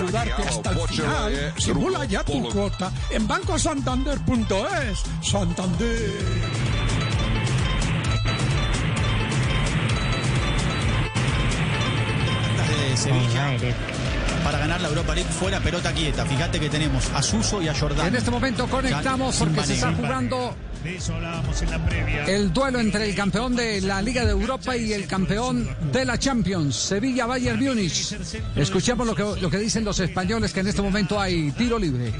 Ayudarte hasta el final. Simula ya tu cuota en bancosantander.es. Santander. de Sevilla para ganar la Europa League fuera pelota quieta. Fíjate que tenemos a Suso y a Jordán. En este momento conectamos porque se está El duelo entre el campeón de la Liga de Europa y el campeón de la Champions, Sevilla Bayern Múnich. Escuchemos lo que, lo que dicen los españoles, que en este momento hay tiro libre.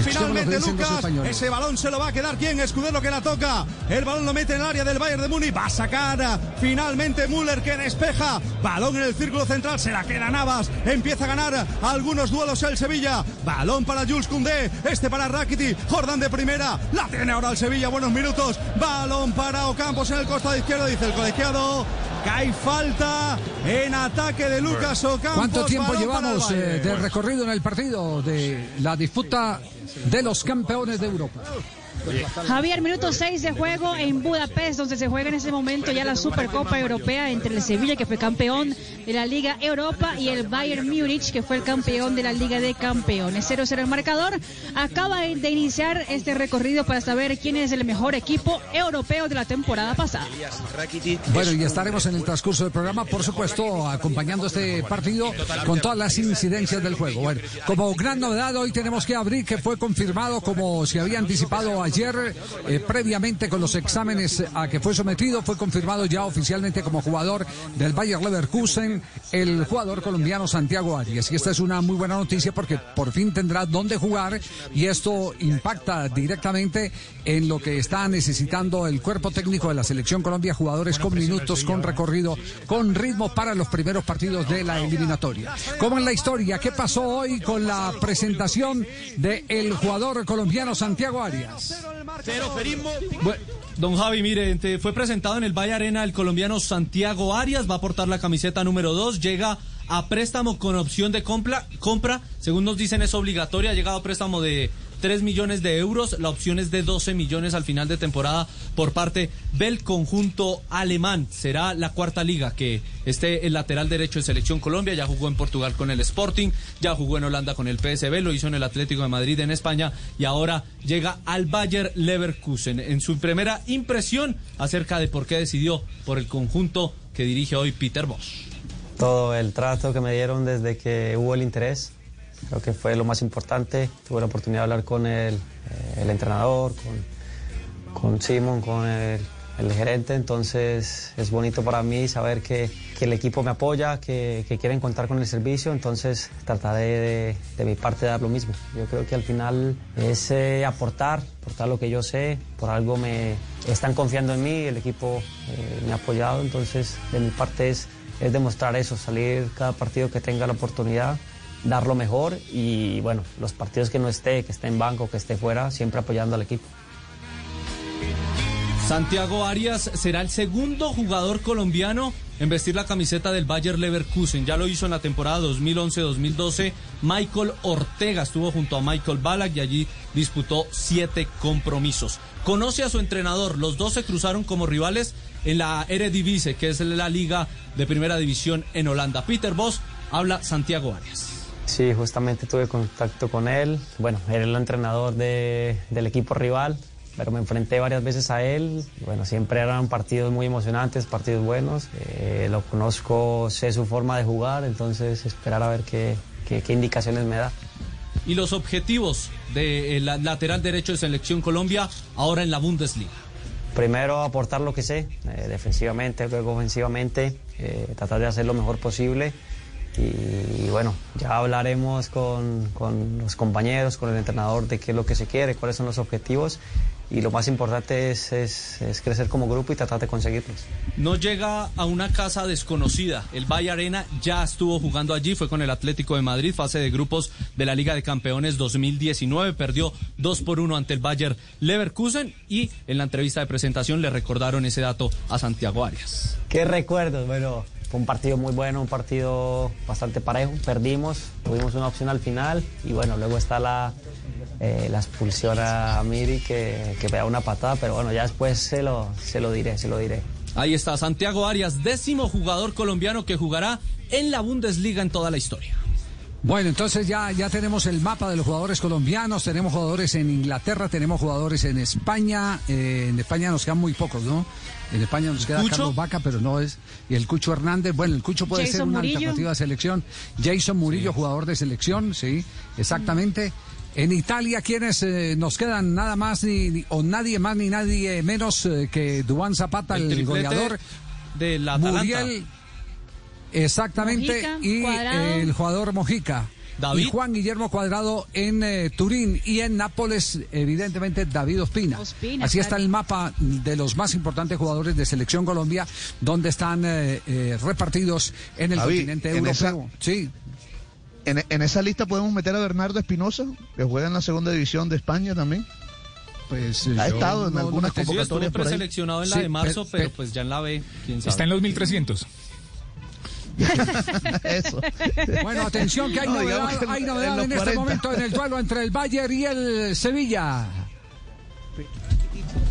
Finalmente Lucas, ese balón se lo va a quedar quién, Escudero que la toca, el balón lo mete en el área del Bayern de Múnich, va a sacar finalmente Müller que despeja, balón en el círculo central, se la queda Navas, empieza a ganar algunos duelos el Sevilla, balón para Jules Koundé, este para Rakiti, Jordan de primera, la tiene ahora el Sevilla, buenos minutos, balón para Ocampos en el costado izquierdo, dice el colegiado, que hay falta en ataque de Lucas Ocampos. ¿Cuánto tiempo llevamos eh, de recorrido en el partido de la disputa de los campeones de Europa? Javier, minuto 6 de juego en Budapest, donde se juega en ese momento ya la Supercopa Europea entre el Sevilla, que fue campeón de la Liga Europa, y el Bayern Múnich, que fue el campeón de la Liga de Campeones. 0-0 el marcador. Acaba de iniciar este recorrido para saber quién es el mejor equipo europeo de la temporada pasada. Bueno, y estaremos en el transcurso del programa, por supuesto, acompañando este partido con todas las incidencias del juego. Bueno, como gran novedad, hoy tenemos que abrir que fue confirmado, como se había anticipado ayer, eh, previamente con los exámenes a que fue sometido, fue confirmado ya oficialmente como jugador del Bayer Leverkusen, el jugador colombiano Santiago Arias. Y esta es una muy buena noticia porque por fin tendrá dónde jugar y esto impacta directamente en lo que está necesitando el cuerpo técnico de la selección Colombia, jugadores con minutos, con recorrido, con ritmo para los primeros partidos de la eliminatoria. ¿Cómo en la historia? ¿Qué pasó hoy con la presentación del jugador colombiano Santiago Arias? Bueno, don Javi, mire, fue presentado en el Valle Arena el colombiano Santiago Arias, va a portar la camiseta número 2, llega a préstamo con opción de compra, compra, según nos dicen es obligatoria, ha llegado a préstamo de 3 millones de euros, la opción es de 12 millones al final de temporada por parte del conjunto alemán. Será la cuarta liga que esté el lateral derecho de Selección Colombia, ya jugó en Portugal con el Sporting, ya jugó en Holanda con el PSV, lo hizo en el Atlético de Madrid en España y ahora llega al Bayer Leverkusen. En su primera impresión acerca de por qué decidió por el conjunto que dirige hoy Peter Bosch. todo el trato que me dieron desde que hubo el interés. Creo que fue lo más importante. Tuve la oportunidad de hablar con el, eh, el entrenador, con, con Simon, con el, el gerente. Entonces es bonito para mí saber que, que el equipo me apoya, que, que quieren contar con el servicio. Entonces trataré de, de mi parte de dar lo mismo. Yo creo que al final es eh, aportar, aportar lo que yo sé. Por algo me están confiando en mí, el equipo eh, me ha apoyado. Entonces de mi parte es es demostrar eso, salir cada partido que tenga la oportunidad, dar lo mejor y bueno, los partidos que no esté, que esté en banco, que esté fuera, siempre apoyando al equipo. Santiago Arias será el segundo jugador colombiano en vestir la camiseta del Bayer Leverkusen. Ya lo hizo en la temporada 2011-2012. Michael Ortega estuvo junto a Michael Ballack y allí disputó siete compromisos. Conoce a su entrenador. Los dos se cruzaron como rivales en la Eredivisie, que es la liga de primera división en Holanda. Peter Boss habla Santiago Arias. Sí, justamente tuve contacto con él. Bueno, era el entrenador de- del equipo rival, pero me enfrenté varias veces a él. Bueno, siempre eran partidos muy emocionantes, partidos buenos. Eh, lo conozco, sé su forma de jugar, entonces esperar a ver qué, qué- qué indicaciones me da. Y los objetivos del lateral derecho de Selección Colombia ahora en la Bundesliga. primero aportar lo que sé, eh, defensivamente, luego ofensivamente, eh, tratar de hacer lo mejor posible. Y, bueno, ya hablaremos con, con los compañeros, con el entrenador de qué es lo que se quiere, cuáles son los objetivos y lo más importante es, es, es, crecer como grupo y tratar de conseguirlos. No llega a una casa desconocida. El Valle Arena ya estuvo jugando allí, fue con el Atlético de Madrid, fase de grupos de la Liga de Campeones 2019, perdió 2 por 1 ante el Bayer Leverkusen y en la entrevista de presentación le recordaron ese dato a Santiago Arias. ¿Qué recuerdos? Bueno, fue un partido muy bueno, un partido bastante parejo, perdimos, tuvimos una opción al final y bueno, luego está la eh, la expulsión a Miri que, que pega una patada, pero bueno, ya después se lo, se lo diré, se lo diré. Ahí está Santiago Arias, décimo jugador colombiano que jugará en la Bundesliga en toda la historia. Bueno, entonces ya, ya tenemos el mapa de los jugadores colombianos, tenemos jugadores en Inglaterra, tenemos jugadores en España, eh, en España nos quedan muy pocos, ¿no? En España nos queda ¿Cucho? Carlos Vaca, pero no es. Y el Cucho Hernández, bueno, el Cucho puede Jason ser una Murillo. alternativa de selección. Jason Murillo, jugador de selección, sí, exactamente. En Italia, ¿quiénes eh, nos quedan? Nada más ni, ni- o nadie más ni nadie menos eh, que Dubán Zapata, el, goleador. de la. Muriel, exactamente, Mojica, y Cuadrado. el jugador Mojica. David. Y Juan Guillermo Cuadrado en eh, Turín y en Nápoles, evidentemente, David Ospina. Ospina, Así está claro. el mapa de los más importantes jugadores de Selección Colombia, donde están eh, eh, repartidos en el David, continente en europeo. Sí, En, en esa lista podemos meter a Bernardo Espinosa, que juega en la segunda división de España también. pues. Ha yo estado en no- algunas no te- Sí, estuvo convocatorias por ahí. preseleccionado en la Sí, de marzo, pe- pero pe- pues ya en la B, quién sabe. Está en los 1300. Eso. Bueno, atención que hay No, novedad, digamos hay novedad en, este 40. momento en el duelo entre el Bayern y el Sevilla.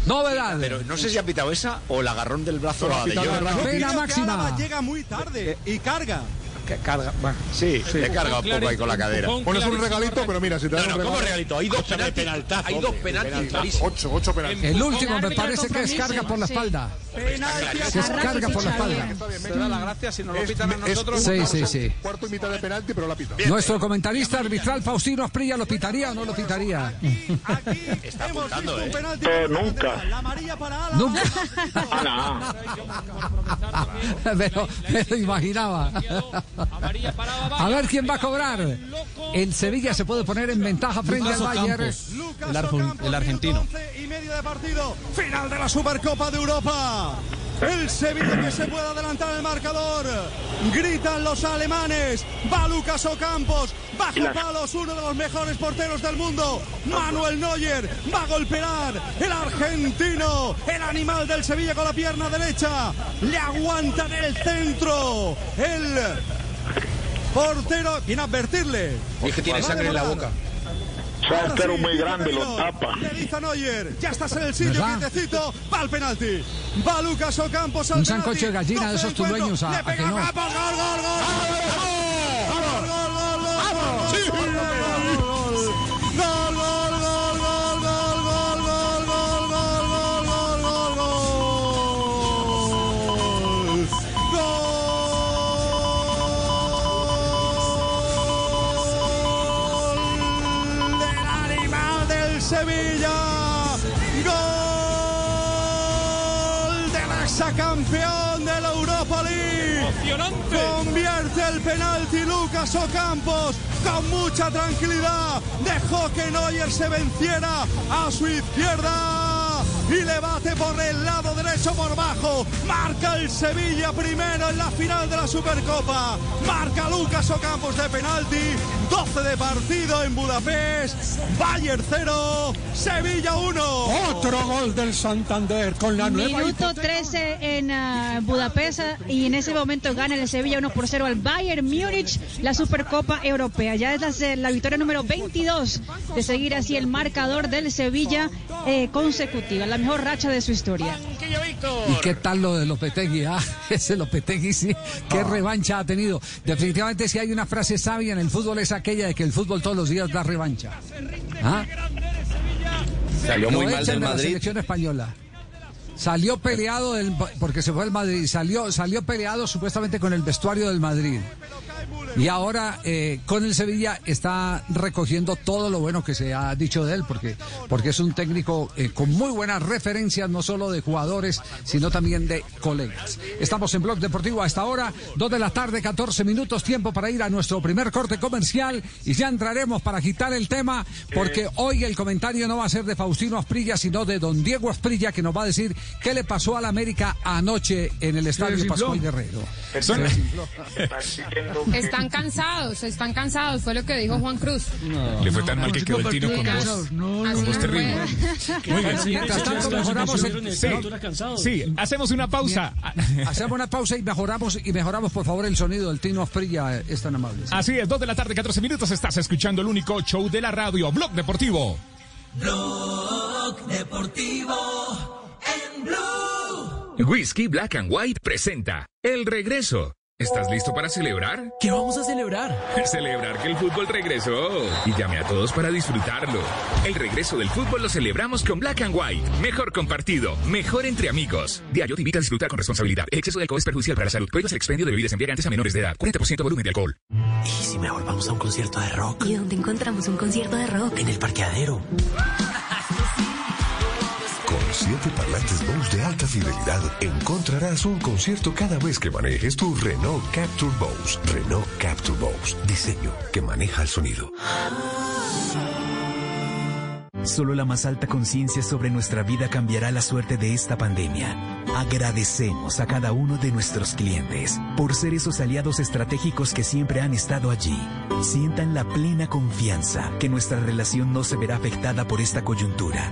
Novedad. Pero no sé si ha pitado esa o el agarrón del brazo a De Jong. Pena máxima. Llega muy tarde y carga. Que carga. Bueno, sí, le carga un poco ahí con la cadera. Pones un regalito, pero mira, si te No, dan no, un ¿cómo regalo. regalito? Hay dos penaltis. Hay dos penaltis. Ocho, ocho penaltis. El último me parece que es carga por la sí. espalda. Que es carga por la espalda. Se da la gracia si nos lo pitan a nosotros. Sí, sí, sí. Cuarto y mitad de penalti, pero la pita. Nuestro comentarista arbitral Faustino Asprilla lo pitaría o no lo pitaría. Aquí Está apuntando, ¿eh? penalti Eh, nunca. lateral. La amarilla para Álava. Nunca. Pero me lo imaginaba. A ver quién va a cobrar. El Sevilla se puede poner en ventaja frente al Lucas Bayern. Ocampos. Lucas El argentino. minuto 11 y medio de partido. Final de la Supercopa de Europa. El Sevilla que se puede adelantar el marcador. Gritan los alemanes. Va Lucas Ocampos. Baja palos, uno de los mejores porteros del mundo. Manuel Neuer va a golpear. El argentino, el animal del Sevilla con la pierna derecha. Le aguanta en el centro. El portero viene a advertirle. Es que tiene sangre en la boca. Sí, muy grande, lo tapa. Le dice a Neuer, ya estás en el sitio, quietecito, va al penalti. Va Lucas Ocampos al Un sancocho de gallina de 12 esos tulueños a- Le a pega que no. Ocampos, gol, gol, gol. Gol, exacampeón de la Europa League. Convierte el penalti Lucas Ocampos con mucha tranquilidad. Dejó que Neuer se venciera a su izquierda y le bate por el lado derecho por bajo. Marca el Sevilla primero en la final de la Supercopa. Marca Lucas Ocampos de penalti. 12 de partido en Budapest. Bayern 0, Sevilla 1. Otro gol del Santander con la nueva Minuto 13 en ah, Budapest y en ese momento gana el Sevilla 1 por 0 al Bayern Múnich la Supercopa Europea. Ya es la, la victoria número 22 de seguir así el marcador del Sevilla eh, consecutiva, la mejor racha de su historia. ¿Y qué tal lo de Lopetegui? Ah, ese Lopetegui sí, qué revancha ha tenido. Definitivamente si hay una frase sabia en el fútbol es aquella de que el fútbol todos los días da revancha. ¿Ah? Salió muy mal del de la Madrid. selección española. Salió peleado del, porque se fue al Madrid, salió, salió peleado supuestamente con el vestuario del Madrid. Y ahora eh, con el Sevilla está recogiendo todo lo bueno que se ha dicho de él, porque, porque es un técnico eh, con muy buenas referencias, no solo de jugadores, sino también de colegas. Estamos en Blog Deportivo a esta hora, 2 de la tarde, 14 minutos, tiempo para ir a nuestro primer corte comercial y ya entraremos para quitar el tema, porque hoy el comentario no va a ser de Faustino Asprilla, sino de don Diego Asprilla, que nos va a decir qué le pasó al América anoche en el estadio. Pascual Guerrero. Están cansados, están cansados, fue lo que dijo Juan Cruz. Le fue tan mal que quedó el tino con voz, Así con no terrible. puede. Oiga, Mientras tanto mejoramos el- Sí, no, sí, hacemos una pausa. Hacemos una pausa y mejoramos y mejoramos por favor el sonido del Tino Asprilla, es tan amable. Así es, 2 de la tarde, 14 minutos. Estás escuchando el único show de la radio, Blog Deportivo. Blog Deportivo en Blue. Whisky Black and White presenta El Regreso. ¿Estás listo para celebrar? ¿Qué vamos a celebrar? Celebrar que el fútbol regresó. Y llame a todos para disfrutarlo. El regreso del fútbol lo celebramos con Black and White. Mejor compartido, mejor entre amigos. Diario te invita a disfrutar con responsabilidad. El exceso de alcohol es perjudicial para la salud. Prohíbas el expendio de bebidas embriagantes a menores de edad. 40% volumen de alcohol. ¿Y si mejor vamos a un concierto de rock? ¿Y dónde encontramos un concierto de rock? En el parqueadero. Siete parlantes Bose de alta fidelidad encontrarás un concierto cada vez que manejes tu Renault Capture Bose. Renault Capture Bose. Diseño que maneja el sonido. Solo la más alta conciencia sobre nuestra vida cambiará la suerte de esta pandemia. Agradecemos a cada uno de nuestros clientes por ser esos aliados estratégicos que siempre han estado allí. Sientan la plena confianza que nuestra relación no se verá afectada por esta coyuntura.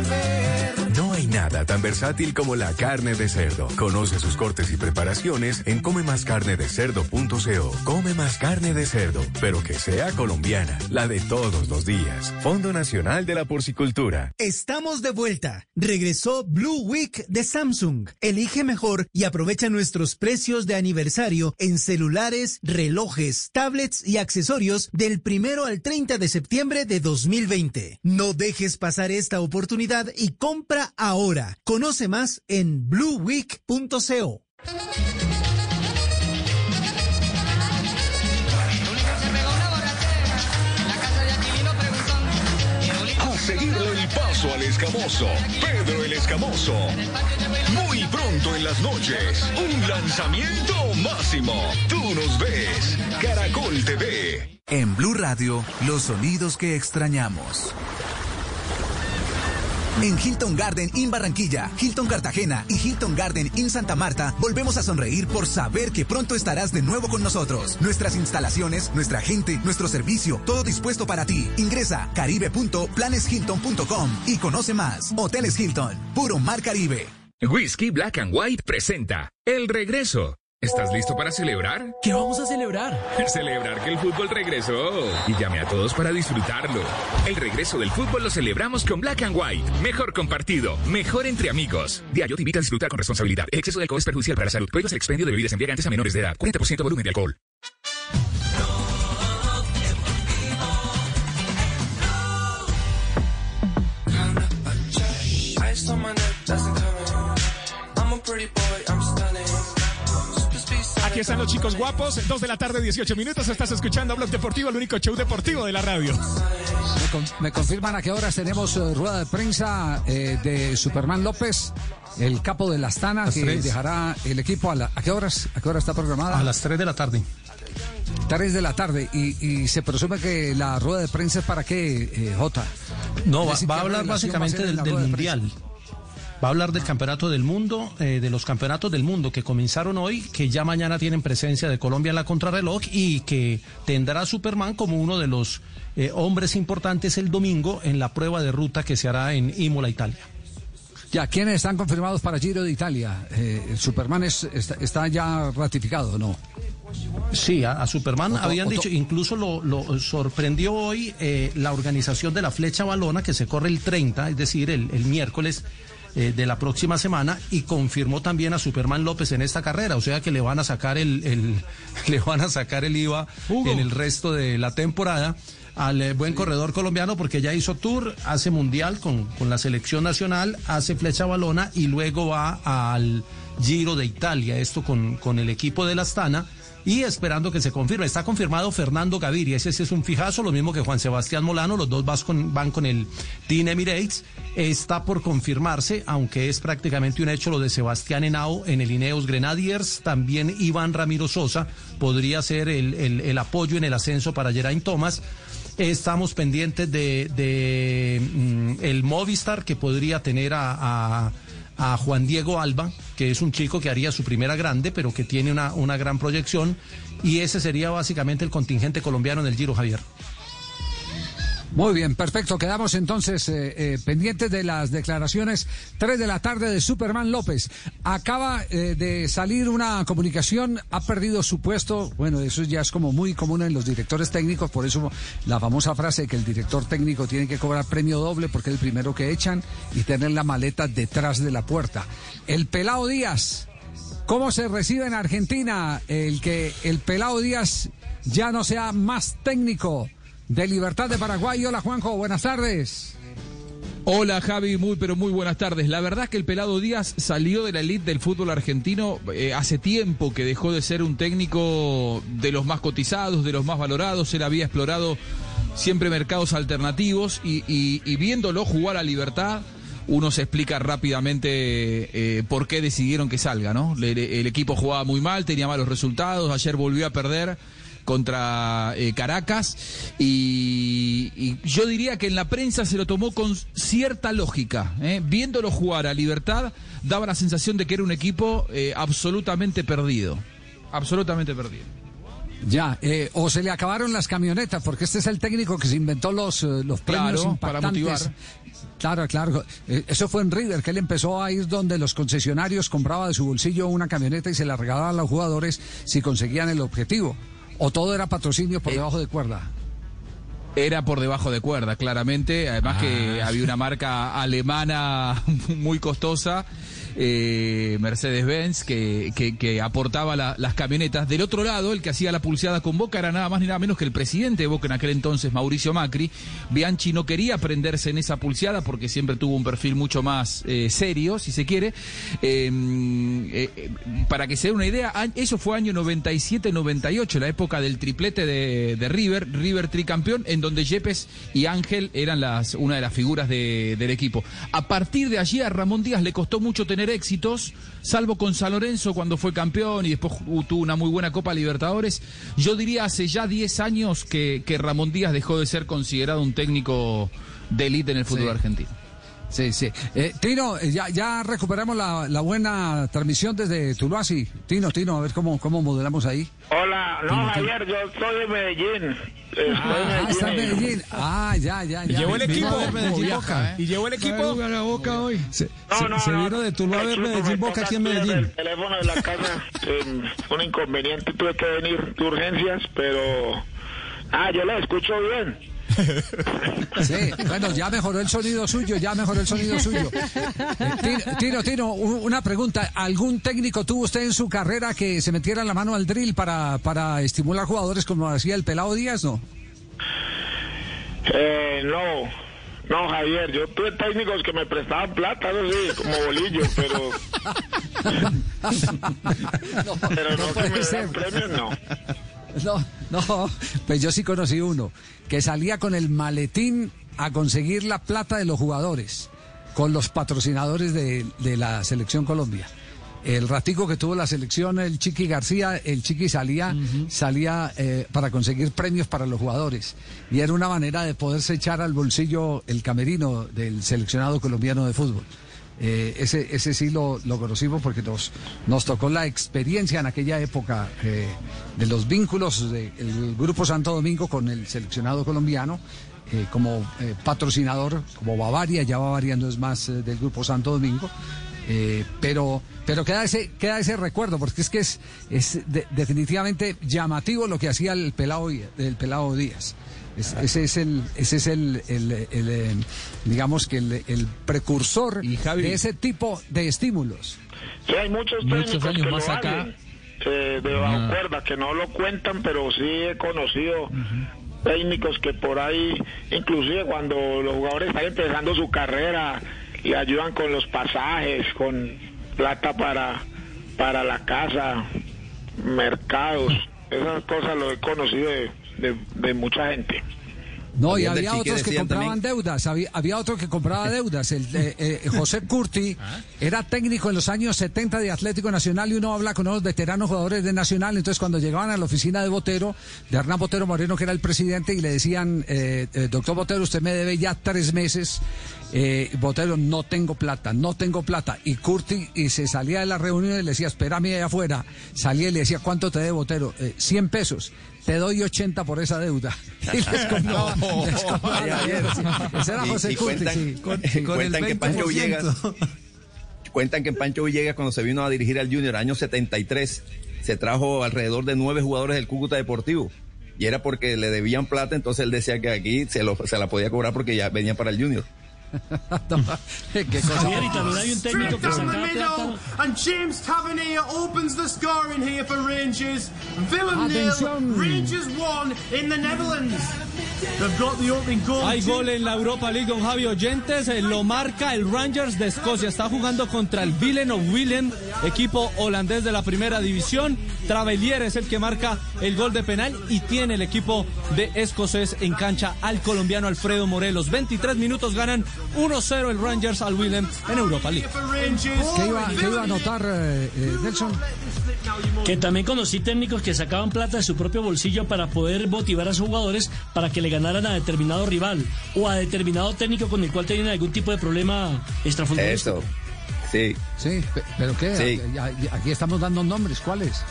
Nada tan versátil como la carne de cerdo. Conoce sus cortes y preparaciones en comemascarnedecerdo.co. Come más carne de cerdo, pero que sea colombiana, la de todos los días. Fondo Nacional de la Porcicultura. Estamos de vuelta. Regresó Blue Week de Samsung. Elige mejor y aprovecha nuestros precios de aniversario en celulares, relojes, tablets y accesorios del primero al 30 de septiembre de 2020. No dejes pasar esta oportunidad y compra ahora. Conoce más en blueweek.co. A seguirle el paso al escamoso, Pedro el Escamoso. Muy pronto en las noches, un lanzamiento máximo. Tú nos ves, Caracol TV. En Blue Radio, los sonidos que extrañamos. En Hilton Garden in Barranquilla, Hilton Cartagena y Hilton Garden in Santa Marta, volvemos a sonreír por saber que pronto estarás de nuevo con nosotros. Nuestras instalaciones, nuestra gente, nuestro servicio, todo dispuesto para ti. Ingresa caribe.planeshilton.com y conoce más. Hoteles Hilton, puro mar Caribe. Whisky Black and White presenta El Regreso. ¿Estás listo para celebrar? ¿Qué vamos a celebrar? Celebrar que el fútbol regresó. Y llame a todos para disfrutarlo. El regreso del fútbol lo celebramos con Black and White. Mejor compartido, mejor entre amigos. Diario te invita a disfrutar con responsabilidad. El exceso de alcohol es perjudicial para la salud. Prohíbas el expendio de bebidas embriagantes a menores de edad. 40% volumen de alcohol. Ice on my Aquí están los chicos guapos, 2 de la tarde, 18 minutos. Estás escuchando Blog Deportivo, el único show deportivo de la radio. Me, con- me confirman a qué horas tenemos eh, rueda de prensa eh, de Superman López, el capo de la Astana, Las que tres. dejará el equipo a, la- ¿a qué horas a qué hora está programada? A las 3 de la tarde. 3 de la tarde y, y se presume que la rueda de prensa es para qué, eh, Jota. No, va, a ¿qué hablar relación va a básicamente del, prensa? Va a hablar del Campeonato del Mundo, eh, de los campeonatos del mundo que comenzaron hoy, que ya mañana tienen presencia de Colombia en la contrarreloj y que tendrá a Superman como uno de los eh, hombres importantes el domingo en la prueba de ruta que se hará en Imola, Italia. Ya, ¿quiénes están confirmados para Giro de Italia? Eh, Superman es- está, está ya ratificado, ¿no? Sí, a, a Superman Otto- habían Otto- dicho, incluso lo, lo sorprendió hoy eh, la organización de la flecha balona que se corre el 30, es decir, el, el miércoles eh, de la próxima semana, y confirmó también a Superman López en esta carrera, o sea que le van a sacar el, el- le van a sacar el IVA en el resto de la temporada al eh, buen corredor colombiano porque ya hizo tour, hace mundial con, con la selección nacional, hace flecha balona y luego va al Giro de Italia, esto con, con el equipo de la Astana y esperando que se confirme. Está confirmado Fernando Gaviria, ese es un fijazo, lo mismo que Juan Sebastián Molano, los dos con- van con el Team Emirates. Está por confirmarse, aunque es prácticamente un hecho lo de Sebastián Henao en el Ineos Grenadiers. También Iván Ramiro Sosa podría ser el, el- apoyo en el ascenso para Geraint Thomas. Estamos pendientes de, mm, el Movistar que podría tener a- a Juan Diego Alba, que es un chico que haría su primera grande, pero que tiene una, una gran proyección. Y ese sería básicamente el contingente colombiano en el Giro, Javier. Muy bien, perfecto. Quedamos entonces eh, eh, pendientes de las declaraciones 3 de la tarde de Superman López. Acaba eh, de salir una comunicación, ha perdido su puesto. Bueno, eso ya es como muy común en los directores técnicos, por eso la famosa frase que el director técnico tiene que cobrar premio doble porque es el primero que echan y tener la maleta detrás de la puerta. El Pelao Díaz. ¿Cómo se recibe en Argentina el que el Pelao Díaz ya no sea más técnico de Libertad de Paraguay? Hola Juanjo, buenas tardes. Hola Javi, muy pero muy buenas tardes. La verdad es que el Pelado Díaz salió de la elite del fútbol argentino eh, hace tiempo que dejó de ser un técnico de los más cotizados, de los más valorados. Él había explorado siempre mercados alternativos y, viéndolo jugar a libertad, uno se explica rápidamente eh, por qué decidieron que salga, ¿no? Le- el equipo jugaba muy mal, tenía malos resultados, ayer volvió a perder contra eh, Caracas y, y yo diría que en la prensa se lo tomó con cierta lógica. ¿eh? Viéndolo jugar a libertad daba la sensación de que era un equipo eh, absolutamente perdido. Absolutamente perdido. Ya, eh, o se le acabaron las camionetas, porque este es el técnico que se inventó los, los premios Claro, para motivar. Claro, claro. Eso fue en River, que él empezó a ir donde los concesionarios compraba de su bolsillo una camioneta y se la regalaba a los jugadores si conseguían el objetivo. O todo era patrocinio por debajo de cuerda. Era por debajo de cuerda, claramente. Además que había una marca alemana muy costosa, eh, Mercedes-Benz, que, que- aportaba la- las camionetas. Del otro lado, el que hacía la pulseada con Boca era nada más ni nada menos que el presidente de Boca en aquel entonces, Mauricio Macri. Bianchi no quería prenderse en esa pulseada porque siempre tuvo un perfil mucho más eh, serio, si se quiere. Eh, eh, para que se dé una idea, eso fue año 97-98, la época del triplete de, de River, River tricampeón, en donde Yepes y Ángel eran las, una de las figuras de- del equipo. A partir de allí a Ramón Díaz le costó mucho tener éxitos, salvo con San Lorenzo cuando fue campeón y después tuvo una muy buena Copa Libertadores. Yo diría hace ya 10 años que, que Ramón Díaz dejó de ser considerado un técnico de élite en el fútbol Sí. argentino. Sí, sí. Eh, Tino, eh, ya, ya recuperamos la, la buena transmisión desde Tuluá, sí. Tino, Tino, a ver cómo, cómo modelamos ahí. Hola, no, Javier, yo soy de Medellín. Estoy en Ah, está en Medellín. Medellín. Ah, ya, ya, ya. llevó el Vino equipo, a ver Medellín Boca. Y llevó el equipo. la boca hoy. Se, No, se- no, se no, vino de Tuluá a ver Medellín Boca aquí en Medellín. El teléfono de la casa, eh, un inconveniente, tuve que venir de urgencias, pero... Ah, yo la escucho bien. Sí, bueno, ya mejoró el sonido suyo, ya mejoró el sonido suyo. Eh, Tino, Tino, una pregunta. ¿Algún técnico tuvo usted en su carrera que se metiera la mano al drill para, para estimular jugadores como hacía el Pelado Díaz, no? Eh, no, no, Javier, yo tuve técnicos que me prestaban plata, eso sí, como bolillo, pero... pero no, que puede me premios, no. No, no, pues yo sí conocí uno que salía con el maletín a conseguir la plata de los jugadores, con los patrocinadores de, de la selección Colombia. El ratico que tuvo la selección, el Chiqui García, el Chiqui salía, salía eh, para conseguir premios para los jugadores. Y era una manera de poderse echar al bolsillo el camerino del seleccionado colombiano de fútbol. Eh, ese, ese sí lo, lo conocimos porque nos, nos tocó la experiencia en aquella época eh, de los vínculos del Grupo Santo Domingo con el seleccionado colombiano. eh, como patrocinador, como Bavaria, ya Bavaria no es más del grupo Santo Domingo. pero pero queda ese queda ese recuerdo porque es que es es de- definitivamente llamativo lo que hacía el pelado el pelado Díaz Es- ese es el ese es el, el- el, eh, digamos que el, el precursor de ese tipo de estímulos Sí, hay muchos Muchos técnicos años que más lo acá. hacen, eh, de bajo Ah. cuerda, que no lo cuentan, pero sí he conocido técnicos que por ahí, inclusive cuando los jugadores están empezando su carrera, le ayudan con los pasajes, con plata para, para la casa, mercados, esas cosas lo he conocido de, de, de mucha gente. No, y había otros que compraban deudas, había, había otro que compraba deudas. El, eh, eh, José Curti era técnico en los años 70 de Atlético Nacional y uno habla con unos veteranos jugadores de Nacional. Entonces, cuando llegaban a la oficina de Botero, de Hernán Botero Moreno, que era el presidente, y le decían, eh, eh, doctor Botero, usted me debe ya tres meses. Eh, Botero, no tengo plata, no tengo plata. Y Curti y se salía de la reunión y le decía, espérame allá afuera. Salía y le decía, ¿cuánto te debe Botero? "Eh, 100 pesos. Te doy 80 por esa deuda. Y les compraba, les compraba la deuda. Ese era José y cuentan, sí. cuentan que Pancho Villegas cuentan que Pancho Villegas cuando se vino a dirigir al Junior año 73 se trajo alrededor de nueve jugadores del Cúcuta Deportivo y era porque le debían plata entonces él decía que aquí se, lo, se la podía cobrar porque ya venían para el Junior Qué cosa. Javier, y también hay un técnico que plata. and James Tavernier opens the scoring here for Rangers. Villa nil. Rangers one in the Netherlands. They've got the opening goal. Hay gol en la Europa League, don Javi Oyentes. eh, Lo marca el Rangers de Escocia. Está jugando contra el Villen of Willem, equipo holandés de la primera división. Travelier es el que marca el gol de penal y tiene el equipo de escocés en cancha al colombiano Alfredo Morelos. 23 minutos ganan 1-0 el Rangers al Willem en Europa League. ¿Qué iba, qué iba a anotar eh, eh, Nelson? Que también conocí técnicos que sacaban plata de su propio bolsillo para poder motivar a sus jugadores para que le ganaran a determinado rival o a determinado técnico con el cual tenían algún tipo de problema extrafutbolístico. eso sí Sí, pe- pero qué, Sí. Aquí estamos dando nombres, ¿cuáles?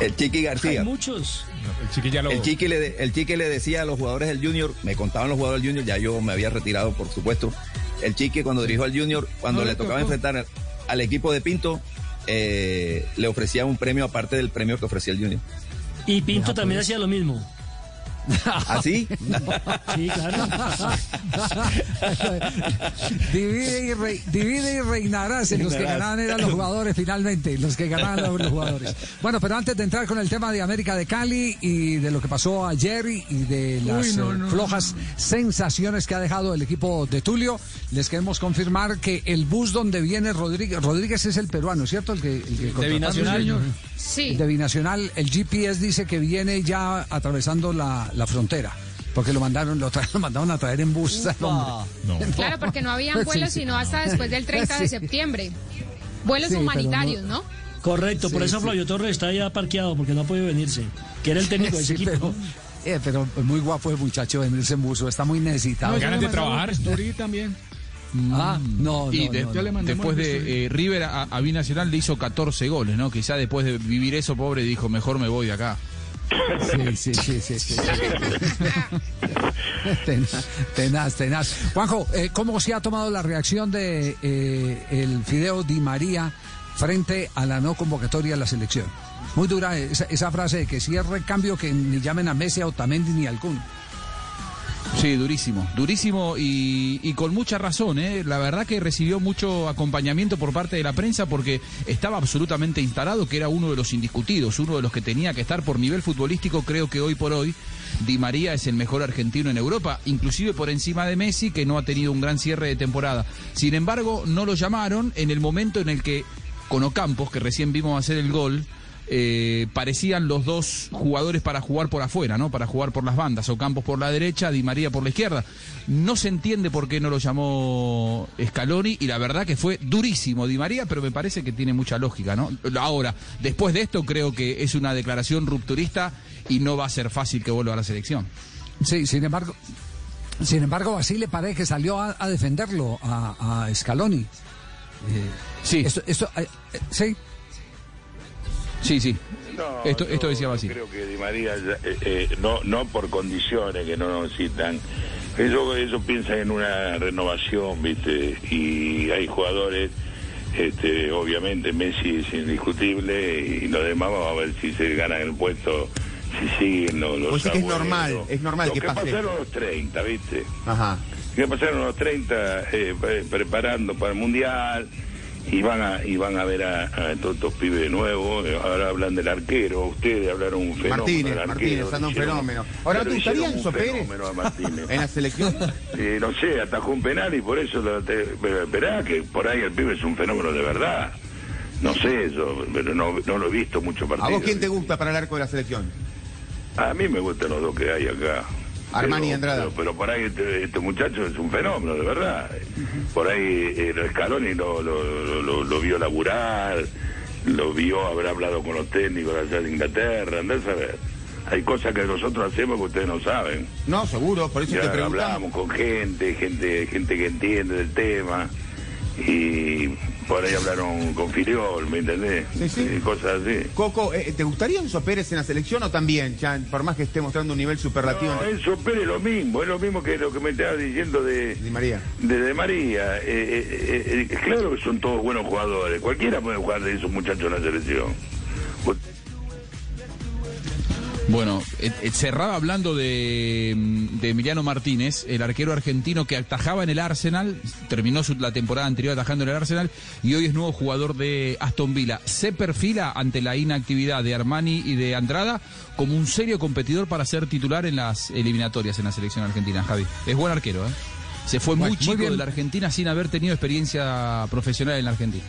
el Chiqui García Hay muchos. El Chiqui ya lo... El Chiqui, le, el Chiqui le decía a los jugadores del Junior, me contaban los jugadores del Junior, ya yo me había retirado, por supuesto. El Chiqui, cuando dirigió al Junior, cuando No le tocaba enfrentar al equipo de Pinto, eh, le ofrecía un premio aparte del premio que ofrecía el Junior. Y Pinto también hacía lo mismo. ¿Así? Sí, claro. divide, y re- divide y reinarás. y Los que ganaban eran los jugadores finalmente. Los que ganaban los, los jugadores. Bueno, pero antes de entrar con el tema de América de Cali y de lo que pasó ayer y y de las Uy, no, eh, no, flojas sensaciones que ha dejado el equipo de Tulio, les queremos confirmar que el bus donde viene Rodríguez, Rodríguez es el peruano, ¿cierto? El que, el que contrataron. Binacional. Sí. El de Binacional, el GPS dice que viene ya atravesando la, la frontera. Porque lo mandaron, lo, tra- lo mandaron a traer en bus al hombre. Claro, porque no habían vuelos sí. sino hasta después del 30 de septiembre. Vuelos humanitarios, no- ¿no? Correcto, por eso sí. Flavio Torres está ya parqueado porque no ha podido venirse. Que era el técnico de ese Sí, equipo. pero, eh, pero muy guapo el muchacho venirse en buzo, está muy necesitado. No, ganas de trabajar. También. Ah, no, y de- después de eh, River a, a Binacional le hizo 14 goles, ¿no? Quizá después de vivir eso, pobre, dijo, mejor me voy de acá. Sí, sí, sí, sí. sí. tenaz, tenaz, tenaz. Juanjo, eh, ¿cómo se ha tomado la reacción de eh, el Fideo Di María frente a la no convocatoria a la selección? Muy dura esa, esa frase de que si es recambio que ni llamen a Messi, a Otamendi ni a algún. Sí, durísimo, durísimo y, con mucha razón. ¿eh? La verdad que recibió mucho acompañamiento por parte de la prensa porque estaba absolutamente instalado que era uno de los indiscutidos, uno de los que tenía que estar por nivel futbolístico. Creo que hoy por hoy Di María es el mejor argentino en Europa, inclusive por encima de Messi que no ha tenido un gran cierre de temporada. Sin embargo, no lo llamaron en el momento en el que con Ocampos, que recién vimos hacer el gol, eh, parecían los dos jugadores para jugar por afuera, ¿no? Para jugar por las bandas, Ocampos por la derecha, Di María por la izquierda. No se entiende por qué no lo llamó Scaloni y la verdad que fue durísimo Di María, pero me parece que tiene mucha lógica, ¿no? Ahora, después de esto creo que es una declaración rupturista y no va a ser fácil que vuelva a la selección. Sí, sin embargo, sin embargo, Basile parece que salió a, a defenderlo a, a Scaloni. sí. Esto, esto, eh, eh, sí. Sí, sí. No, Esto- esto decía Basile. Creo que Di María, ya, eh, eh, no, no por condiciones que no lo citan, Ellos, ellos piensan en una renovación, ¿viste? Y hay jugadores, este, obviamente Messi es indiscutible y los demás vamos a ver si se ganan el puesto, si siguen los, los O sea que es normal, es normal Lo que que pase. pasaron los 30, ¿viste? Ajá. que pasaron los 30 eh, pre- preparando para el mundial y van a y van a ver a, a todos estos pibes de nuevo ahora hablan del arquero ustedes hablaron un fenómeno Martínez, del Martínez, arquero anda un hicieron- fenómeno. Ahora, ¿no pero te gustaría Enzo Pérez? a Martínez. ¿En la selección? Eh, no sé atajó un penal y por eso lo te- pero esperá que por ahí el pibe es un fenómeno de verdad no sé eso pero no, no lo he visto mucho ¿A partido vos quién te gusta para el arco de la selección? a mí me gustan los dos que hay acá. Armani Pero- Andrada. Pero, pero por ahí este, este muchacho es un fenómeno, de verdad. Por ahí eh, el Scaloni lo, lo, lo, vio laburar, lo vio haber hablado con los técnicos allá de Inglaterra, andás a ver. Hay cosas que nosotros hacemos que ustedes no saben. No, seguro, por eso Ya te preguntamos. hablamos con gente, gente, gente que entiende del tema. Y por ahí hablaron con Filiol, ¿me entendés? Sí, sí. Y cosas así. Coco, eh, ¿te gustaría Enzo Pérez en la selección o también? Ya, por más que esté mostrando un nivel superlativo. No, Enzo Pérez es lo mismo, es lo mismo que lo que me estaba diciendo de Di María. de, de María. Eh, eh, eh, eh, claro que son todos buenos jugadores, cualquiera puede jugar de esos muchachos en la selección. Bueno, eh, eh, cerraba hablando de, mm, de Emiliano Martínez, el arquero argentino que atajaba en el Arsenal, terminó su- la temporada anterior atajando en el Arsenal y hoy es nuevo jugador de Aston Villa. Se perfila ante la inactividad de Armani y de Andrada como un serio competidor para ser titular en las eliminatorias en la selección argentina, Javi. Es buen arquero, ¿eh? Se fue Bueno, muy chico de la Argentina sin haber tenido experiencia profesional en la Argentina.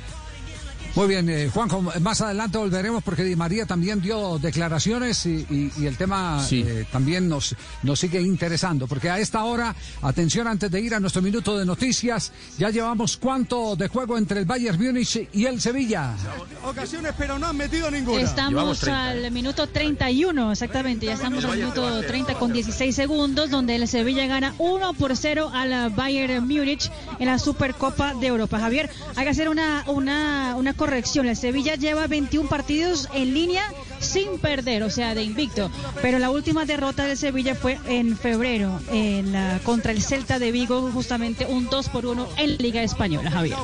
Muy bien, eh, Juanjo, más adelante volveremos porque Di María también dio declaraciones y, y- y el tema Sí. eh, también nos, nos sigue interesando. Porque a esta hora, atención antes de ir a nuestro minuto de noticias, ya llevamos cuánto de juego entre el Bayern Múnich y el Sevilla. Ocasiones, pero no han metido ninguna. Estamos al minuto 31, exactamente. Ya estamos al minuto 30 con 16 segundos, donde el Sevilla gana 1 por 0 al Bayern Múnich en la Supercopa de Europa. Javier, hay que hacer una, una, una corrección. El Sevilla lleva 21 partidos en línea sin perder, o sea, de invicto. Pero la última derrota del Sevilla fue en febrero en la- contra el Celta de Vigo, justamente un 2 por 1 en Liga Española, Javier.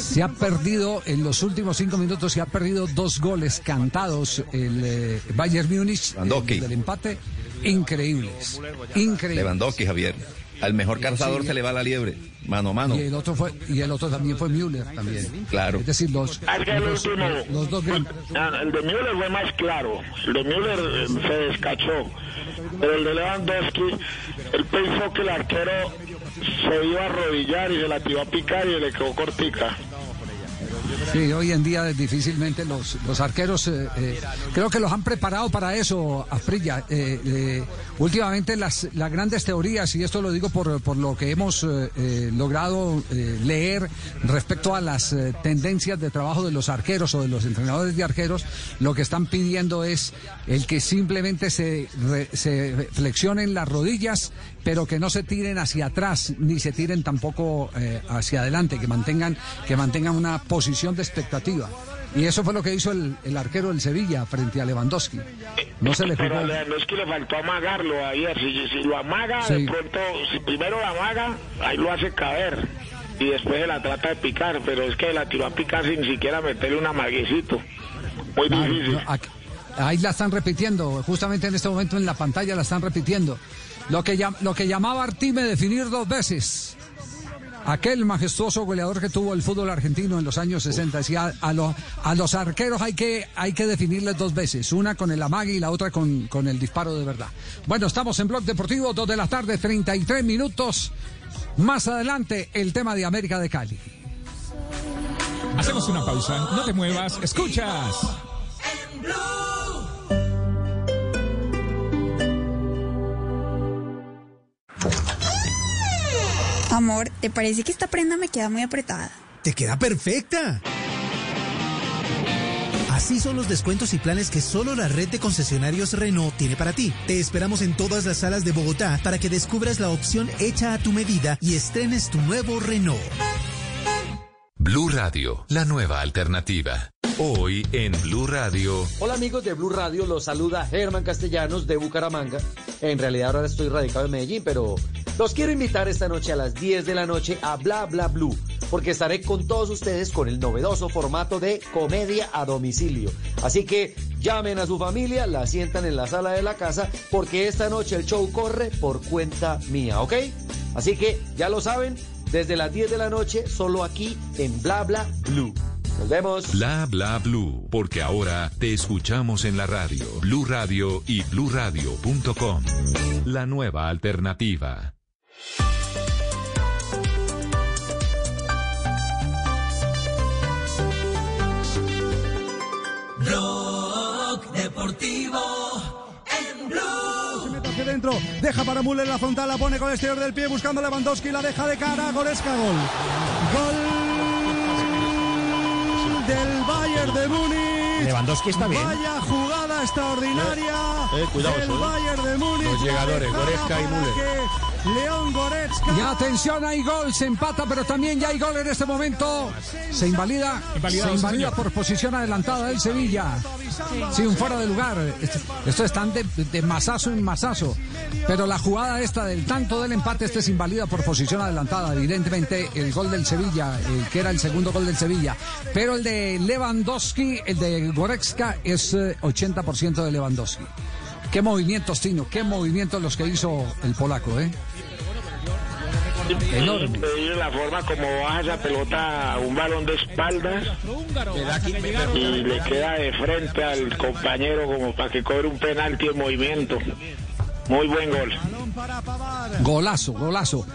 Se ha perdido en los últimos cinco minutos, se ha perdido dos goles cantados el eh, Bayern Múnich Lewandowski. eh, del empate. Increíbles, increíbles. Lewandowski, Javier. Al mejor calzador Sí. se le va la liebre. Mano a mano. Y el otro fue y el otro también fue Müller también. Claro. Es decir, los, los, dos gran- ah, el de Müller fue más claro. El de Müller eh, se descachó. Pero el de Lewandowski, él pensó que el arquero se iba a arrodillar y se la tiró a picar y le quedó cortica. Sí, hoy en día difícilmente los, los arqueros, eh, eh, creo que los han preparado para eso, Afrilla. Eh, eh, últimamente las, las grandes teorías, y esto lo digo por, por lo que hemos eh, eh, logrado eh, leer respecto a las tendencias de trabajo de los arqueros o de los entrenadores de arqueros, lo que están pidiendo es el que simplemente se, re- se flexionen las rodillas, pero que no se tiren hacia atrás, ni se tiren tampoco hacia adelante, que mantengan, que mantengan una posición de expectativa. Y eso fue lo que hizo el, el arquero del Sevilla frente a Lewandowski. No se le Pero jugó. a Lewandowski le faltó amagarlo ahí. Si, si lo amaga, Sí. de pronto, si primero lo amaga, ahí lo hace caer. Y después se la trata de picar. Pero es que la tiró a picar sin siquiera meterle un amaguecito. Muy Claro, difícil. no, aquí- ahí la están repitiendo, justamente en este momento en la pantalla la están repitiendo. Lo que, llam- lo que llamaba Artime definir dos veces. Aquel majestuoso goleador que tuvo el fútbol argentino en los años 60 decía a, los a los arqueros hay que, hay que definirles dos veces, una con el amague y la otra con, con el disparo de verdad. Bueno, estamos en Blog Deportivo, 2 de la tarde, 33 minutos. Más adelante, el tema de América de Cali. Hacemos una pausa. No te muevas. Escuchas. Amor, ¿te parece que esta prenda me queda muy apretada? Te queda perfecta. Así son los descuentos y planes que solo la red de concesionarios Renault tiene para ti. Te esperamos en todas las salas de Bogotá para que descubras la opción hecha a tu medida y estrenes tu nuevo Renault. Blue Radio, la nueva alternativa. Hoy en Blue Radio. Hola amigos de Blue Radio, los saluda Germán Castellanos de Bucaramanga. En realidad ahora estoy radicado en Medellín, pero Los quiero invitar esta noche a las 10 de la noche a Bla Bla Blue, porque estaré con todos ustedes con el novedoso formato de comedia a domicilio. Así que llamen a su familia, la sientan en la sala de la casa, porque esta noche el show corre por cuenta mía, ¿ok? Así que ya lo saben, desde las 10 de la noche, solo aquí en Bla Bla Blue. Nos vemos. Bla bla blue, porque ahora te escuchamos en la radio, Blue Radio y bluradio.com. La nueva alternativa. Blog Deportivo en Blue. hacia dentro, deja para Müller la frontal, la pone con el exterior del pie buscando a Lewandowski, la deja de cara, Goretzka, gol. Gol del Bayern de Múnich. Lewandowski está bien. Vaya jugada extraordinaria. Eh, eh, cuidado eh. Bayern de Múnich. Los llegadores, Goretzka y Müller. León Goretzka. Y atención, hay gol, se empata, pero también ya hay gol en este momento. Se invalida, Invalidado, se invalida señor. por posición adelantada del Sevilla. Sí, un fuera de lugar. Esto, esto están de, de masazo en masazo. Pero la jugada esta del tanto del empate, este es invalida por posición adelantada. Evidentemente, el gol del Sevilla, el que era el segundo gol del Sevilla. Pero el de Lewandowski, el de Goretzka, es eh, 80% de Lewandowski. Qué movimientos, Tino, qué movimientos los que hizo el polaco, ¿eh? Enorme. La forma como baja esa pelota a un balón de espaldas y le queda de frente al compañero como para que cobre un penalti en movimiento. Muy buen gol. Golazo, golazo.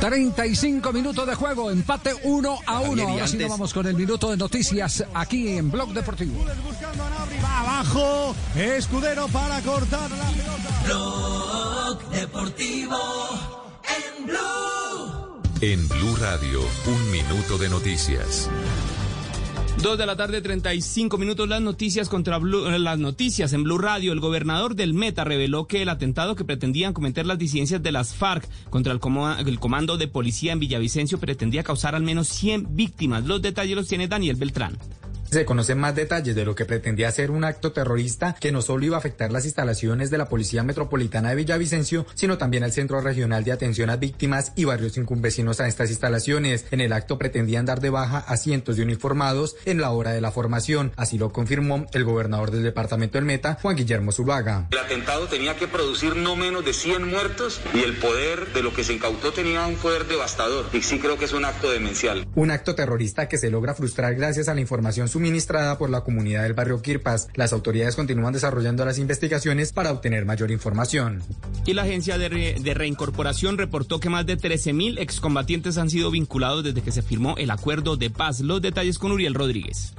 35 minutos de juego, empate 1 a 1. Javier, y Ahora sí nos vamos con el minuto de noticias aquí en Blog Deportivo. Va abajo, Escudero para cortar la pelota. Blog Deportivo en Blue. En Blue Radio, un minuto de noticias. Dos de la tarde, 35 minutos. Las noticias contra Blue- eh, las noticias en Blue Radio. El gobernador del Meta reveló que el atentado que pretendían cometer las disidencias de las FARC contra el, el comando de policía en Villavicencio pretendía causar al menos 100 víctimas. Los detalles los tiene Daniel Beltrán. Se conocen más detalles de lo que pretendía ser un acto terrorista que no solo iba a afectar las instalaciones de la Policía Metropolitana de Villavicencio, sino también al Centro Regional de Atención a Víctimas y barrios circunvecinos a estas instalaciones. En el acto pretendían dar de baja a cientos de uniformados en la hora de la formación. Así lo confirmó el gobernador del departamento del Meta, Juan Guillermo Zuluaga. El atentado tenía que producir no menos de 100 muertos y el poder de lo que se incautó tenía un poder devastador. Y sí creo que es un acto demencial. Un acto terrorista que se logra frustrar gracias a la información suministrada por la comunidad del barrio Kirpas. Las autoridades continúan desarrollando las investigaciones para obtener mayor información. Y la agencia de, de reincorporación reportó que más de 13.000 excombatientes han sido vinculados desde que se firmó el acuerdo de paz. Los detalles con Uriel Rodríguez.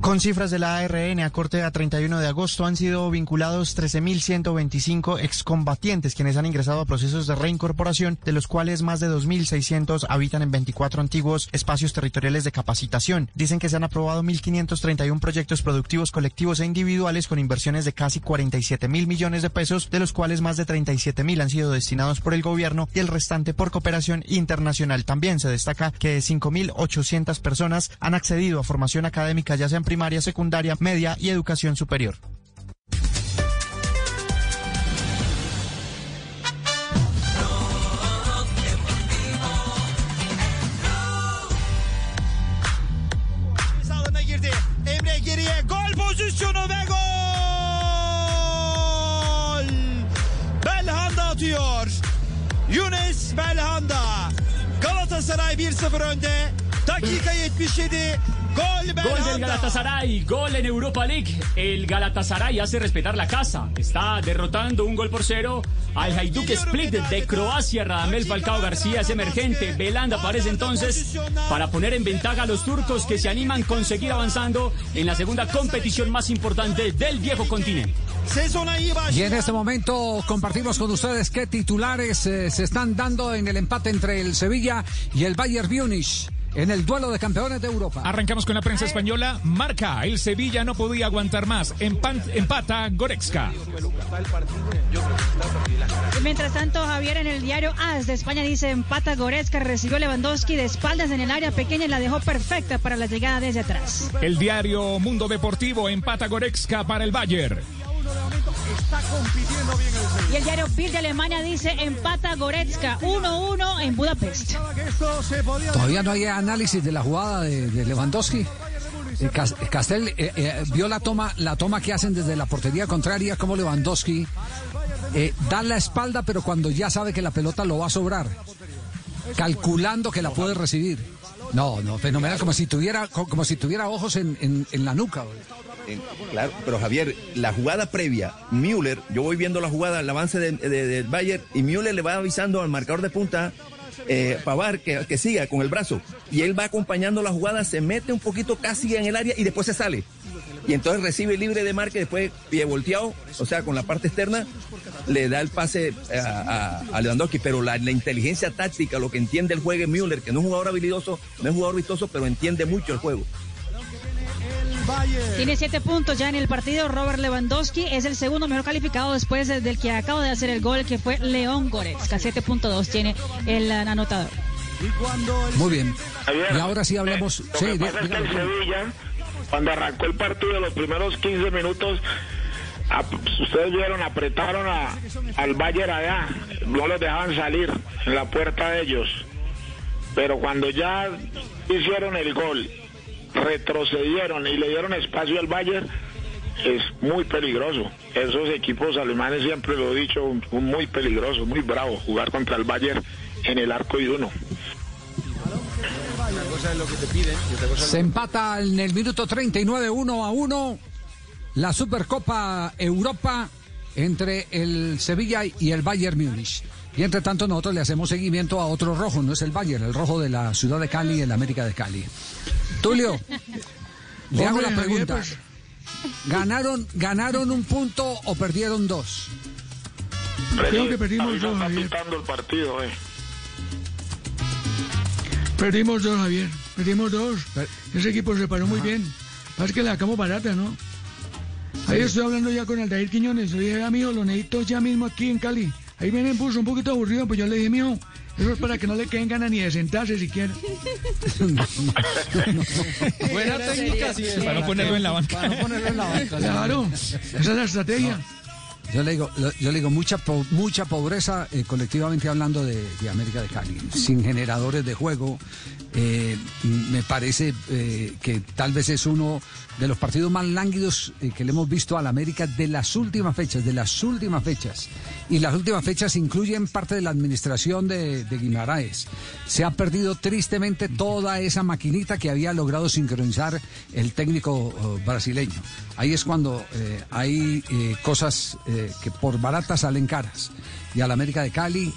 Con cifras de la ARN a corte a 31 de agosto han sido vinculados 13.125 excombatientes quienes han ingresado a procesos de reincorporación, de los cuales más de 2.600 habitan en 24 antiguos espacios territoriales de capacitación. Dicen que se han aprobado 1.531 proyectos productivos colectivos e individuales con inversiones de casi 47 mil millones de pesos, de los cuales más de 37 mil han sido destinados por el gobierno y el restante por cooperación internacional. También se destaca que 5.800 personas han accedido a formación académica, ya sea en primaria, secundaria, media y educación superior. Pozisyonu ve gol! Belhanda atıyor. Yunus Belhanda. Galatasaray 1-0 önde. Dakika 77. Gol Gol del. Galatasaray, gol en Europa League. El Galatasaray hace respetar la casa. Está derrotando un gol por cero al Hajduk Split de Croacia. Radamel Falcao García es emergente. Belanda aparece entonces para poner en ventaja a los turcos que se animan con seguir avanzando en la segunda competición más importante del viejo continente. Y en este momento compartimos con ustedes qué titulares eh, se están dando en el empate entre el Sevilla y el Bayern Múnich en el duelo de campeones de Europa. Arrancamos con la prensa española. Marca, el Sevilla no podía aguantar más. Empan- empata Goretzka. Y Mientras tanto, Javier en el diario AS de España dice empata Goretzka, recibió Lewandowski de espaldas en el área pequeña y la dejó perfecta para la llegada desde atrás. El diario Mundo Deportivo empata Goretzka para el Bayern. Está compitiendo bien el Sevilla. Y el diario Bild de Alemania dice empata Goretzka 1-1 en Budapest. Todavía no hay análisis de la jugada de, de Lewandowski. Eh, Cas- Castel eh, eh, vio la toma, la toma que hacen desde la portería contraria, como Lewandowski eh, da la espalda, pero cuando ya sabe que la pelota lo va a sobrar, calculando que la puede recibir. No, no, fenomenal, como si tuviera, co- como si tuviera ojos en, en- en la nuca. Eh, Claro, pero Javier, la jugada previa, Müller, yo voy viendo la jugada, el avance de- de- del Bayern, y Müller le va avisando al marcador de punta, eh, Pavar, que, que siga con el brazo. Y él va acompañando la jugada, se mete un poquito casi en el área y después se sale. Y entonces recibe libre de marca, después pie volteado, o sea, con la parte externa, le da el pase a, a- a Lewandowski. Pero la, inteligencia táctica, lo que entiende el juego Müller, que no es un jugador habilidoso, no es jugador vistoso, pero entiende mucho el juego. Tiene siete puntos ya en el partido. Robert Lewandowski es el segundo mejor calificado después de- del que acaba de hacer el gol, que fue León Goretzka. 7.2 tiene el eh, anotador. Muy bien. Y ahora sí hablamos. Lo Sí, que di- pasa es que el dígame. Sevilla, cuando arrancó el partido, los primeros 15 minutos, ustedes vieron, apretaron a- al Bayern allá, no los dejaban salir en la puerta de ellos. Pero cuando ya hicieron el gol, retrocedieron y le dieron espacio al Bayern, es muy peligroso. Esos equipos alemanes siempre lo he dicho, muy peligroso, muy bravo jugar contra el Bayern en el arco y uno. Se empata en el minuto 39, 1 a 1, la Supercopa Europa entre el Sevilla y el Bayern Múnich. Y entre tanto nosotros le hacemos seguimiento a otro rojo, no es el Bayern, el rojo de la ciudad de Cali, en la América de Cali. Tulio, le hago la pregunta. pues. ¿Ganaron, ¿Ganaron un punto o perdieron dos? Creo que perdimos dos, está Javier. el partido, eh. Perdimos dos, Javier. Perdimos dos. Ese equipo se paró muy bien. Pasa que la sacamos barata, ¿no? Ahí estoy hablando ya con Aldair Quiñones. Le dije, amigo, lo necesito ya mismo aquí en Cali. Ahí viene me puso un poquito aburrido, pues yo le dije, mío, eso es para que no le queden ganas ni de sentarse siquiera. Buena técnica, sí. Para no ponerlo en la banca. Para no ponerlo en la banca. Claro, esa es la estrategia. Yo le digo, yo le digo mucha po- mucha pobreza eh, colectivamente hablando de, de América de Cali, sin generadores de juego. eh, m- me parece eh, que tal vez es uno de los partidos más lánguidos que le hemos visto a la América de las últimas fechas, de las últimas fechas. Y las últimas fechas incluyen parte de la administración de, de Guimaraes. Se ha perdido tristemente toda esa maquinita que había logrado sincronizar el técnico eh, brasileño. Ahí es cuando eh, hay eh, cosas eh, que por baratas salen caras. Y a la América de Cali eh,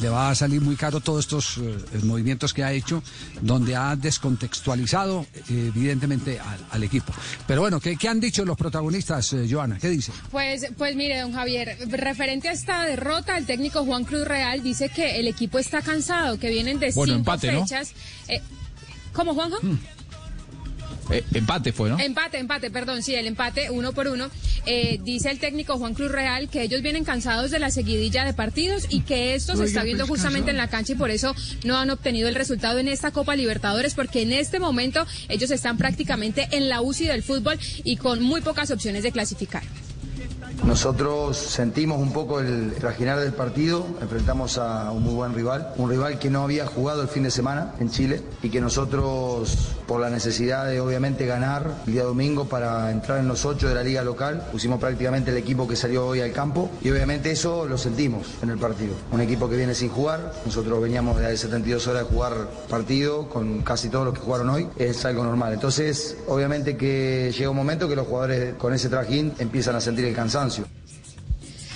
le va a salir muy caro todos estos eh, movimientos que ha hecho, donde ha descontextualizado eh, evidentemente al, al equipo. Pero bueno, ¿qué, qué han dicho los protagonistas, eh, Joana? ¿Qué dicen? Pues, pues mire, don Javier, referente a esta derrota, el técnico Juan Cruz Real dice que el equipo está cansado, que vienen de Bueno, cinco empate, ¿no? fechas. Eh, ¿Cómo, Juanjo? Eh, empate fue, ¿no? Empate, empate, perdón, sí, el empate uno por uno. Eh, dice el técnico Juan Cruz Real que ellos vienen cansados de la seguidilla de partidos y que esto se está viendo justamente en la cancha y por eso no han obtenido el resultado en esta Copa Libertadores porque en este momento ellos están prácticamente en la UCI del fútbol y con muy pocas opciones de clasificar. Nosotros sentimos un poco el trajinar del partido, enfrentamos a un muy buen rival, un rival que no había jugado el fin de semana en Chile y que nosotros, por la necesidad de obviamente ganar el día domingo para entrar en los ocho de la liga local, pusimos prácticamente el equipo que salió hoy al campo y obviamente eso lo sentimos en el partido. Un equipo que viene sin jugar, nosotros veníamos de 72 horas de jugar partido con casi todos los que jugaron hoy, es algo normal. Entonces, obviamente que llega un momento que los jugadores con ese trajín empiezan a sentir el cansancio.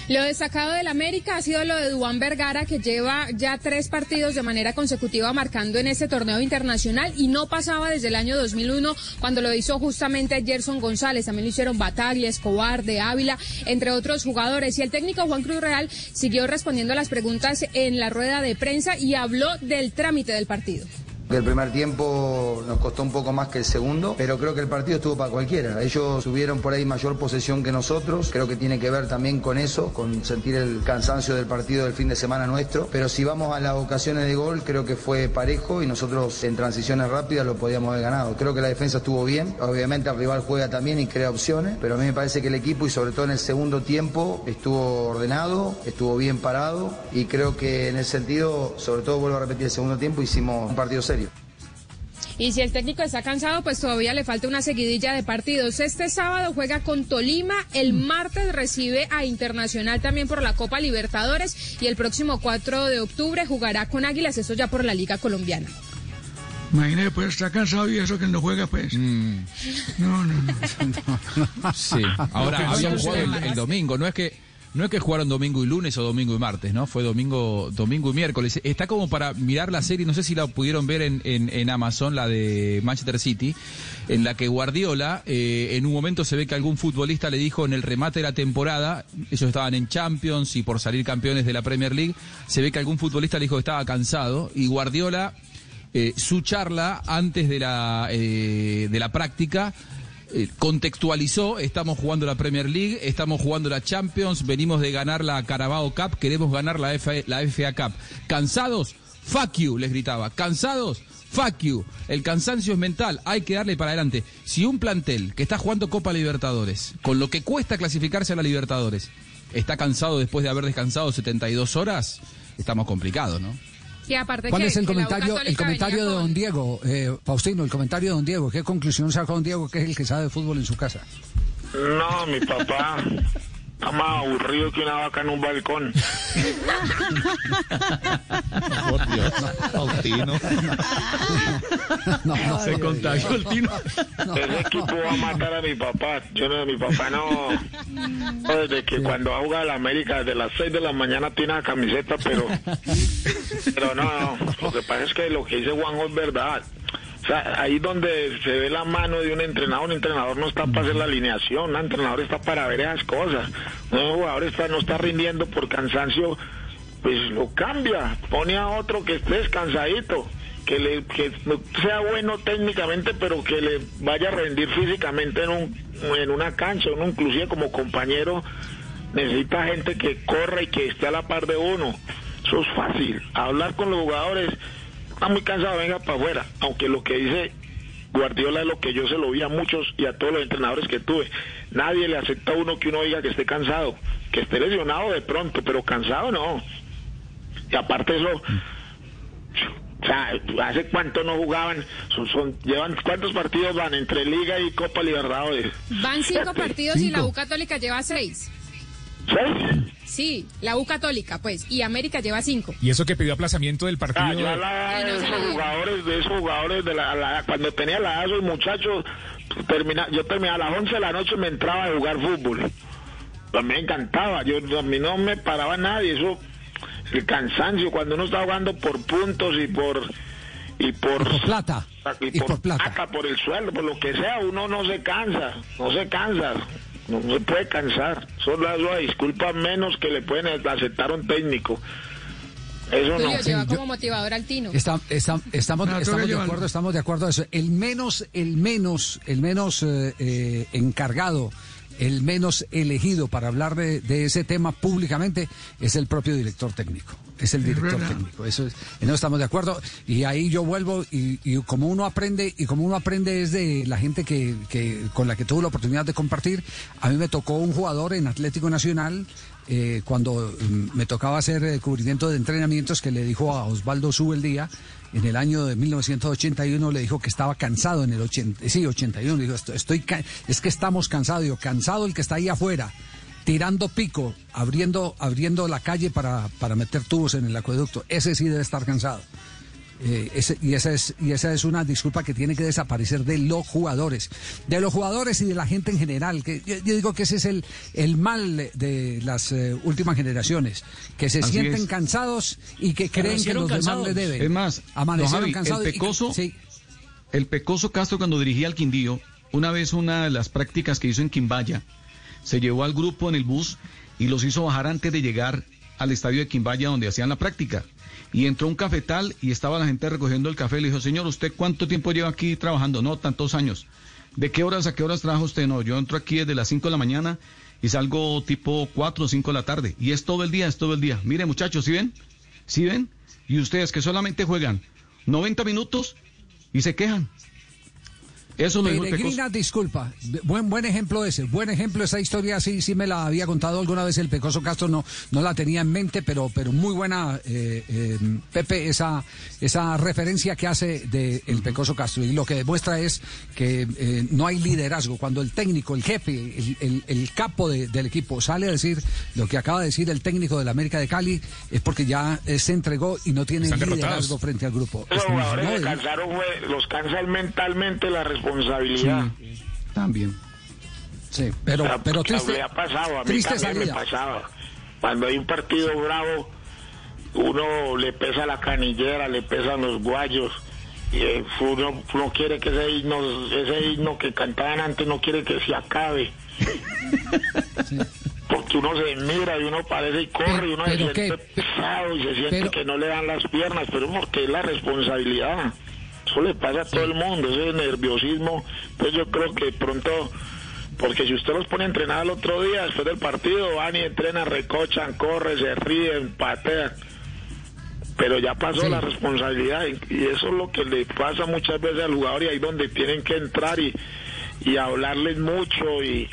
Lo destacado del América ha sido lo de Duan Vergara, que lleva ya tres partidos de manera consecutiva marcando en este torneo internacional y no pasaba desde el año 2001 cuando lo hizo justamente Gerson González. También lo hicieron Bataglia, Escobar, de Ávila, entre otros jugadores. Y el técnico Juan Cruz Real siguió respondiendo a las preguntas en la rueda de prensa y habló del trámite del partido. El primer tiempo nos costó un poco más que el segundo, pero creo que el partido estuvo para cualquiera. Ellos tuvieron por ahí mayor posesión que nosotros, creo que tiene que ver también con eso, con sentir el cansancio del partido del fin de semana nuestro. Pero si vamos a las ocasiones de gol, creo que fue parejo y nosotros en transiciones rápidas lo podíamos haber ganado. Creo que la defensa estuvo bien, obviamente el rival juega también y crea opciones, pero a mí me parece que el equipo y sobre todo en el segundo tiempo estuvo ordenado, estuvo bien parado y creo que en ese sentido, sobre todo vuelvo a repetir, el segundo tiempo hicimos un partido. Y si el técnico está cansado, pues todavía le falta una seguidilla de partidos. Este sábado juega con Tolima, el martes recibe a Internacional también por la Copa Libertadores y el próximo 4 de octubre jugará con Águilas, eso ya por la Liga Colombiana. Imagínate, pues está cansado y eso que no juega, pues. Mm. No, no, no. Sí, ahora habían jugado el, el domingo, no es que no es que jugaron domingo y lunes o domingo y martes, ¿no? Fue domingo, domingo y miércoles. Está como para mirar la serie, no sé si la pudieron ver en, en, Amazon, la de Manchester City, en la que Guardiola, eh, en un momento se ve que algún futbolista le dijo en el remate de la temporada, ellos estaban en Champions y por salir campeones de la Premier League, se ve que algún futbolista le dijo que estaba cansado y Guardiola, eh, su charla antes de la, eh, de la práctica, contextualizó, estamos jugando la Premier League, estamos jugando la Champions, venimos de ganar la Carabao Cup, queremos ganar la FA, la FA Cup. ¿Cansados? Fuck you, les gritaba. ¿Cansados? Fuck you. El cansancio es mental, hay que darle para adelante. Si un plantel que está jugando Copa Libertadores, con lo que cuesta clasificarse a la Libertadores, está cansado después de haber descansado 72 horas, estamos complicados, ¿no? Y aparte ¿Cuál que- es el comentario, el comentario de con- don Diego, eh, Faustino, el comentario de don Diego? ¿Qué conclusión sacó don Diego, que es el que sabe de fútbol en su casa? No, mi papá está más aburrido que una vaca en un balcón. Por Dios, Faustino. No, no, Se contagió el tino. Ese equipo va a matar a mi papá. Yo no, mi papá no. Desde que cuando ha jugado la América, desde las 6 de la mañana tiene la camiseta, pero. Pero no, no. Lo que pasa es que lo que dice Juanjo es verdad. O sea, ahí donde se ve la mano de un entrenador, un entrenador no está para hacer la alineación, un entrenador está para ver esas cosas. Un jugador está, no está rindiendo por cansancio, pues lo cambia, pone a otro que esté descansadito, que le que sea bueno técnicamente, pero que le vaya a rendir físicamente en un en una cancha, uno inclusive como compañero necesita gente que corra y que esté a la par de uno. Eso es fácil. Hablar con los jugadores, está muy cansado, venga para afuera. Aunque lo que dice Guardiola es lo que yo se lo vi a muchos y a todos los entrenadores que tuve. Nadie le acepta a uno que uno diga que esté cansado, que esté lesionado de pronto, pero cansado no. Y aparte eso, o sea, ¿hace cuánto no jugaban? Son, son- llevan ¿Cuántos partidos van entre Liga y Copa Libertadores? Van cinco partidos y la. U Católica lleva seis. ¿Seis? Sí, la U Católica, pues, y América lleva cinco. Y eso que pidió aplazamiento del partido. Ah, yo Sí, no se esos jugadores, de esos jugadores de la, la- cuando tenía la edad, esos muchachos, termina, yo terminaba a las 11 de la noche me entraba a jugar fútbol. A mí me encantaba, yo, a mí no me paraba nadie, eso, el cansancio, cuando uno está jugando por puntos y por... Y por, Y por plata. y Y por, por plata. plata, por el sueldo, por lo que sea, uno no se cansa, no se cansa, no se puede cansar. Eso es la, disculpa menos que le pueden aceptar a un técnico. Eso no. Lleva como motivador al Tino. Está- está- estamos, No, estamos de acuerdo, estamos de acuerdo a eso. El menos, el menos, el menos eh, eh, encargado, el menos elegido para hablar de, de ese tema públicamente es el propio director técnico. Es el director técnico. Eso es, en eso estamos de acuerdo. Y ahí yo vuelvo y, y como uno aprende y como uno aprende es de la gente que, que con la que tuve la oportunidad de compartir. A mí me tocó un jugador en Atlético Nacional eh, cuando mm, me tocaba hacer eh, cubrimiento de entrenamientos que le dijo a Osvaldo Subeldía en el año de 1981 le dijo que estaba cansado en el 80, sí, 81, dijo, "Estoy- es que estamos cansados, digo, cansado el que está ahí afuera, tirando pico, abriendo, abriendo la calle para, para meter tubos en el acueducto, ese sí debe estar cansado. Eh, ese- y, esa es, y esa es una disculpa que tiene que desaparecer de los jugadores, de los jugadores y de la gente en general. Que yo, yo digo que ese es el, el mal de las eh, últimas generaciones, que se Así sienten es. cansados y que creen que los demás le deben. Es más, Javi, cansados. el y Pecoso- sí. El Pecoso Castro cuando dirigía al Quindío, una vez una de las prácticas que hizo en Quimbaya, se llevó al grupo en el bus y los hizo bajar antes de llegar al estadio de Quimbaya donde hacían la práctica. y entró un cafetal y estaba la gente recogiendo el café. Le dijo, señor, ¿usted cuánto tiempo lleva aquí trabajando? No, tantos años. ¿De qué horas a qué horas trabaja usted? No, yo entro aquí desde las 5 de la mañana y salgo tipo 4 o 5 de la tarde. Y es todo el día, es todo el día. Mire, muchachos, ¿sí ven? ¿Sí ven? Y ustedes que solamente juegan 90 minutos y se quejan. Eso el Peregrina, disculpa. Buen, buen ejemplo ese. Buen ejemplo esa historia. Sí, sí me la había contado alguna vez el Pecoso Castro. No, no la tenía en mente, pero, pero muy buena, eh, eh, Pepe, esa, esa referencia que hace de el Pecoso Castro. Y lo que demuestra es que eh, no hay liderazgo. Cuando el técnico, el jefe, el, el- el capo de- del equipo sale a decir lo que acaba de decir el técnico de la América de Cali, es porque ya eh, se entregó y no tiene derrotados. liderazgo frente al grupo. Los jugadores No, los cansan mentalmente la responsabilidad. También. Sí, pero, pero Porque triste, me ha pasado, a mí también me pasaba. Cuando hay un partido bravo, uno le pesa la canillera, le pesan los guayos. Y eh, uno, uno quiere que ese himno, ese himno que cantaban antes no quiere que se acabe. Porque uno se mira y uno parece y corre y uno se pero siente qué- pesado y se siente pero- que no le dan las piernas, pero porque es la responsabilidad. Eso le pasa a todo el mundo, ese nerviosismo. Pues yo creo que pronto, porque si usted los pone a entrenar el otro día, después del partido, van y entrenan, recochan, corren, se ríen, patean. Pero ya pasó la responsabilidad y y eso es lo que le pasa muchas veces al jugador y ahí donde tienen que entrar y, y hablarles mucho y,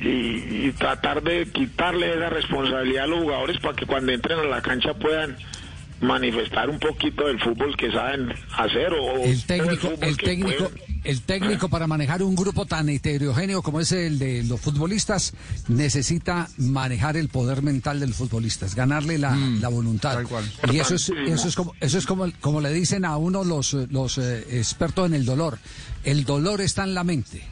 y, y tratar de quitarle esa responsabilidad a los jugadores para que cuando entren a la cancha puedan manifestar un poquito del fútbol que saben hacer o El técnico, el técnico, pueden. el técnico para manejar un grupo tan heterogéneo como es el de los futbolistas necesita manejar el poder mental de los futbolistas, ganarle la, la voluntad. Y eso es, eso es como, eso es como, como le dicen a uno los, los eh, expertos en el dolor. El dolor está en la mente.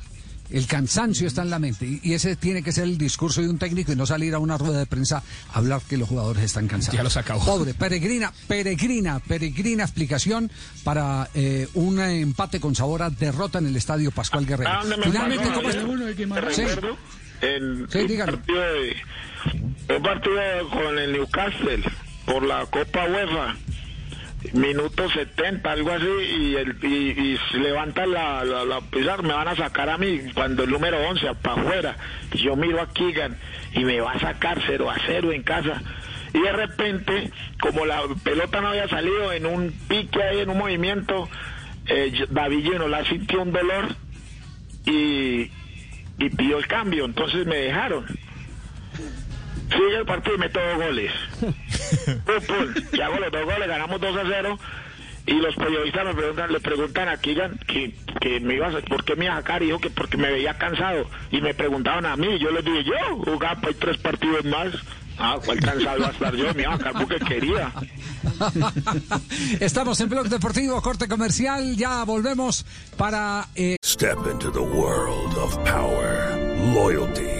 El cansancio está en la mente y, ese tiene que ser el discurso de un técnico y no salir a una rueda de prensa a hablar que los jugadores están cansados. Ya los acabó. Pobre, peregrina, peregrina, peregrina explicación para eh, un empate con sabor a derrota en el estadio Pascual Guerrero. ¿A dónde me Finalmente, ¿cómo está? Sí. Sí, un partido, de- un partido con el Newcastle por la Copa UEFA minuto 70 algo así y, el, y, y levanta la, la, pizarra, me van a sacar a mí cuando el número 11 para afuera. Yo miro a Keegan y me va a sacar 0 a 0 en casa. Y de repente como la pelota no había salido en un pique ahí en un movimiento eh, David la sintió un dolor y, y pidió el cambio, entonces me dejaron. Sigue el partido y meto dos goles. pum, pum, y hago los dos goles, ganamos 2 a 0. Y los periodistas me preguntan, le preguntan a Keegan que, que me iba a, por qué me iba a sacar y dijo que porque me veía cansado. Y me preguntaban a mí, yo les dije, yo jugaba pues, tres partidos más. Ah, ¿cuál cansado iba a estar yo? Me iba a sacar porque quería. Estamos en Blog Deportivo, corte comercial, ya volvemos para... eh, Step into the world of power, loyalty,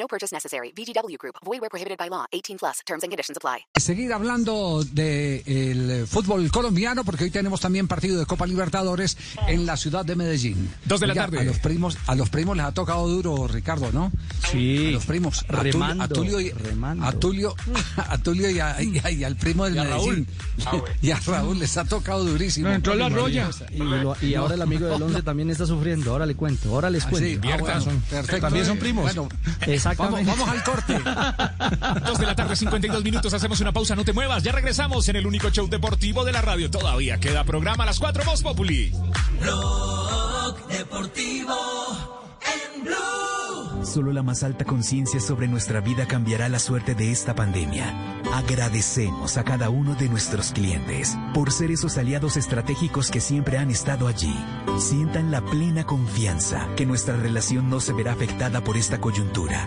No purchase necessary. VGW Group. Void where prohibited by law. 18 plus. Terms and conditions apply. seguir hablando del el fútbol colombiano porque hoy tenemos también partido de Copa Libertadores en la ciudad de Medellín. Dos de la Oiga, tarde. A los primos, a los primos les ha tocado duro, Ricardo, ¿no? Sí. A los primos. A Tulio- Remando, A Tulio, y, a Tulio, a Tulio y, a- y a- y al primo del Y a Medellín. Y a Raúl les ha tocado durísimo. No, entró la roya. Y, lo- y ahora el amigo del 11 también está sufriendo. Ahora le cuento. Ahora les Ah, cuento. sí, ah, bueno, perfecto. También son primos. Bueno, Exactamente. Vamos, vamos al corte. Dos de la tarde, 52 minutos. Hacemos una pausa, no te muevas. Ya regresamos en el único show deportivo de la radio. Todavía queda programa a las 4 Voz Populi. Blog Deportivo en Blue. Solo la más alta conciencia sobre nuestra vida cambiará la suerte de esta pandemia. Agradecemos a cada uno de nuestros clientes por ser esos aliados estratégicos que siempre han estado allí. Sientan la plena confianza que nuestra relación no se verá afectada por esta coyuntura.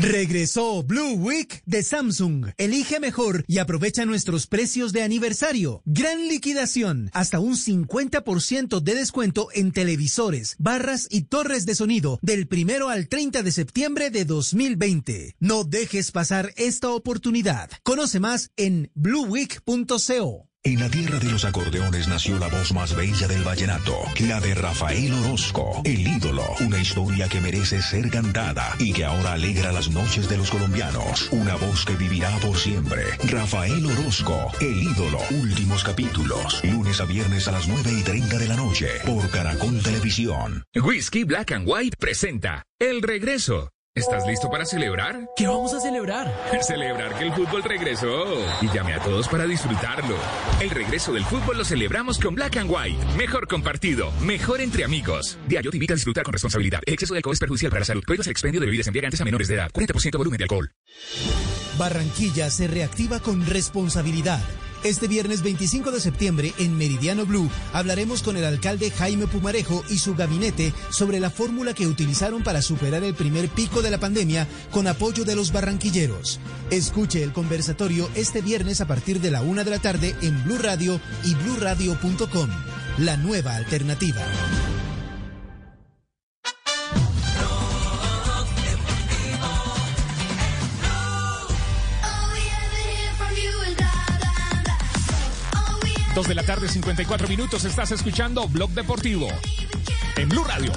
Regresó Blue Week de Samsung. Elige mejor y aprovecha nuestros precios de aniversario. Gran liquidación. Hasta un 50% de descuento en televisores, barras y torres de sonido del primero al 30 de septiembre de 2020. No dejes pasar esta oportunidad. Conoce más en blueweek.co. En la tierra de los acordeones nació la voz más bella del vallenato, la de Rafael Orozco, el ídolo, una historia que merece ser cantada y que ahora alegra las noches de los colombianos, una voz que vivirá por siempre. Rafael Orozco, el ídolo, últimos capítulos, lunes a viernes a las 9 y 30 de la noche, por Caracol Televisión. Whisky Black and White presenta El Regreso. ¿Estás listo para celebrar? ¿Qué vamos a celebrar? Celebrar que el fútbol regresó. Y llame a todos para disfrutarlo. El regreso del fútbol lo celebramos con Black and White. Mejor compartido, mejor entre amigos. Diario te invita a disfrutar con responsabilidad. El exceso de alcohol es perjudicial para la salud. Prohíbas el expendio de bebidas embriagantes a menores de edad. 40% volumen de alcohol. Barranquilla se reactiva con responsabilidad. Este viernes 25 de septiembre en Meridiano Blue hablaremos con el alcalde Jaime Pumarejo y su gabinete sobre la fórmula que utilizaron para superar el primer pico de la pandemia con apoyo de los barranquilleros. Escuche el conversatorio este viernes a partir de la una de la tarde en Blue Radio y bluradio.com. La nueva alternativa. Dos de la tarde, 54 minutos. Estás escuchando Blog Deportivo en Blue Radio.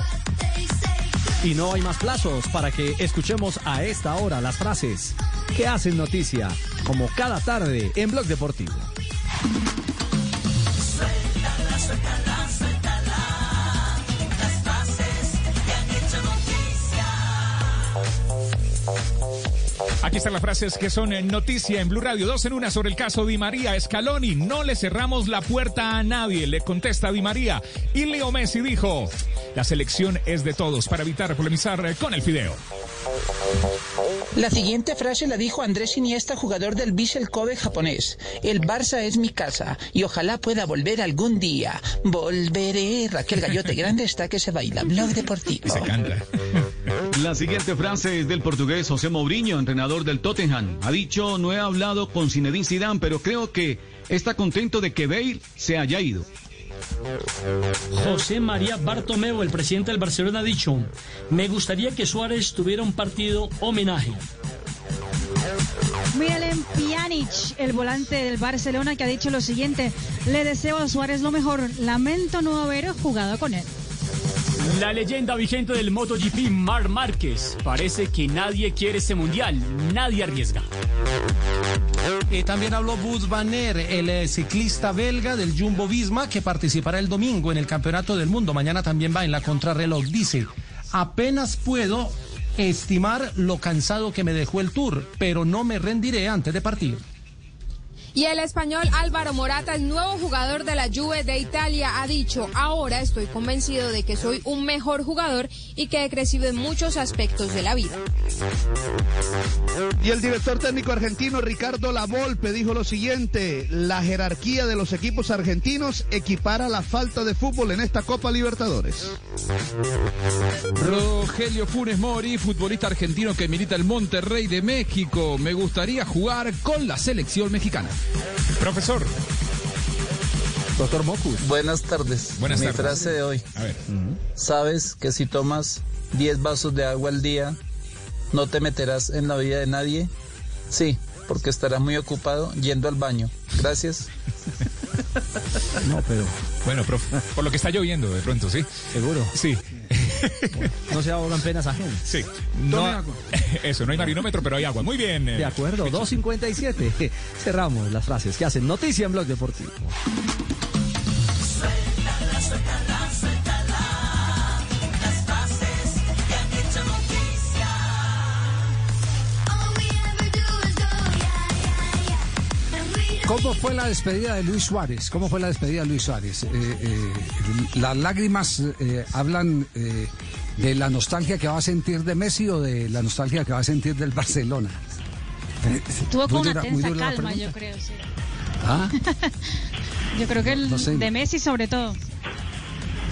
Y no hay más plazos para que escuchemos a esta hora las frases que hacen noticia, como cada tarde en Blog Deportivo. Aquí están las frases que son en noticia en Blue Radio. Dos en una sobre el caso Di María. Scaloni, no le cerramos la puerta a nadie, le contesta Di María. Y Leo Messi dijo, la selección es de todos para evitar polemizar eh, con el fideo. La siguiente frase la dijo Andrés Iniesta, jugador del Vissel Kobe japonés. El Barça es mi casa y ojalá pueda volver algún día. Volveré. Raquel Gallote, grande está que se baila. Blog deportivo. Se canta. La siguiente frase es del portugués José Mourinho, entrenador del Tottenham. Ha dicho, no he hablado con Zinedine Zidane, pero creo que está contento de que Bale se haya ido. José María Bartomeu, el presidente del Barcelona, ha dicho, me gustaría que Suárez tuviera un partido homenaje. Miralem Pjanic, el volante del Barcelona, que ha dicho lo siguiente: Le deseo a Suárez lo mejor. Lamento no haber jugado con él. La leyenda vigente del MotoGP, Mar Márquez. Parece que nadie quiere ese mundial, nadie arriesga. Eh, también habló Buz Van Aert, el eh, ciclista belga del Jumbo Visma que participará el domingo en el Campeonato del Mundo. Mañana también va en la contrarreloj. Dice, apenas puedo estimar lo cansado que me dejó el tour, pero no me rendiré antes de partir. Y el español Álvaro Morata, el nuevo jugador de la Juve de Italia, ha dicho, ahora estoy convencido de que soy un mejor jugador y que he crecido en muchos aspectos de la vida. Y el director técnico argentino Ricardo Lavolpe dijo lo siguiente, la jerarquía de los equipos argentinos equipara la falta de fútbol en esta Copa Libertadores. Rogelio Funes Mori, futbolista argentino que milita el Monterrey de México. Me gustaría jugar con la selección mexicana. Profesor. Doctor Mocus. Buenas tardes. Buenas Mi tardes. frase de hoy. A ver. ¿Sabes que si tomas 10 vasos de agua al día, no te meterás en la vida de nadie? Sí, porque estarás muy ocupado yendo al baño. Gracias. No, pero. Bueno, profe, por lo que está lloviendo de pronto, ¿sí? ¿Seguro? Sí. No se ahogan penas ajenas. Sí. No, Eso, no hay marinómetro, pero hay agua. Muy bien. eh. De acuerdo, 2.57. Cerramos las frases que hacen noticia en Blog Deportivo. Suéltala, suéltala, suéltala. ¿Cómo fue la despedida de Luis Suárez? ¿Cómo fue la despedida de Luis Suárez? Eh, eh, las lágrimas eh, hablan ¿De la nostalgia que va a sentir de Messi o de la nostalgia que va a sentir del Barcelona? Tuvo con una tensa calma, yo creo, sí. ¿Ah? Yo creo que el No sé. de Messi sobre todo.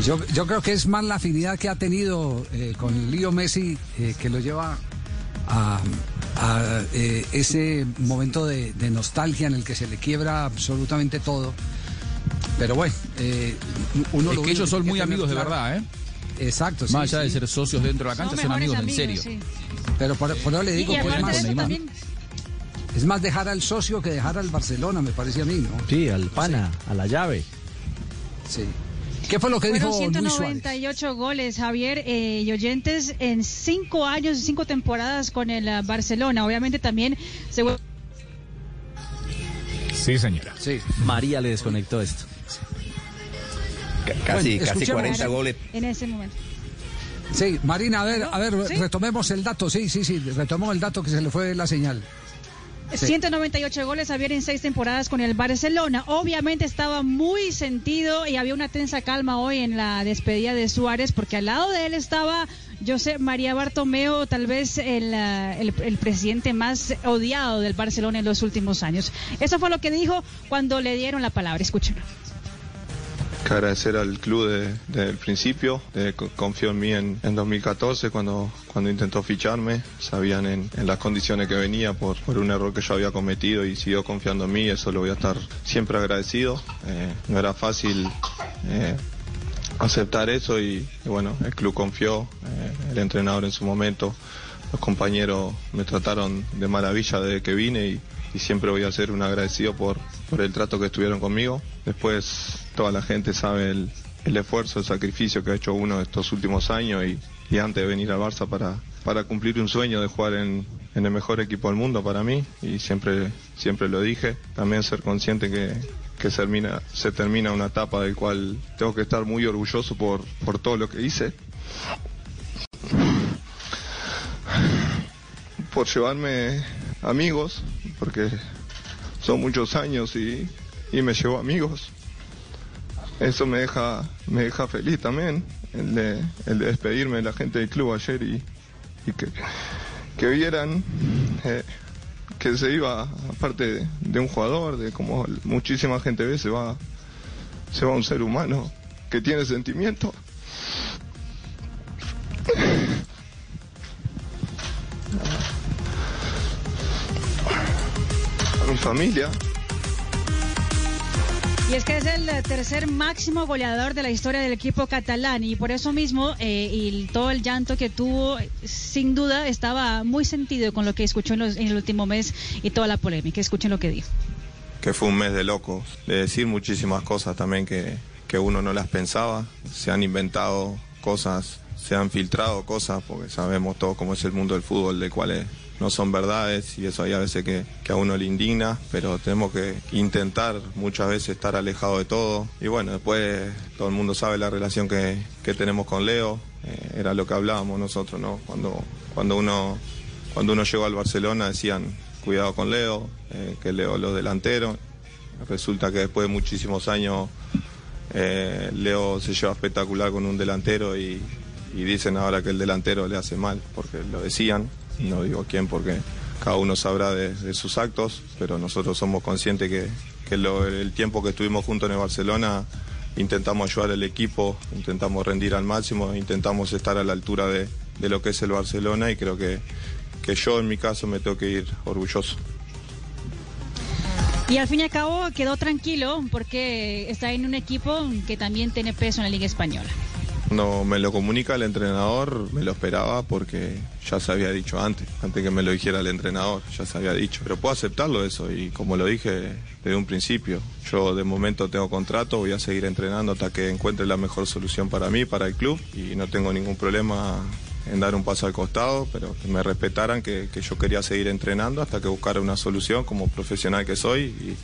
Yo, yo creo que es más la afinidad que ha tenido con Leo Messi que lo lleva a, a, eh, ese momento de, de nostalgia en el que se le quiebra absolutamente todo. Pero bueno, eh, uno Es lo que ellos son muy amigos de verdad, ¿eh? Exacto, sí, Más allá de ser socios dentro de la cancha, son, amigos, en serio. Pero por, por eso le digo y que es aparte de más, eso también, es más dejar al socio que dejar al Barcelona, me parece a mí, ¿no? Sí, al pana, a la llave. Sí. ¿Qué fue lo que fueron dijo Luis Suárez? 198 goles, Javier eh, y oyentes, en cinco años y cinco temporadas con el ah, Barcelona. Obviamente también se vuelve Sí, señora. Sí. María le desconectó esto. Casi, Bueno, casi escuchemos. 40 goles. en ese momento. Sí, Marina, a ver, a ver, ¿Sí? retomemos el dato. Sí, sí, sí, retomemos el dato que se le fue la señal. Sí. 198 goles Javier en seis temporadas con el Barcelona. Obviamente estaba muy sentido y había una tensa calma hoy en la despedida de Suárez porque al lado de él estaba José María Bartomeo, tal vez el, ah, el, el presidente más odiado del Barcelona en los últimos años. Eso fue lo que dijo cuando le dieron la palabra. Escuchen. Que agradecer al club de- desde el principio, confió en mí en, en 2014 cuando, cuando intentó ficharme, sabían en, las condiciones que venía por, por un error que yo había cometido y siguió confiando en mí, eso lo voy a estar siempre agradecido. Eh, no era fácil eh, aceptar eso y, y bueno, el club confió, eh, el entrenador en su momento, los compañeros me trataron de maravilla desde que vine y, y siempre voy a ser un agradecido por, por el trato que estuvieron conmigo. Después toda la gente sabe el, el esfuerzo, el sacrificio que ha hecho uno estos últimos años y, y antes de venir al Barça para, para cumplir un sueño de jugar en, en el mejor equipo del mundo para mí y siempre, siempre lo dije. También ser consciente que, que se termina, se termina una etapa del cual tengo que estar muy orgulloso por, por todo lo que hice. Por llevarme amigos, porque son muchos años y, y me llevo amigos. Eso me deja, me deja feliz también, el de, el de despedirme de la gente del club ayer y, y que, que vieran eh, que se iba, aparte de, de un jugador, de como muchísima gente ve, se va, se va un ser humano que tiene sentimiento. Familia, Y es que es el tercer máximo goleador de la historia del equipo catalán y por eso mismo eh, y todo el llanto que tuvo, sin duda estaba muy sentido con lo que escuchó en, los- en el último mes y toda la polémica. Escuchen lo que dijo. que fue un mes de locos, de decir muchísimas cosas también que, que uno no las pensaba. Se han inventado cosas, se han filtrado cosas, porque sabemos todo cómo es el mundo del fútbol, de cuáles no son verdades y eso hay a veces que, que a uno le indigna, pero tenemos que intentar muchas veces estar alejado de todo. Y bueno, después todo el mundo sabe la relación que, que tenemos con Leo, eh, era lo que hablábamos nosotros, ¿no? Cuando, cuando uno cuando uno llegó al Barcelona decían cuidado con Leo, eh, que Leo los delanteros. Resulta que después de muchísimos años eh, Leo se lleva espectacular con un delantero y, y dicen ahora que el delantero le hace mal, porque lo decían, no digo quién porque cada uno sabrá de, de sus actos, pero nosotros somos conscientes que, que lo- el tiempo que estuvimos juntos en el Barcelona intentamos ayudar al equipo, intentamos rendir al máximo, intentamos estar a la altura de, de lo que es el Barcelona y creo que, que yo en mi caso me tengo que ir orgulloso. Y al fin y al cabo quedó tranquilo porque está en un equipo que también tiene peso en la Liga Española. No me lo comunica el entrenador, me lo esperaba porque ya se había dicho antes, antes que me lo dijera el entrenador, ya se había dicho. Pero puedo aceptarlo eso y como lo dije desde un principio, yo de momento tengo contrato, voy a seguir entrenando hasta que encuentre la mejor solución para mí, para el club y no tengo ningún problema en dar un paso al costado, pero que me respetaran que, yo quería seguir entrenando hasta que buscara una solución como profesional que soy y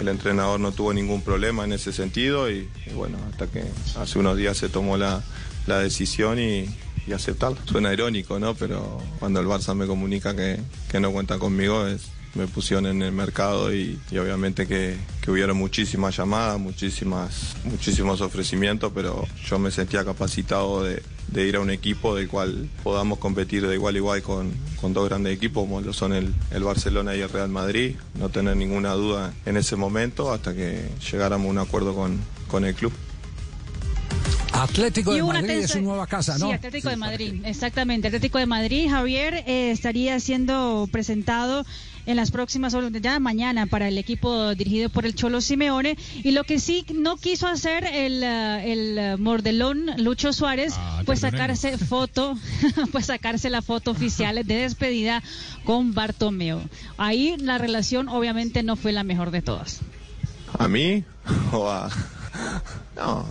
el entrenador no tuvo ningún problema en ese sentido y, bueno, hasta que hace unos días se tomó la decisión y, y. Suena irónico, ¿no? Pero cuando el Barça me comunica que, que no cuenta conmigo es, me pusieron en el mercado y, y obviamente que, que hubieron muchísimas llamadas, muchísimas, muchísimos ofrecimientos, pero yo me sentía capacitado de, de ir a un equipo del cual podamos competir de igual a igual con, con dos grandes equipos como lo son el, el Barcelona y el Real Madrid, no tener ninguna duda en ese momento hasta que llegáramos a un acuerdo con, con el club. Atlético de Madrid es su nueva casa, ¿no? Sí, Atlético de Madrid, exactamente. Atlético de Madrid, Javier, eh, estaría siendo presentado en las próximas horas, ya mañana, para el equipo dirigido por el Cholo Simeone. Y lo que sí no quiso hacer el, eh, el mordelón Lucho Suárez, pues perdónenme. sacarse foto, pues sacarse la foto oficial de despedida con Bartomeo. Ahí la relación obviamente no fue la mejor de todas. ¿A mí? ¿O a.? No,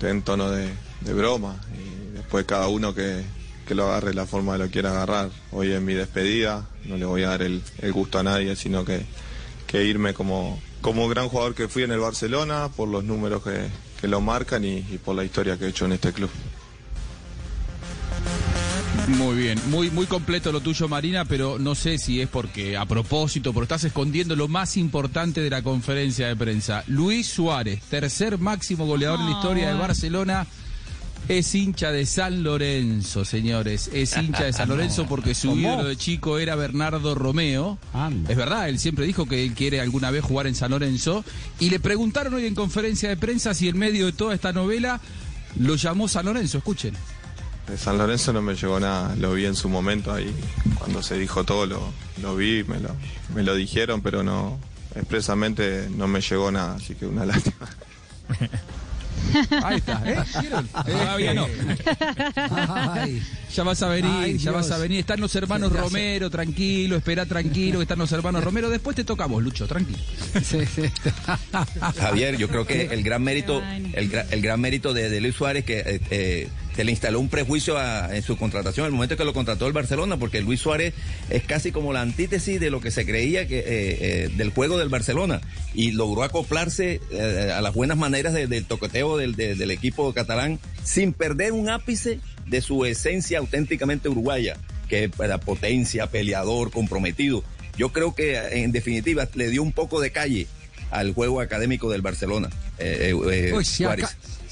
en tono de, de broma. Y después cada uno que, que lo agarre la forma que lo quiera agarrar. Hoy en mi despedida no le voy a dar el, gusto a nadie, sino que, que irme como, como gran jugador que fui en el Barcelona, por los números que, que lo marcan y, y por la historia que he hecho en este club. Muy bien, muy, muy completo lo tuyo, Marina, pero no sé si es porque a propósito, pero estás escondiendo lo más importante de la conferencia de prensa. Luis Suárez, tercer máximo goleador en la historia de Barcelona, es hincha de San Lorenzo, señores. Es hincha de San Lorenzo porque su ídolo de chico era Bernardo Romeo. Es verdad, él siempre dijo que él quiere alguna vez jugar en San Lorenzo. Y le preguntaron hoy en conferencia de prensa si en medio de toda esta novela lo llamó San Lorenzo. Escuchen. De San Lorenzo no me llegó nada, lo vi en su momento ahí, cuando se dijo todo lo, lo vi, me lo, me lo dijeron, pero no, expresamente no me llegó nada, así que una lástima. Ahí está, ¿eh? ¿Vieron? Todavía no. Ay. Ya vas a venir, Ay, ya vas a venir. Están los hermanos. Romero, tranquilo, espera tranquilo, que están los hermanos Romero. Después te toca a vos, Lucho, tranquilo. Javier, yo creo que el gran mérito, el, gra- el gran mérito de, de Luis Suárez que eh, eh, se le instaló un prejuicio a- en su contratación el momento que lo contrató el Barcelona, porque Luis Suárez es casi como la antítesis de lo que se creía que eh, eh, del juego del Barcelona y logró acoplarse eh, a las buenas maneras de- del toqueteo del, de- del equipo catalán sin perder un ápice de su esencia auténticamente uruguaya, que es la potencia, peleador, comprometido. Yo creo que en definitiva le dio un poco de calle al juego académico del Barcelona. eh, eh, eh, Uy.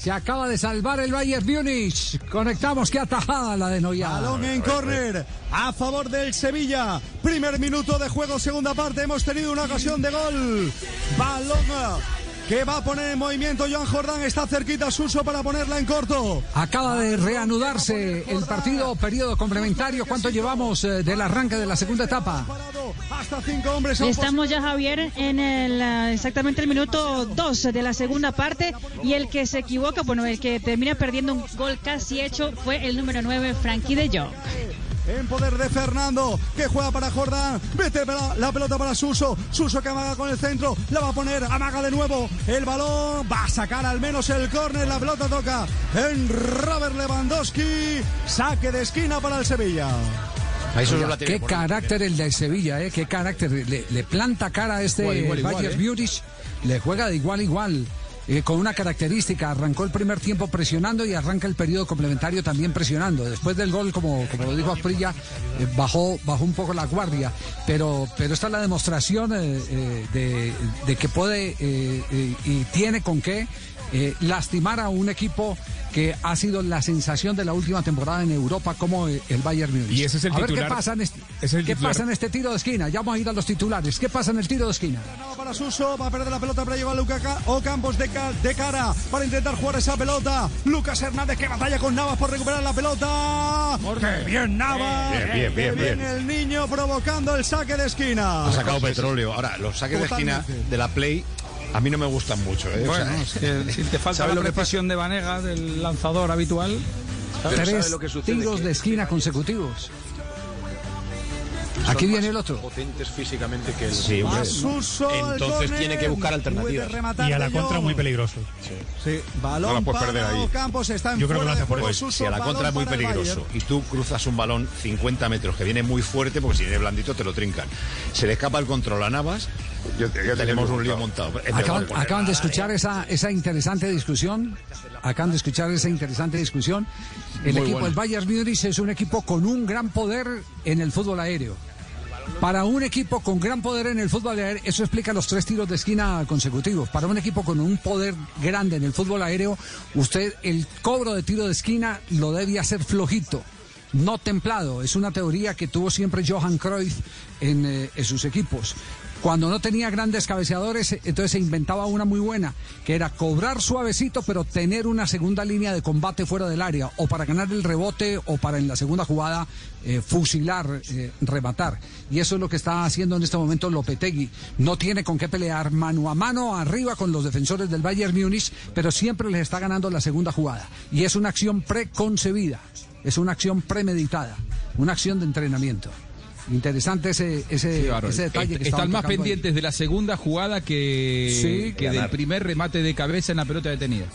Se acaba de salvar el Bayern Múnich. Conectamos, qué atajada la de Neuer. Balón en córner a favor del Sevilla. Primer minuto de juego, segunda parte. Hemos tenido una ocasión de gol. Balón que va a poner en movimiento. Joan Jordán está cerquita Suso para ponerla en corto. Acaba de reanudarse el partido, periodo complementario. ¿Cuánto llevamos eh, del arranque de la segunda etapa? Hasta cinco hombres. a un Estamos ya, Javier, en el, exactamente el minuto 2 de la segunda parte y el que se equivoca, bueno, el que termina perdiendo un gol casi hecho fue el número 9, Frankie de Jong. En poder de Fernando, que juega para Jordán. Vete la, la pelota para Suso. Suso que amaga con el centro. La va a poner, amaga de nuevo. El balón va a sacar al menos el córner. La pelota toca en Robert Lewandowski. Saque de esquina para el Sevilla. Oiga, qué carácter el de Sevilla, ¿eh? Qué carácter. Le, le planta cara a este Igual, igual, igual, Bayern ¿eh? Múnich. Le juega de igual a igual. Eh, con una característica, arrancó el primer tiempo presionando y arranca el periodo complementario también presionando. Después del gol, como, como lo dijo Asprilla, eh, bajó, bajó un poco la guardia. Pero, pero esta es la demostración eh, de, que puede y tiene con qué eh, lastimar a un equipo que ha sido la sensación de la última temporada en Europa como eh, el Bayern Múnich. Y ese es el a ver qué pasa en este, Es el ¿qué pasa en este tiro de esquina. Ya vamos a ir a los titulares. ¿Qué pasa en el tiro de esquina? Para Suso, va a perder la pelota para llevar a Luca Ca- Ocampos de, ca- de cara para intentar jugar esa pelota. Lucas Hernández que batalla con Navas por recuperar la pelota. ¡Qué bien Navas! Bien, bien, bien, ¡Qué bien. el niño provocando el saque de esquina. Ha sacado petróleo. Ahora, los saques de esquina de la Play a mí no me gustan mucho. ¿eh? O Bueno, sea, es que si te falta ¿sabes la precisión de Vanega, del lanzador habitual. Tres ¿sabe lo que tiros de esquina consecutivos. Aquí viene el otro. potentes físicamente que el Sí, Entonces tiene que buscar alternativas. Y a la contra muy peligroso. Sí, balón No la puedes perder ahí. Ocampos, está en Yo creo que lo hace por eso. Suso, Si a la contra es muy peligroso y tú cruzas un balón 50 metros que viene muy fuerte, porque si viene blandito te lo trincan. Se le escapa el control a Navas, tenemos un lío montado. Es de Acaban, acaban de escuchar esa, esa interesante discusión. Acaban de escuchar esa interesante discusión. El Muy equipo del Bayern Múnich es un equipo con un gran poder en el fútbol aéreo. Para un equipo con gran poder en el fútbol aéreo, eso explica los tres tiros de esquina consecutivos. Para un equipo con un poder grande en el fútbol aéreo, usted el cobro de tiro de esquina lo debe hacer flojito, no templado. Es una teoría que tuvo siempre Johan Cruyff en, eh, en sus equipos. Cuando no tenía grandes cabeceadores, eh, entonces se inventaba una muy buena, que era cobrar suavecito, pero tener una segunda línea de combate fuera del área, o para ganar el rebote, o para en la segunda jugada eh, fusilar, eh, rematar. Y eso es lo que está haciendo en este momento Lopetegui. No tiene con qué pelear mano a mano arriba con los defensores del Bayern Múnich, pero siempre les está ganando la segunda jugada. Y es una acción preconcebida, es una acción premeditada, una acción de entrenamiento. Interesante ese, ese, Sí, bárbaro. ese detalle que Están más ahí. pendientes de la segunda jugada que, Sí. que del primer remate de cabeza en la pelota detenida.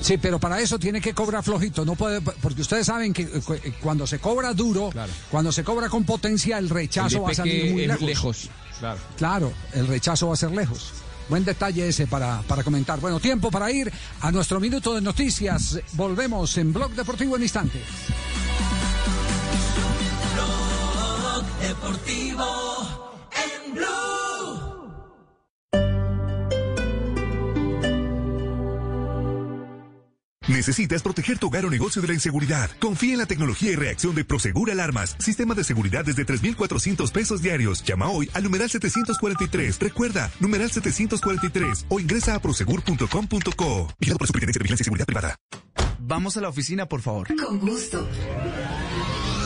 Sí, pero para eso tiene que cobrar flojito, no puede, porque ustedes saben que eh, cu- cuando se cobra duro, cuando se cobra con potencia, el rechazo El va a salir muy lejos. lejos, claro. Claro, el rechazo va a ser lejos. Buen detalle ese para, para comentar. Bueno, tiempo para ir a nuestro minuto de noticias. Volvemos en Blog Deportivo en instante. Deportivo en Blue. Necesitas proteger tu hogar o negocio de la inseguridad. Confía en la tecnología y reacción de Prosegur Alarmas. Sistema de seguridad desde 3,400 pesos diarios. Llama hoy al numeral 743. Recuerda, numeral 743 o ingresa a prosegur.com.co. Vigilado por la Superintendencia de Vigilancia y Seguridad Privada. Vamos a la oficina, por favor. Con gusto.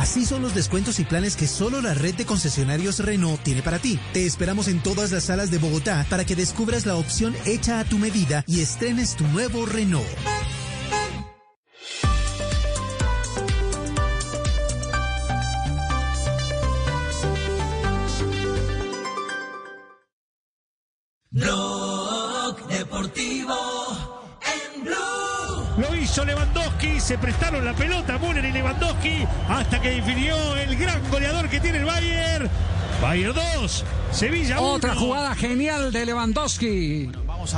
Así son los descuentos y planes que solo la red de concesionarios Renault tiene para ti. Te esperamos en todas las salas de Bogotá para que descubras la opción hecha a tu medida y estrenes tu nuevo Renault. Hizo Lewandowski, se prestaron la pelota Müller y Lewandowski hasta que definió el gran goleador que tiene el Bayern. Bayern 2, Sevilla 1. Otra jugada genial de Lewandowski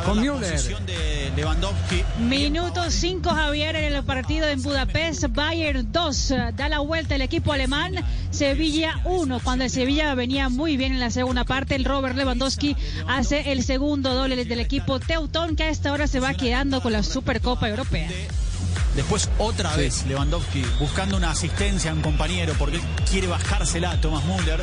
con Müller. de Lewandowski. Minuto 5, Javier, en el partido en Budapest. Bayern 2. Da la vuelta el equipo alemán. Sevilla 1. Cuando el Sevilla venía muy bien en la segunda parte, el Robert Lewandowski hace el segundo doble del equipo Teutón, que a esta hora se va quedando con la Supercopa Europea. Después otra vez Lewandowski buscando una asistencia a un compañero porque él quiere bajársela a Thomas Müller.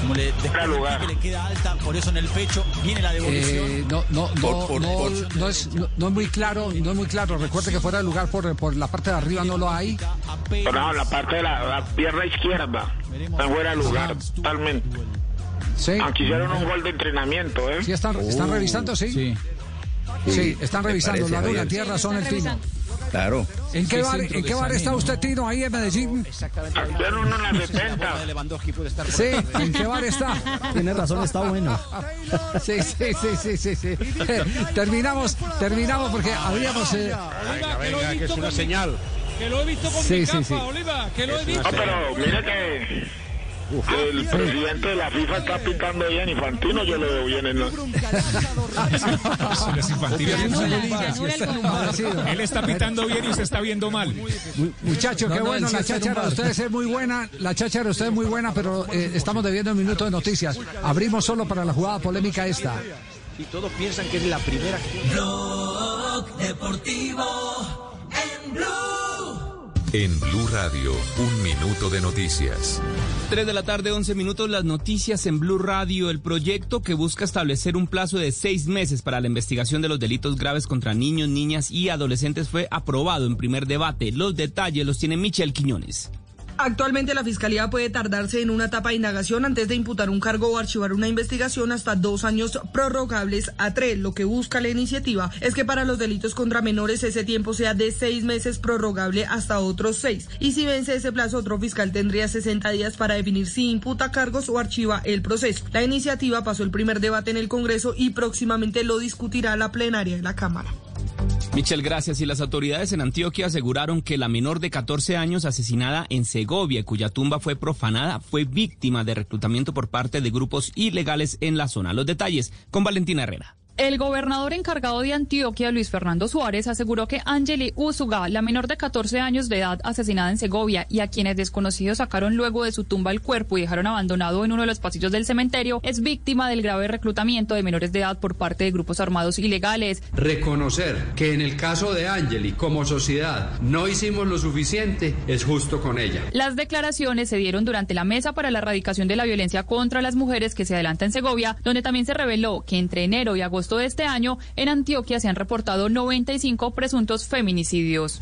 Como le, después pique le queda alta, por eso en el pecho viene la devolución. Eh, no, no, no, Por- por- no, por- no es, no, no es muy claro, no es muy claro. Recuerde que fuera de lugar por, por la parte de arriba no lo hay. No, la parte de la, la pierna izquierda. Está fuera de lugar, totalmente. Sí. Aunque hicieron un gol de entrenamiento, ¿eh? Sí, están, están revisando, sí. Sí, están me revisando. parece, La duda, tiene razón el Tino. Claro. ¿En qué bar, ¿en qué bar está usted, Tino, ahí en Medellín? Vieron uno en la 70. Lewandowski puede estar Sí, ¿en qué bar está? Tiene razón, está bueno. Sí, sí, sí, sí, sí, sí. terminamos, terminamos porque habíamos... eh, Oliva, que lo he visto con mi- Que lo he visto con Sí, mi sí, capa, sí. Oliva, que lo he visto. No, pero mire que el presidente de la FIFA está pitando bien Infantino, yo lo veo bien en la... Él está pitando bien y se está viendo mal. Muchachos, qué No, no, bueno, la cháchara de ustedes es muy buena, la cháchara de ustedes es muy buena, pero eh, estamos debiendo un minuto de noticias. Abrimos solo para la jugada polémica esta. Y todos piensan que es la primera. Blog Deportivo en Blue. En Blue Radio, un minuto de noticias. 3 de la tarde, 11 minutos, las noticias en Blue Radio. El proyecto que busca establecer un plazo de seis meses para la investigación de los delitos graves contra niños, niñas y adolescentes fue aprobado en primer debate. Los detalles los tiene Michel Quiñones. Actualmente la Fiscalía puede tardarse en una etapa de indagación antes de imputar un cargo o archivar una investigación hasta dos años prorrogables a tres. Lo que busca la iniciativa es que para los delitos contra menores ese tiempo sea de seis meses prorrogable hasta otros seis. Y si vence ese plazo, otro fiscal tendría 60 días para definir si imputa cargos o archiva el proceso. La iniciativa pasó el primer debate en el Congreso y próximamente lo discutirá la plenaria de la Cámara. Michel, gracias. Y las autoridades en Antioquia aseguraron que la menor de 14 años asesinada en Segovia, cuya tumba fue profanada, fue víctima de reclutamiento por parte de grupos ilegales en la zona. Los detalles con Valentina Herrera. El gobernador encargado de Antioquia, Luis Fernando Suárez, aseguró que Angeli Usuga, la menor de 14 años de edad asesinada en Segovia y a quienes desconocidos sacaron luego de su tumba el cuerpo y dejaron abandonado en uno de los pasillos del cementerio, es víctima del grave reclutamiento de menores de edad por parte de grupos armados ilegales. Reconocer que en el caso de Angeli, como sociedad, no hicimos lo suficiente, es justo con ella. Las declaraciones se dieron durante la mesa para la erradicación de la violencia contra las mujeres que se adelanta en Segovia, donde también se reveló que entre enero y agosto de este año, en Antioquia se han reportado 95 presuntos feminicidios.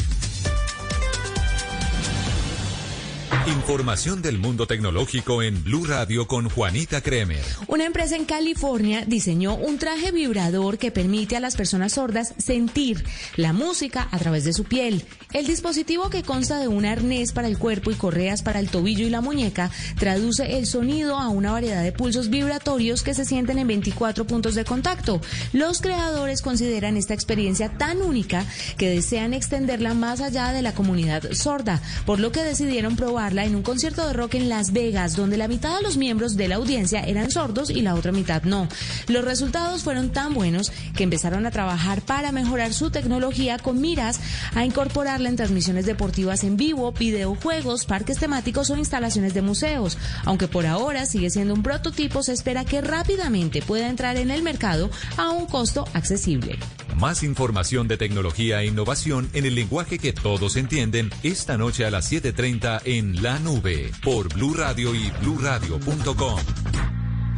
Información del mundo tecnológico en Blue Radio con Juanita Kremer. Una empresa en California diseñó un traje vibrador que permite a las personas sordas sentir la música a través de su piel. El dispositivo que consta de un arnés para el cuerpo y correas para el tobillo y la muñeca traduce el sonido a una variedad de pulsos vibratorios que se sienten en 24 puntos de contacto. Los creadores consideran esta experiencia tan única que desean extenderla más allá de la comunidad sorda, por lo que decidieron probarla en un concierto de rock en Las Vegas, donde la mitad de los miembros de la audiencia eran sordos y la otra mitad no. Los resultados fueron tan buenos que empezaron a trabajar para mejorar su tecnología con miras a incorporarla en transmisiones deportivas en vivo, videojuegos, parques temáticos o instalaciones de museos. Aunque por ahora sigue siendo un prototipo, se espera que rápidamente pueda entrar en el mercado a un costo accesible. Más información de tecnología e innovación en el lenguaje que todos entienden esta noche a las 7:30 en La Nube por Blue Radio y bluradio.com.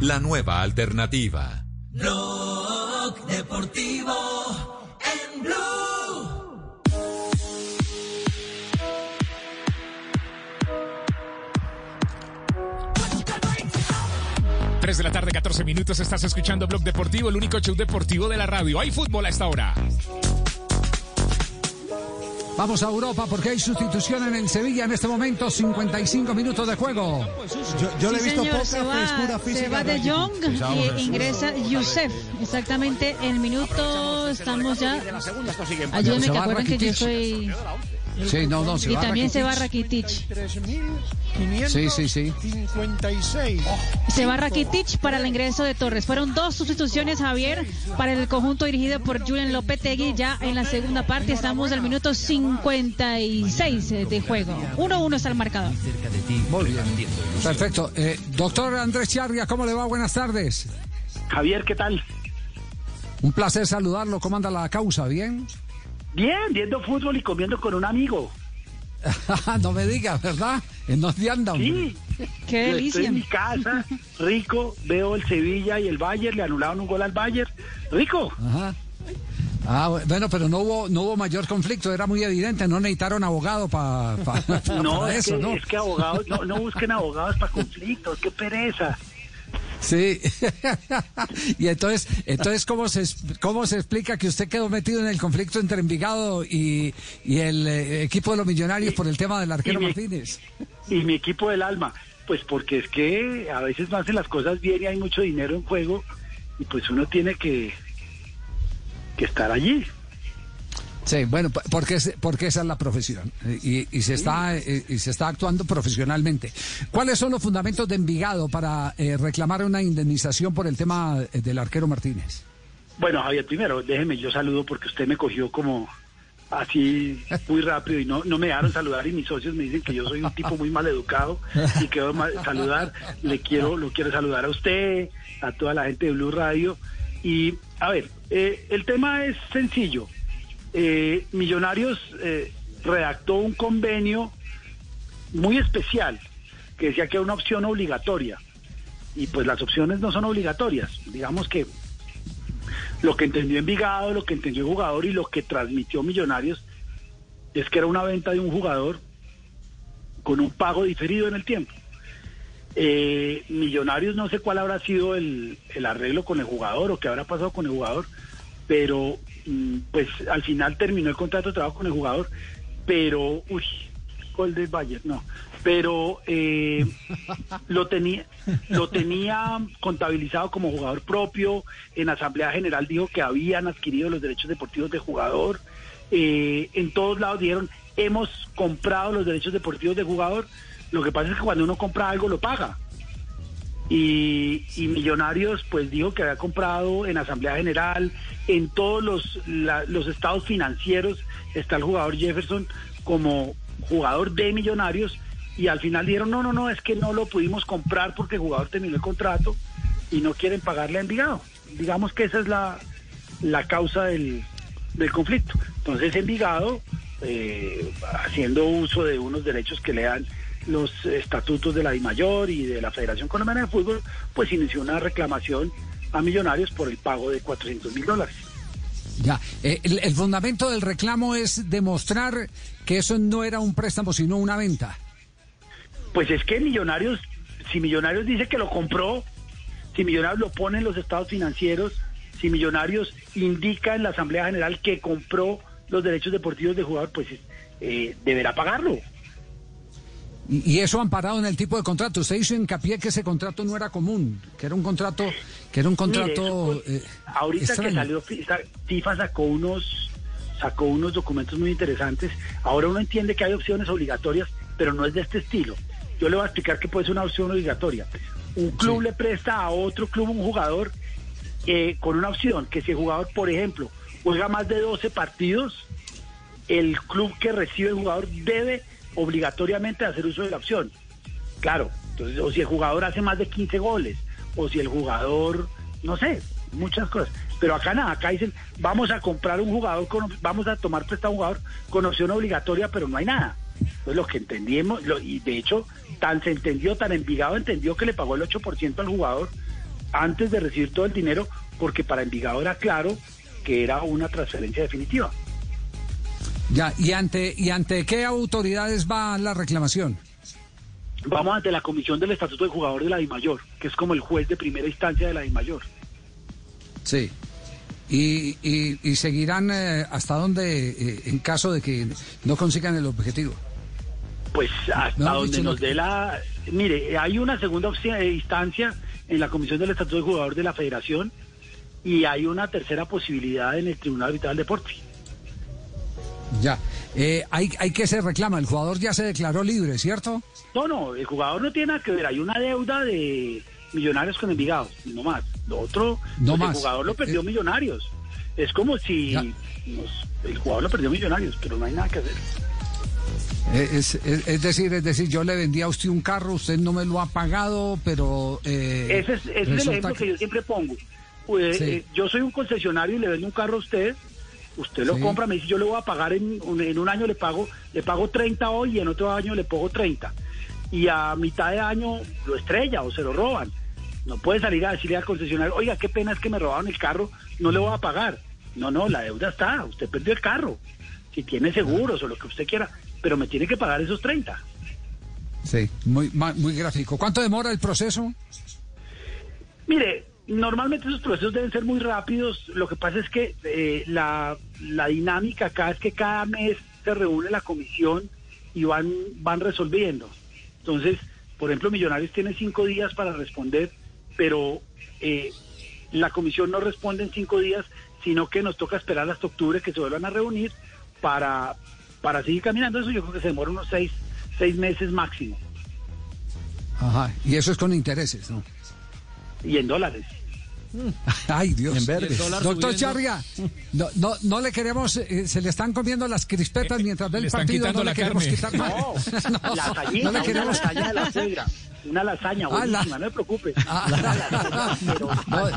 La nueva alternativa. Blog Deportivo en Blue. 3 de la tarde, 14 minutos. Estás escuchando Blog Deportivo, el único show deportivo de la radio. Hay fútbol a esta hora. Vamos a Europa porque hay sustitución en el Sevilla en este momento, 55 minutos de juego. Yo, le he visto señor, poca se va, frescura física. Se va de. Jong y ingresa Youssef. Exactamente el minuto, estamos ya. Ayúdenme Se que acuerden que yo soy. Sí, no, no, se Y va también se va Rakitic. Sí, sí, sí. 56. Se va Rakitic para el ingreso de Torres. Fueron dos sustituciones, Javier, para el conjunto dirigido por Julian Lopetegui. Ya en la segunda parte estamos al minuto 56 de juego. 1-1 está el marcador. Muy bien. Perfecto. Eh, doctor Andrés Charria, ¿cómo le va? Buenas tardes. Javier, ¿qué tal? Un placer saludarlo. ¿Cómo anda la causa? ¿Bien? Bien, viendo fútbol y comiendo con un amigo. no me digas, ¿verdad? ¿En dónde anda? hombre? Sí. Qué Yo Estoy delicia. en mi casa, rico, veo el Sevilla y el Bayern, le anularon un gol al Bayern. Rico. Ajá. Ah, bueno, pero no hubo, no hubo mayor conflicto, era muy evidente, no necesitaron abogado pa- pa- pa- No, para es, eso, que, ¿no? es que abogados, no, no busquen abogados para conflictos, qué pereza. Sí. y entonces, entonces ¿cómo se, cómo se explica que usted quedó metido en el conflicto entre Envigado y, y el eh, equipo de los millonarios por el tema del arquero y mi- Martínez? Y mi equipo del alma, pues porque es que a veces no hacen las cosas bien y hay mucho dinero en juego y pues uno tiene que, que estar allí. Sí, bueno, porque, es- porque esa es la profesión y, y se está eh, y se está actuando profesionalmente. ¿Cuáles son los fundamentos de Envigado para eh, reclamar una indemnización por el tema eh, del arquero Martínez? Bueno, Javier, primero, déjeme yo saludo porque usted me cogió como así muy rápido y no, no me dejaron saludar y mis socios me dicen que yo soy un tipo muy mal educado y mal- saludar. Le quiero, lo quiero saludar a usted, a toda la gente de Blue Radio. Y a ver, eh, el tema es sencillo. Eh, Millonarios eh, redactó un convenio muy especial que decía que era una opción obligatoria. Y pues las opciones no son obligatorias. Digamos que lo que entendió Envigado, lo que entendió el jugador y lo que transmitió Millonarios es que era una venta de un jugador con un pago diferido en el tiempo. Eh, Millonarios no sé cuál habrá sido el, arreglo con el jugador o qué habrá pasado con el jugador, pero pues al final terminó el contrato de trabajo con el jugador, pero, uy, gol del Bayern, no, pero eh, lo tenía lo tenía contabilizado como jugador propio, en Asamblea General dijo que habían adquirido los derechos deportivos de jugador, eh, en todos lados dijeron, hemos comprado los derechos deportivos de jugador, lo que pasa es que cuando uno compra algo lo paga. Y, y Millonarios pues dijo que había comprado en Asamblea General, en todos los, la- los estados financieros está el jugador Jefferson como jugador de Millonarios y al final dijeron no, no, no, es que no lo pudimos comprar porque el jugador terminó el contrato y no quieren pagarle a Envigado. Digamos que esa es la, la causa del, del conflicto. Entonces Envigado, eh, haciendo uso de unos derechos que le dan los estatutos de la DIMAYOR y de la Federación Colombiana de Fútbol, pues inició una reclamación a Millonarios por el pago de 400 mil dólares. Ya, eh, el, el fundamento del reclamo es demostrar que eso no era un préstamo, sino una venta. Pues es que Millonarios, si Millonarios dice que lo compró, si Millonarios lo pone en los estados financieros, si Millonarios indica en la Asamblea General que compró los derechos deportivos de jugador, pues eh, deberá pagarlo. Y, eso amparado en el tipo de contrato. Usted hizo hincapié que ese contrato no era común, que era un contrato, que era un Mire, contrato. eso, eh, Ahorita extraño. que salió FIFA- FIFA sacó unos sacó unos documentos muy interesantes. Ahora uno entiende que hay opciones obligatorias, pero no es de este estilo. Yo le voy a explicar que puede ser una opción obligatoria. Un club le presta a otro club un jugador eh, con una opción que si el jugador, por ejemplo, juega más de 12 partidos, el club que recibe el jugador debe obligatoriamente hacer uso de la opción. Claro, entonces, o si el jugador hace más de 15 goles, o si el jugador, no sé, muchas cosas. Pero acá nada, acá dicen, vamos a comprar un jugador, con, vamos a tomar prestado un jugador con opción obligatoria, pero no hay nada. Entonces lo que entendimos, lo- y de hecho, tan se entendió, tan Envigado entendió que le pagó el 8% al jugador antes de recibir todo el dinero, porque para Envigado era claro que era una transferencia definitiva. Ya, ¿y ante, ¿y ante qué autoridades va la reclamación? Vamos ante la Comisión del Estatuto del Jugador de la DIMAYOR, que es como el juez de primera instancia de la DIMAYOR. Sí. Y, y, y seguirán eh, hasta dónde eh, en caso de que no consigan el objetivo. Pues hasta No, donde nos que- dé la... Mire, hay una segunda eh, instancia en la Comisión del Estatuto del Jugador de la Federación y hay una tercera posibilidad en el Tribunal Arbitral del Deporte. Ya. Eh, hay, hay que se reclama. El jugador ya se declaró libre, ¿cierto? No, no, el jugador no tiene nada que ver. Hay una deuda de millonarios con Envigado, no más. Lo otro, No pues más. el jugador lo perdió Eh, millonarios. Es como si nos- el jugador lo perdió millonarios, pero no hay nada que hacer. Eh, Es, es- es decir, es decir, yo le vendí a usted un carro, usted no me lo ha pagado, pero eh, Ese es, ese es el ejemplo que... que- yo siempre pongo. Pues, Sí. eh, yo soy un concesionario y le vendo un carro a usted. Usted lo Sí. compra, me dice, yo le voy a pagar en, un- en un año, le pago le pago 30 hoy y en otro año le pago 30. Y a mitad de año lo estrella o se lo roban. No puede salir a decirle al concesionario, oiga, qué pena es que me robaron el carro, no le voy a pagar. No, no, la deuda está, usted perdió el carro. Si tiene seguros o lo que usted quiera, pero me tiene que pagar esos 30. Sí, muy, muy gráfico. ¿Cuánto demora el proceso? Mire, normalmente esos procesos deben ser muy rápidos. Lo que pasa es que eh, la, la dinámica acá es que cada mes se reúne la comisión y van, van resolviendo. Entonces, por ejemplo, Millonarios tiene cinco días para responder, pero eh, la comisión no responde en cinco días, sino que nos toca esperar hasta octubre que se vuelvan a reunir para, para seguir caminando. Eso yo creo que se demora unos seis, seis meses máximo. Ajá, y eso es con intereses, ¿no? Y en dólares. Ay, Dios. Doctor. Charria, no, no, no le queremos, eh, se le están comiendo las crispetas mientras ve el partido, no le la queremos carne. quitar nada. No, lasañita, no le una queremos. lasaña de la suegra. Una lasaña Ah, la- buenísima, no se preocupe. No,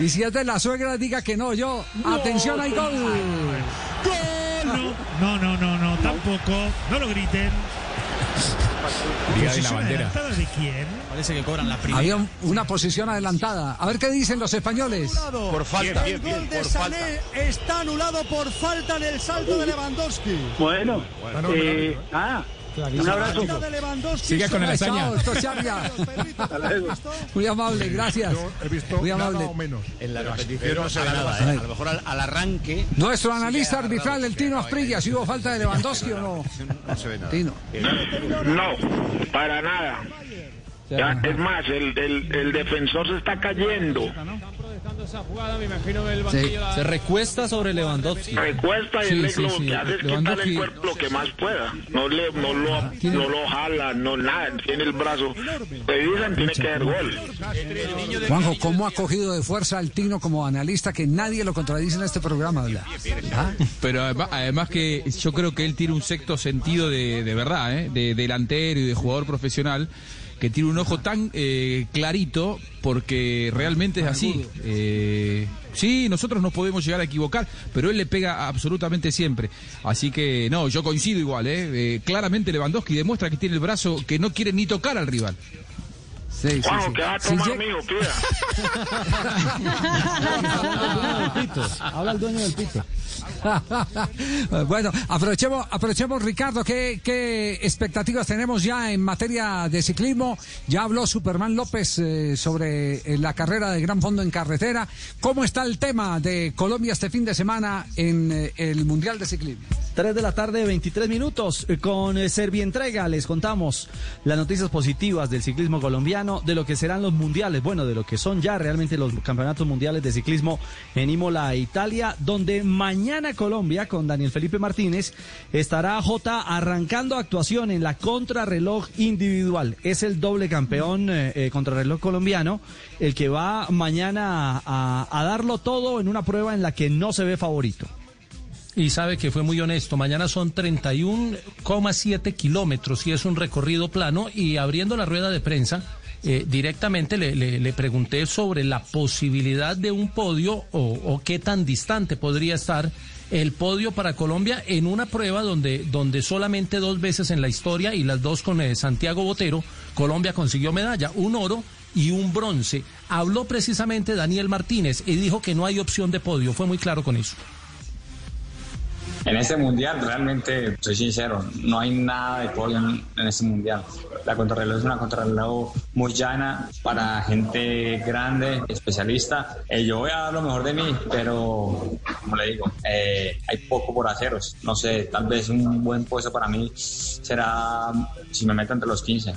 y si es de la suegra, diga que no, yo. Atención, hay gol. No, no, no, no, tampoco. No lo griten. Día de la ¿Posición bandera. de quién? Parece que cobran la primera. Había un- una posición adelantada. A ver qué dicen los españoles. Por falta. El gol de Sané está anulado por falta en el salto de Lewandowski. Bueno, Bueno, eh, bueno. Nada, Un abrazo. Siga con doctor Charria. Muy amable, gracias. he visto Muy nada amable. o menos. En la repetición no se ve a nada, base. ¿eh? A lo mejor al, al arranque. Nuestro analista arbitral, el Tino Asprilla, si hubo falta de Lewandowski o no. No se ve nada. Tino. No, para nada. Ya, es más, el, el, el defensor se está cayendo. Esa jugada, me imagino el Sí, banquillo. se recuesta sobre Lewandowski. Recuesta y Sí, le- sí, lo sí. que hace es quitarle Lewandowski- el cuerpo lo que más pueda. No, le, no, lo, no lo jala, no nada. Tiene el brazo. Revisan, tiene que dar gol. Juanjo, ¿cómo ha cogido de fuerza al Tino como analista que nadie lo contradice en este programa? ¿Ah? Pero además, además que yo creo que él tiene un sexto sentido de, de verdad, ¿eh? de delantero y de jugador profesional, que tiene un ojo tan eh, clarito porque realmente es así. Eh, sí, nosotros nos podemos llegar a equivocar, pero él le pega absolutamente siempre. Así que no, yo coincido igual. ¿eh? Eh, claramente Lewandowski demuestra que tiene el brazo que no quiere ni tocar al rival. Sí, sí, Juanjo, sí. ¿qué va a Si tomar, llega- mijo? Pida. Habla el dueño del pito. bueno, aprovechemos, aprovechemos Ricardo, ¿qué, ¿qué expectativas tenemos ya en materia de ciclismo? Ya habló Superman López eh, sobre eh, la carrera de Gran Fondo en carretera. ¿Cómo está el tema de Colombia este fin de semana en eh, el Mundial de Ciclismo? 3 de la tarde, 23 minutos. Con Servientrega les contamos las noticias positivas del ciclismo colombiano, de lo que serán los mundiales, bueno, de lo que son ya realmente los campeonatos mundiales de ciclismo en Imola, Italia, donde mañana Colombia, con Daniel Felipe Martínez, estará J arrancando actuación en la contrarreloj individual. Es el doble campeón eh, eh, contrarreloj colombiano, el que va mañana a- a darlo todo en una prueba en la que no se ve favorito. Y sabe que fue muy honesto. Mañana son 31,7 kilómetros y es un recorrido plano. Y abriendo la rueda de prensa, eh, directamente le, le- pregunté sobre la posibilidad de un podio o, qué tan distante podría estar el podio para Colombia en una prueba donde, donde solamente dos veces en la historia y las dos con eh, Santiago Botero, Colombia consiguió medalla, un oro y un bronce. Habló precisamente Daniel Martínez y dijo que no hay opción de podio. Fue muy claro con eso. En este mundial, realmente, soy sincero, no hay nada de podio en, en este mundial. La contrarreloj es una contrarreloj muy llana para gente grande, especialista. Eh, yo voy a dar lo mejor de mí, pero, como le digo, eh, hay poco por haceros. No sé, tal vez un buen puesto para mí será si me meto entre los 15.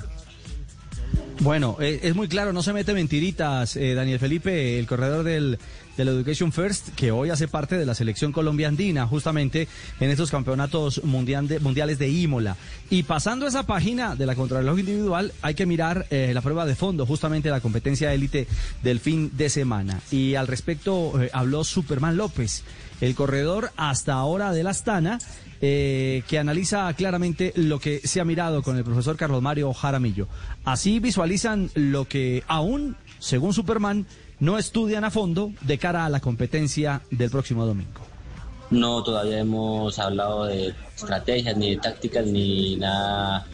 Bueno, eh, es muy claro, no se mete mentiritas, eh, Daniel Felipe, el corredor del, del Education First, que hoy hace parte de la selección Colombia Andina, justamente en estos campeonatos mundial de- mundiales de Imola. Y pasando esa página de la contrarreloj individual, hay que mirar eh, la prueba de fondo, justamente la competencia élite del fin de semana. Y al respecto eh, habló Superman López, el corredor hasta ahora de la Astana, eh, que analiza claramente lo que se ha mirado con el profesor Carlos Mario Jaramillo. Así visualizan lo que aún, según Superman, no estudian a fondo de cara a la competencia del próximo domingo. No, todavía hemos hablado de estrategias, ni de tácticas, ni nada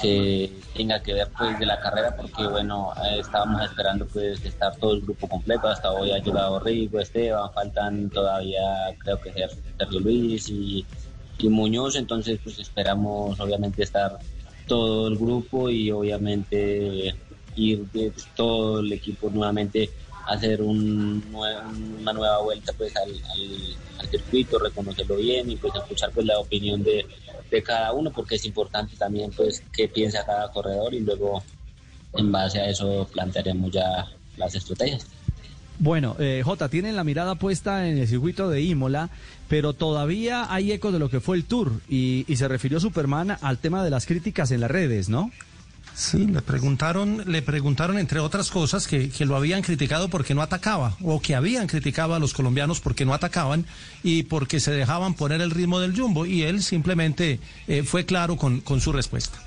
que tenga que ver pues de la carrera, porque bueno, eh, estábamos esperando pues estar todo el grupo completo, hasta hoy ha llegado Rigo, Esteban, faltan todavía creo que Ser- Sergio Luis y, y Muñoz, entonces pues esperamos obviamente estar todo el grupo y obviamente ir de todo el equipo nuevamente a hacer un una nueva vuelta pues al circuito, reconocerlo bien y pues escuchar pues la opinión de, de cada uno porque es importante también pues qué piensa cada corredor y luego en base a eso plantearemos ya las estrategias. Bueno, eh, J, tienen la mirada puesta en el circuito de Imola, pero todavía hay eco de lo que fue el Tour y, y se refirió Superman al tema de las críticas en las redes, ¿no? Sí, le preguntaron, le preguntaron entre otras cosas que, lo habían criticado porque no atacaba, o que habían criticado a los colombianos porque no atacaban y porque se dejaban poner el ritmo del jumbo, y él simplemente eh, fue claro con su respuesta.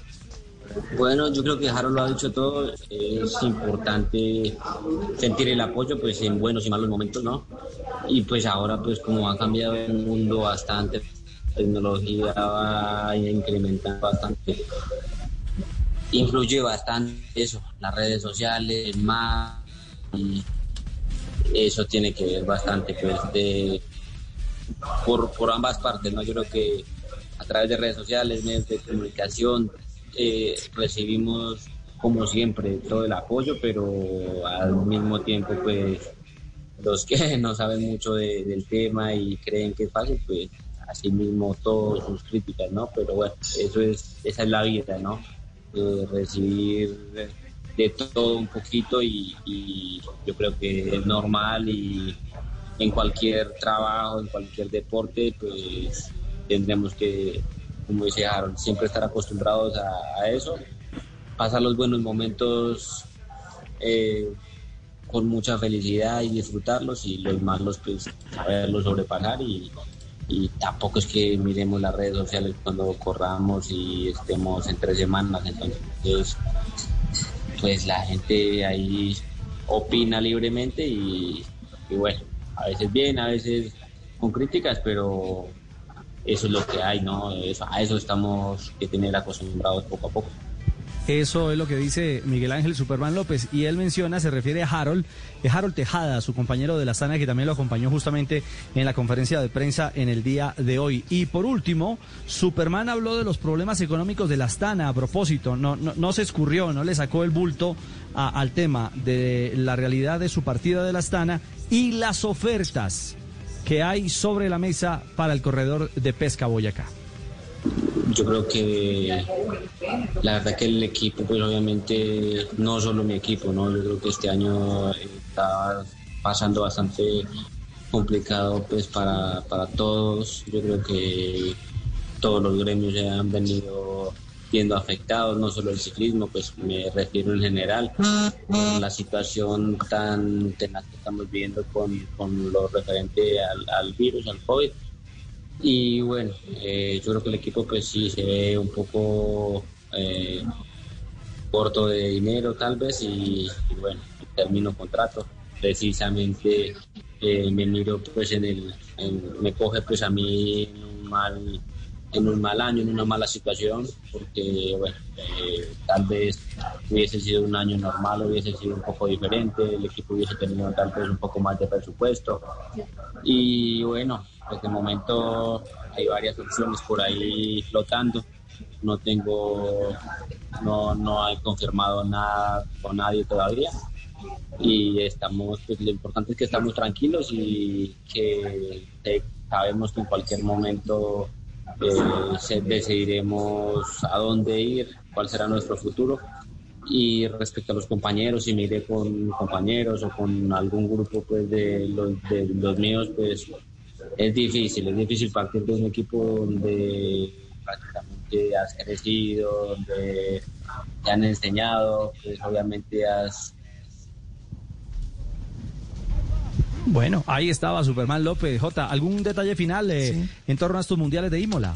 Bueno, yo creo que Harold lo ha dicho todo. Es importante sentir el apoyo, pues en buenos y malos momentos, ¿no? Y pues ahora, pues como ha cambiado el mundo bastante, la tecnología va incrementando bastante. Influye bastante eso, las redes sociales, más. Y eso tiene que ver bastante, pues, de por, por ambas partes, ¿no? Yo creo que a través de redes sociales, medios de comunicación, eh, recibimos como siempre todo el apoyo, pero al mismo tiempo pues los que no saben mucho de- del tema y creen que es fácil, pues así mismo todas sus críticas, ¿no? Pero bueno, eso es, esa es la vida, ¿no? Recibir de todo un poquito y yo creo que es normal y en cualquier trabajo, en cualquier deporte, pues tendremos que, como dice Harold, siempre estar acostumbrados a, a eso, pasar los buenos momentos eh, con mucha felicidad y disfrutarlos y los malos pues saberlos sobrepasar y, y tampoco es que miremos las redes sociales cuando corramos y estemos en tres semanas, entonces pues la gente ahí opina libremente y, y bueno, a veces bien, a veces con críticas, pero eso es lo que hay, ¿no? Eso- a eso estamos que tener acostumbrados poco a poco. Eso es lo que dice Miguel Ángel Superman López y él menciona, se refiere a Harold, es Harold Tejada, su compañero de la Sana que también lo acompañó justamente en la conferencia de prensa en el día de hoy. Y por último, Superman habló de los problemas económicos de la Astana a propósito, no, no, no se escurrió, no le sacó el bulto a- al tema de la realidad de su partida de la Astana y las ofertas que hay sobre la mesa para el corredor de pesca Boyacá. Yo creo que la verdad que el equipo, pues obviamente no solo mi equipo, ¿no? Yo creo que este año está pasando bastante complicado pues para, para todos. Yo creo que todos los gremios se han venido viendo afectados, no solo el ciclismo, pues me refiero en general, por la situación tan tenaz que estamos viviendo con, con lo referente al, al virus, al COVID. Y bueno, eh, yo creo que el equipo pues sí se ve un poco eh, corto de dinero tal vez y, bueno, termino contrato. Precisamente eh, me miro pues en el, me coge pues a mí mal en un mal año, en una mala situación, porque bueno, eh, tal vez hubiese sido un año normal, hubiese sido un poco diferente, el equipo hubiese tenido tal vez un poco más de presupuesto. Y bueno, pues de momento hay varias opciones por ahí flotando. No tengo, no, no he confirmado nada con nadie todavía. Y estamos, pues lo importante es que estamos tranquilos y que eh, sabemos que en cualquier momento eh, decidiremos a dónde ir, cuál será nuestro futuro. Y respecto a los compañeros, si me iré con compañeros o con algún grupo pues, de, los, de los míos, pues es difícil, es difícil partir de un equipo donde prácticamente has crecido, donde te han enseñado, pues obviamente has Bueno, ahí estaba Superman López. J, ¿algún detalle final eh, en torno a estos mundiales de Imola?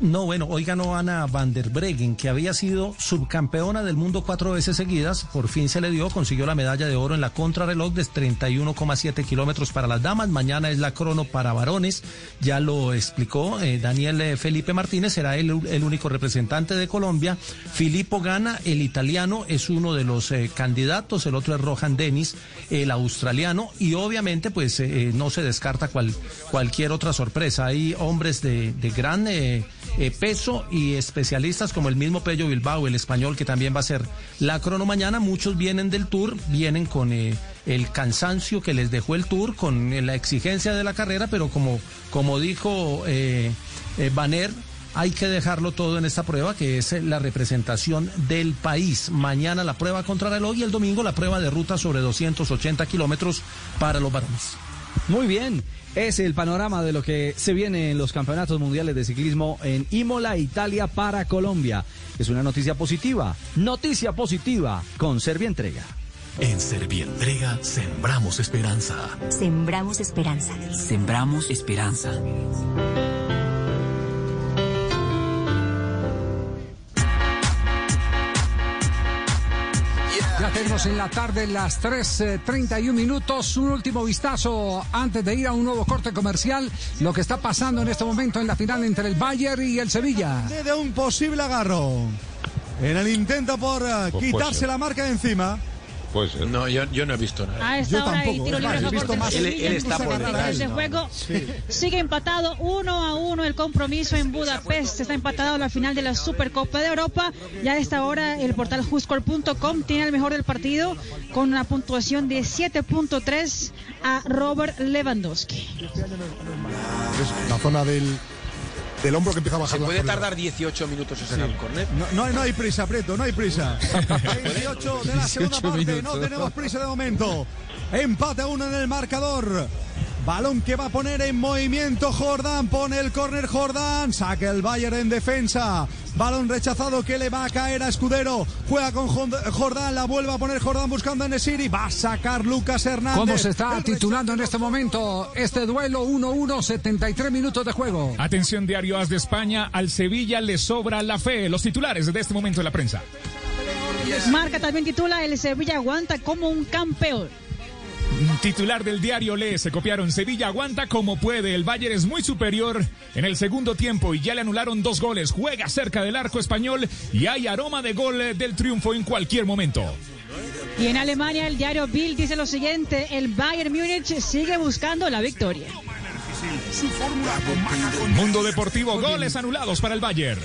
No, bueno, hoy ganó Ana van der Breggen, que había sido subcampeona del mundo cuatro veces seguidas. Por fin se le dio, consiguió la medalla de oro en la contrarreloj de 31,7 kilómetros para las damas. Mañana es la crono para varones. Ya lo explicó eh, Daniel eh, Felipe Martínez, será el, único representante de Colombia. Filippo Gana, el italiano, es uno de los eh, candidatos. El otro es Rohan Dennis, el australiano. Y obviamente, pues no se descarta cual, cualquier otra sorpresa. Hay hombres de, de gran. Eh, peso y especialistas como el mismo Pello Bilbao, el español, que también va a ser la crono mañana. Muchos vienen del Tour, vienen con eh, el cansancio que les dejó el Tour, con eh, la exigencia de la carrera, pero como, como dijo Banner, hay que dejarlo todo en esta prueba, que es la representación del país. Mañana la prueba contra reloj y el domingo la prueba de ruta sobre 280 kilómetros para los varones. Muy bien, es el panorama de lo que se viene en los campeonatos mundiales de ciclismo en Imola, Italia para Colombia. Es una noticia positiva, noticia positiva con Servientrega. En Servientrega sembramos esperanza. Sembramos esperanza. Sembramos esperanza. Tenemos en la tarde las 3.31 minutos. Un último vistazo antes de ir a un nuevo corte comercial. Lo que está pasando en este momento en la final entre el Bayern y el Sevilla. de un posible agarro. En el intento por eh, Pues quitarse la marca de encima. Puede ser. No, yo, yo no he visto nada. A esta hora hay tiro libre a favor del Él, él está por detrás. Ese juego sigue empatado uno a uno el compromiso en Budapest. Está empatado a la final de la Supercopa de Europa. Ya a esta hora el portal juscor.com tiene el mejor del partido con una puntuación de 7.3 a Robert Lewandowski. La zona del, del hombro que empieza a bajar. Se puede tardar 18 minutos en el córner. No, no, hay- no hay prisa, Preto, no hay prisa. 28 de la segunda 18 parte, no tenemos prisa de momento. Empate a uno en el marcador. Balón que va a poner en movimiento Jordán, pone el córner Jordán, saca el Bayern en defensa. Balón rechazado que le va a caer a Escudero. Juega con Jordán, la vuelve a poner Jordán buscando a Nesiri. Va a sacar Lucas Hernández. ¿Cómo se está titulando en este momento este duelo 1-1, 73 minutos de juego? Atención diario As de España, al Sevilla le sobra la fe. Los titulares de este momento de la prensa. Marca también titula el Sevilla aguanta como un campeón. Titular del diario Lee, se copiaron. Sevilla aguanta como puede. El Bayern es muy superior en el segundo tiempo y ya le anularon dos goles. Juega cerca del arco español y hay aroma de gol eh, del triunfo en cualquier momento. Y en Alemania el diario Bild dice lo siguiente, el Bayern Múnich sigue buscando la victoria. Mundo Deportivo, goles anulados para el Bayern.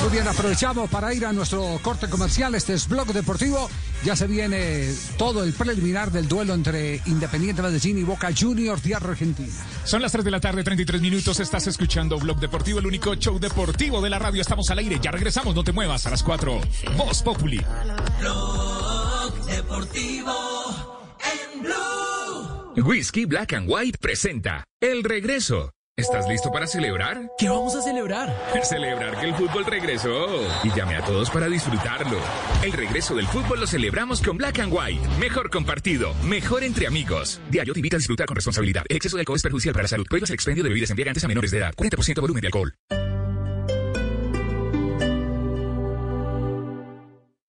Muy bien, aprovechamos para ir a nuestro corte comercial. Este es Blog Deportivo. Ya se viene todo el preliminar del duelo entre Independiente Medellín y Boca Juniors de Argentina. Son las 3 de la tarde, 33 minutos. Estás escuchando Blog Deportivo, el único show deportivo de la radio. Estamos al aire. Ya regresamos, no te muevas a las 4. Voz Populi. Blog Deportivo en Blue. Whisky Black and White presenta El Regreso. ¿Estás listo para celebrar? ¿Qué vamos a celebrar? Celebrar que el fútbol regresó. Y llame a todos para disfrutarlo. El regreso del fútbol lo celebramos con Black and White. Mejor compartido, mejor entre amigos. Diario te invita a disfrutar con responsabilidad. El exceso de alcohol es perjudicial para la salud. Prohíbas el expendio de bebidas embriagantes a menores de edad. 40% volumen de alcohol.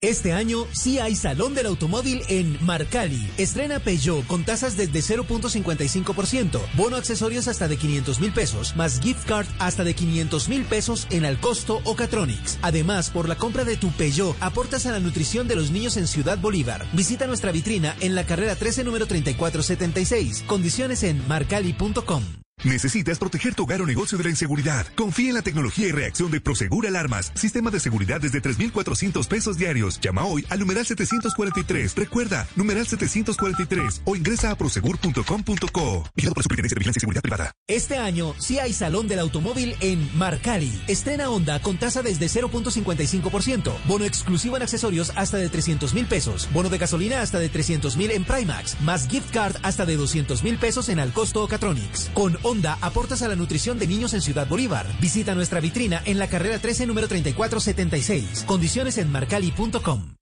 Este año sí hay Salón del Automóvil en Marcali. Estrena Peugeot con tasas desde 0.55%, bono accesorios hasta de 500 mil pesos, más gift card hasta de 500 mil pesos en Alcosto o Catronics. Además, por la compra de tu Peugeot, aportas a la nutrición de los niños en Ciudad Bolívar. Visita nuestra vitrina en la carrera 13 número 3476. Condiciones en marcali.com. ¿Necesitas proteger tu hogar o negocio de la inseguridad? Confía en la tecnología y reacción de Prosegur Alarmas. Sistema de seguridad desde 3,400 pesos diarios. Llama hoy al numeral 743. Recuerda, numeral 743 o ingresa a prosegur.com.co. Vigilado por Superintendencia de Vigilancia y Seguridad Privada. Este año sí hay Salón del Automóvil en Marcali. Estrena Honda con tasa desde 0.55%. Bono exclusivo en accesorios hasta de 300 mil pesos. Bono de gasolina hasta de 300 mil en Primax. Más gift card hasta de 200 mil pesos en Alcosto o Catronics. Con Honda aportas a la nutrición de niños en Ciudad Bolívar. Visita nuestra vitrina en la carrera 13 número 3476. Condiciones en marcali.com.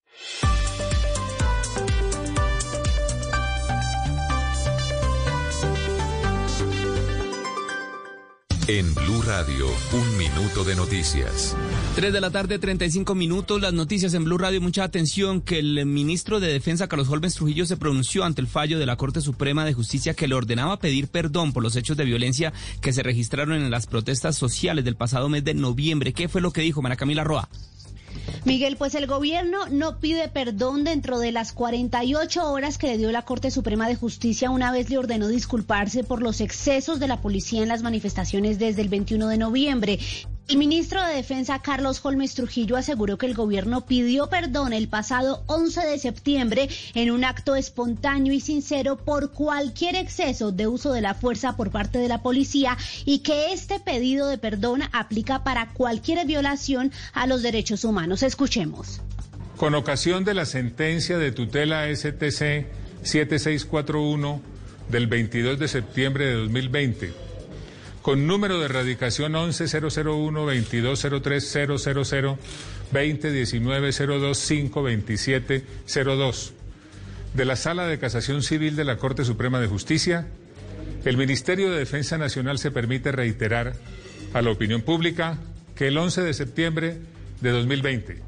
En Blue Radio, un minuto de noticias. 3 de la tarde, 35 minutos. Las noticias en Blue Radio. Mucha atención que el ministro de Defensa, Carlos Holmes Trujillo, se pronunció ante el fallo de la Corte Suprema de Justicia que le ordenaba pedir perdón por los hechos de violencia que se registraron en las protestas sociales del pasado mes de noviembre. ¿Qué fue lo que dijo María Camila Roa? Miguel, pues el gobierno no pide perdón dentro de las 48 horas que le dio la Corte Suprema de Justicia una vez le ordenó disculparse por los excesos de la policía en las manifestaciones desde el 21 de noviembre. El ministro de Defensa, Carlos Holmes Trujillo, aseguró que el gobierno pidió perdón el pasado 11 de septiembre en un acto espontáneo y sincero por cualquier exceso de uso de la fuerza por parte de la policía y que este pedido de perdón aplica para cualquier violación a los derechos humanos. Escuchemos. Con ocasión de la sentencia de tutela STC 7641 del 22 de septiembre de 2020, con número de erradicación 11001 2203000 2019-02-527-02 de la Sala de Casación Civil de la Corte Suprema de Justicia, el Ministerio de Defensa Nacional se permite reiterar a la opinión pública que el 11 de septiembre de 2020,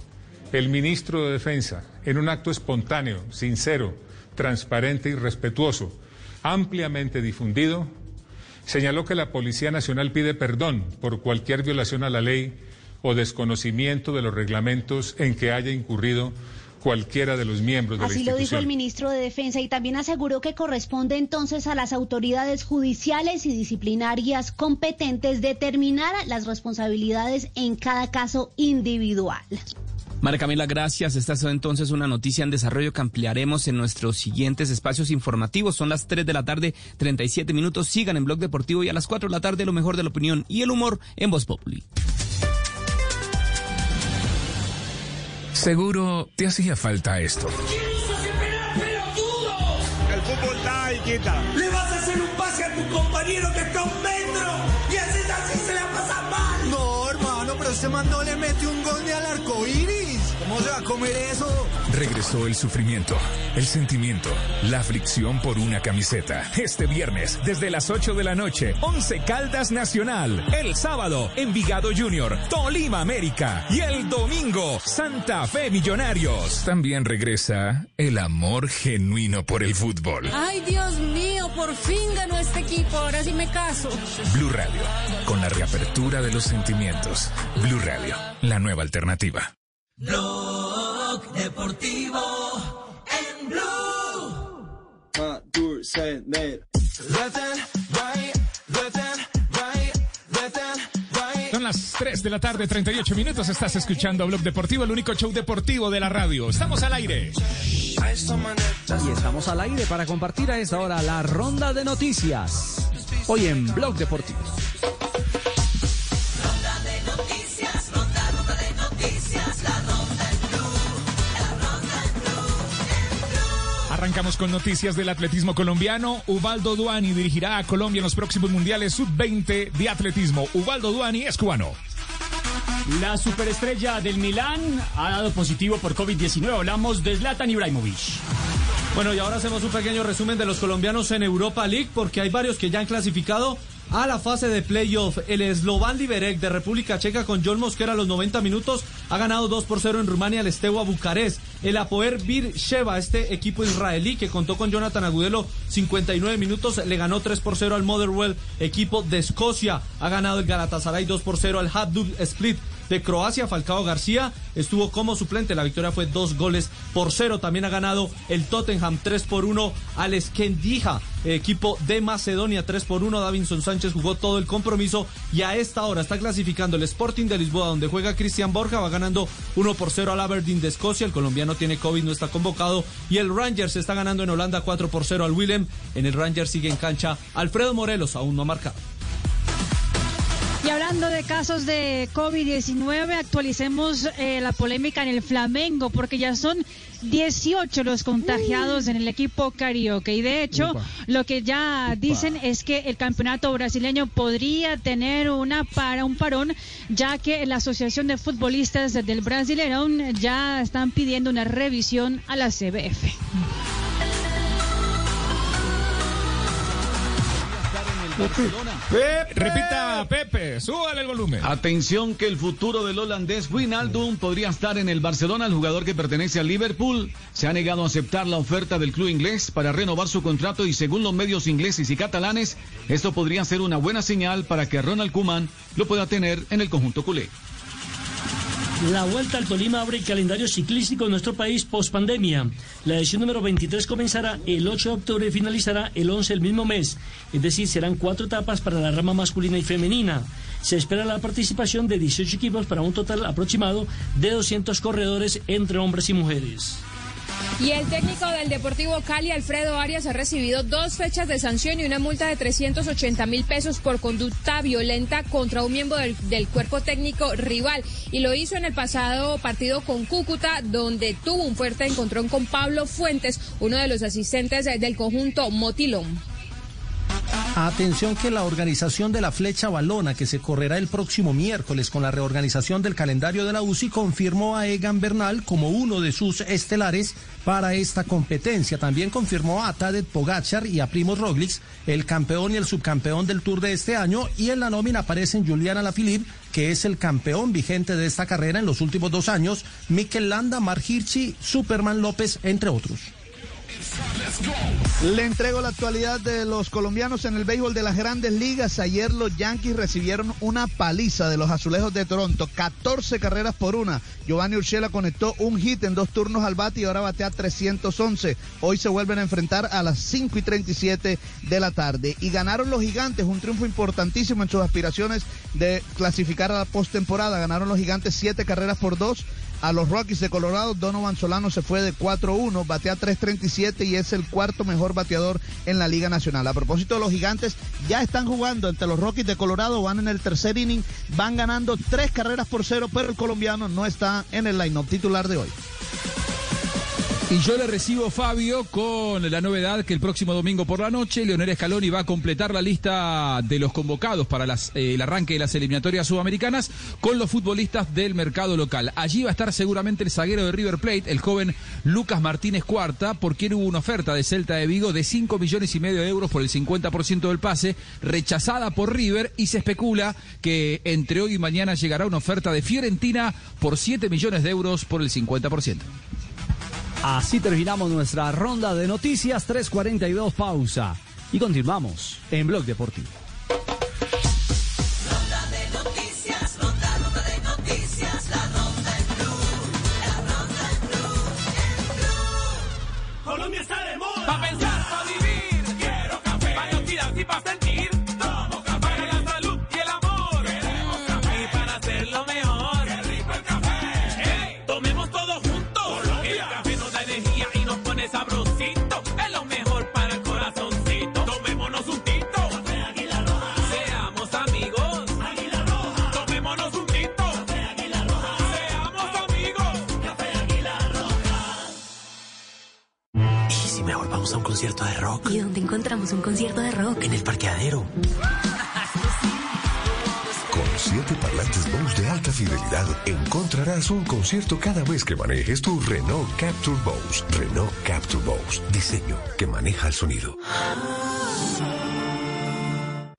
el ministro de Defensa, en un acto espontáneo, sincero, transparente y respetuoso, ampliamente difundido, señaló que la Policía Nacional pide perdón por cualquier violación a la ley o desconocimiento de los reglamentos en que haya incurrido cualquiera de los miembros de Así la lo dijo institución. el ministro de Defensa y también aseguró que corresponde entonces a las autoridades judiciales y disciplinarias competentes determinar las responsabilidades en cada caso individual. María Camila, gracias. Esta es entonces una noticia en desarrollo que ampliaremos en nuestros siguientes espacios informativos. Son las 3 de la tarde, 37 minutos. Sigan en Blog Deportivo y a las 4 de la tarde lo mejor de la opinión y el humor en Voz Populi. Seguro te hacía falta esto. El fútbol da y quita. Le vas a hacer un pase a tu compañero que está un metro y así así se la pasa mal. No, hermano, pero este man no le mete un gol ni al arco a comer eso? Regresó el sufrimiento, el sentimiento, la aflicción por una camiseta. Este viernes, desde las 8 de la noche, 11 Caldas Nacional. El sábado, Envigado Junior, Tolima América. Y el domingo, Santa Fe Millonarios. También regresa el amor genuino por el fútbol. Ay, Dios mío, por fin ganó este equipo. Ahora sí me caso. Blue Radio, con la reapertura de los sentimientos. Blue Radio, la nueva alternativa. Deportivo en Blue. Son las 3 de la tarde, 38 minutos. Estás escuchando Blog Deportivo, el único show deportivo de la radio. Estamos al aire. Y estamos al aire para compartir a esta hora la ronda de noticias. Hoy en Blog Deportivo. Arrancamos con noticias del atletismo colombiano. Ubaldo Duani dirigirá a Colombia en los próximos mundiales sub-20 de atletismo. Ubaldo Duani es cubano. La superestrella del Milán ha dado positivo por COVID-19. Hablamos de Zlatan Ibrahimovic. Bueno, y ahora hacemos un pequeño resumen de los colombianos en Europa League, porque hay varios que ya han clasificado a la fase de playoff. El Slovan Liberec de República Checa con John Mosquera a los 90 minutos ha ganado 2 por 0 en Rumania al Steaua Bucarest. El Apoer Bir Sheva, este equipo israelí que contó con Jonathan Agudelo 59 minutos, le ganó 3 por 0 al Motherwell, equipo de Escocia. Ha ganado el Galatasaray 2 por 0 al Hajduk Split de Croacia, Falcao García estuvo como suplente. La victoria fue dos goles por cero. También ha ganado el Tottenham 3 por 1 al Skendija, equipo de Macedonia 3 por 1. Davinson Sánchez jugó todo el compromiso y a esta hora está clasificando el Sporting de Lisboa, donde juega Cristian Borja. Va ganando 1 por 0 al Aberdeen de Escocia. El colombiano tiene COVID, no está convocado. Y el Rangers está ganando en Holanda 4 por 0 al Willem. En el Rangers sigue en cancha Alfredo Morelos, aún no ha marcado. Y hablando de casos de COVID-19, actualicemos eh, la polémica en el Flamengo, porque ya son 18 los contagiados en el equipo carioca. Y de hecho, lo que ya dicen es que el campeonato brasileño podría tener una para un parón, ya que la Asociación de Futbolistas del Brasileirão ya están pidiendo una revisión a la CBF. Repita, Pepe, súbale el volumen. Atención que el futuro del holandés Wijnaldum podría estar en el Barcelona. El jugador que pertenece al Liverpool se ha negado a aceptar la oferta del club inglés para renovar su contrato y según los medios ingleses y catalanes, esto podría ser una buena señal para que Ronald Koeman lo pueda tener en el conjunto culé. La Vuelta al Tolima abre el calendario ciclístico en nuestro país post pandemia. La edición número 23 comenzará el 8 de octubre y finalizará el 11 del mismo mes. Es decir, serán cuatro etapas para la rama masculina y femenina. Se espera la participación de 18 equipos para un total aproximado de 200 corredores entre hombres y mujeres. Y el técnico del Deportivo Cali, Alfredo Arias, ha recibido dos fechas de sanción y una multa de 380 mil pesos por conducta violenta contra un miembro del, del cuerpo técnico rival. Y lo hizo en el pasado partido con Cúcuta, donde tuvo un fuerte encontrón con Pablo Fuentes, uno de los asistentes del conjunto Motilón. Atención que la organización de la flecha balona que se correrá el próximo miércoles con la reorganización del calendario de la UCI confirmó a Egan Bernal como uno de sus estelares para esta competencia. También confirmó a Tadej Pogachar y a Primoz Roglic, el campeón y el subcampeón del Tour de este año y en la nómina aparecen Juliana Lafilippe, que es el campeón vigente de esta carrera en los últimos dos años, Mikel Landa, Mark Hirschi, Superman López, entre otros. Le entrego la actualidad de los colombianos en el béisbol de las grandes ligas. Ayer los Yankees recibieron una paliza de los azulejos de Toronto, 14 carreras por una. Giovanni Urshela conectó un hit en dos turnos al bate y ahora batea 311. Hoy se vuelven a enfrentar a las 5 y 37 de la tarde. Y ganaron los gigantes, un triunfo importantísimo en sus aspiraciones de clasificar a la postemporada. Ganaron los gigantes 7 carreras por dos a los Rockies de Colorado. Donovan Solano se fue de 4-1, batea 3-37 y es el cuarto mejor bateador en la Liga Nacional. A propósito los gigantes, ya están jugando entre los Rockies de Colorado, van en el tercer inning, van ganando tres carreras por cero, pero el colombiano no está en el line-up titular de hoy. Y yo le recibo Fabio con la novedad que el próximo domingo por la noche Leonel Scaloni va a completar la lista de los convocados para eh, el arranque de las eliminatorias sudamericanas con los futbolistas del mercado local. Allí va a estar seguramente el zaguero de River Plate, el joven Lucas Martínez Cuarta, porque hubo una oferta de Celta de Vigo de 5 millones y medio de euros por el 50% del pase, rechazada por River y se especula que entre hoy y mañana llegará una oferta de Fiorentina por 7 millones de euros por el 50%. Así terminamos nuestra ronda de noticias, 3.42 pausa. Y continuamos en Blog Deportivo. Concierto de rock? ¿Y dónde encontramos un concierto de rock? En el parqueadero. Con siete parlantes Bose de alta fidelidad, encontrarás un concierto cada vez que manejes tu Renault Capture Bose. Renault Capture Bose. Diseño que maneja el sonido.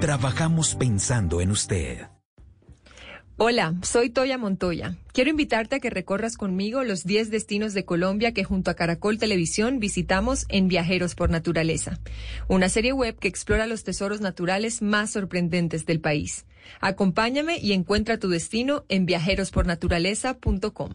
Trabajamos pensando en usted. Hola, soy Toya Montoya. Quiero invitarte a que recorras conmigo los 10 destinos de Colombia que junto a Caracol Televisión visitamos en Viajeros por Naturaleza, una serie web que explora los tesoros naturales más sorprendentes del país. Acompáñame y encuentra tu destino en viajerospornaturaleza.com.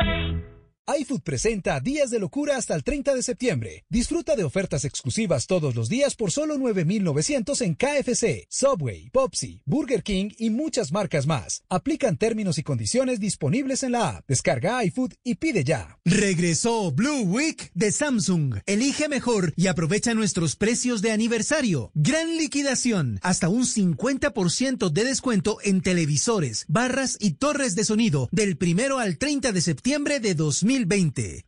iFood presenta Días de Locura hasta el 30 de septiembre. Disfruta de ofertas exclusivas todos los días por solo 9,900 en KFC, Subway, Popsi, Burger King y muchas marcas más. Aplican términos y condiciones disponibles en la app. Descarga iFood y pide ya. Regresó Blue Week de Samsung. Elige mejor y aprovecha nuestros precios de aniversario. Gran liquidación. Hasta un 50% de descuento en televisores, barras y torres de sonido del primero al 30 de septiembre de 2020.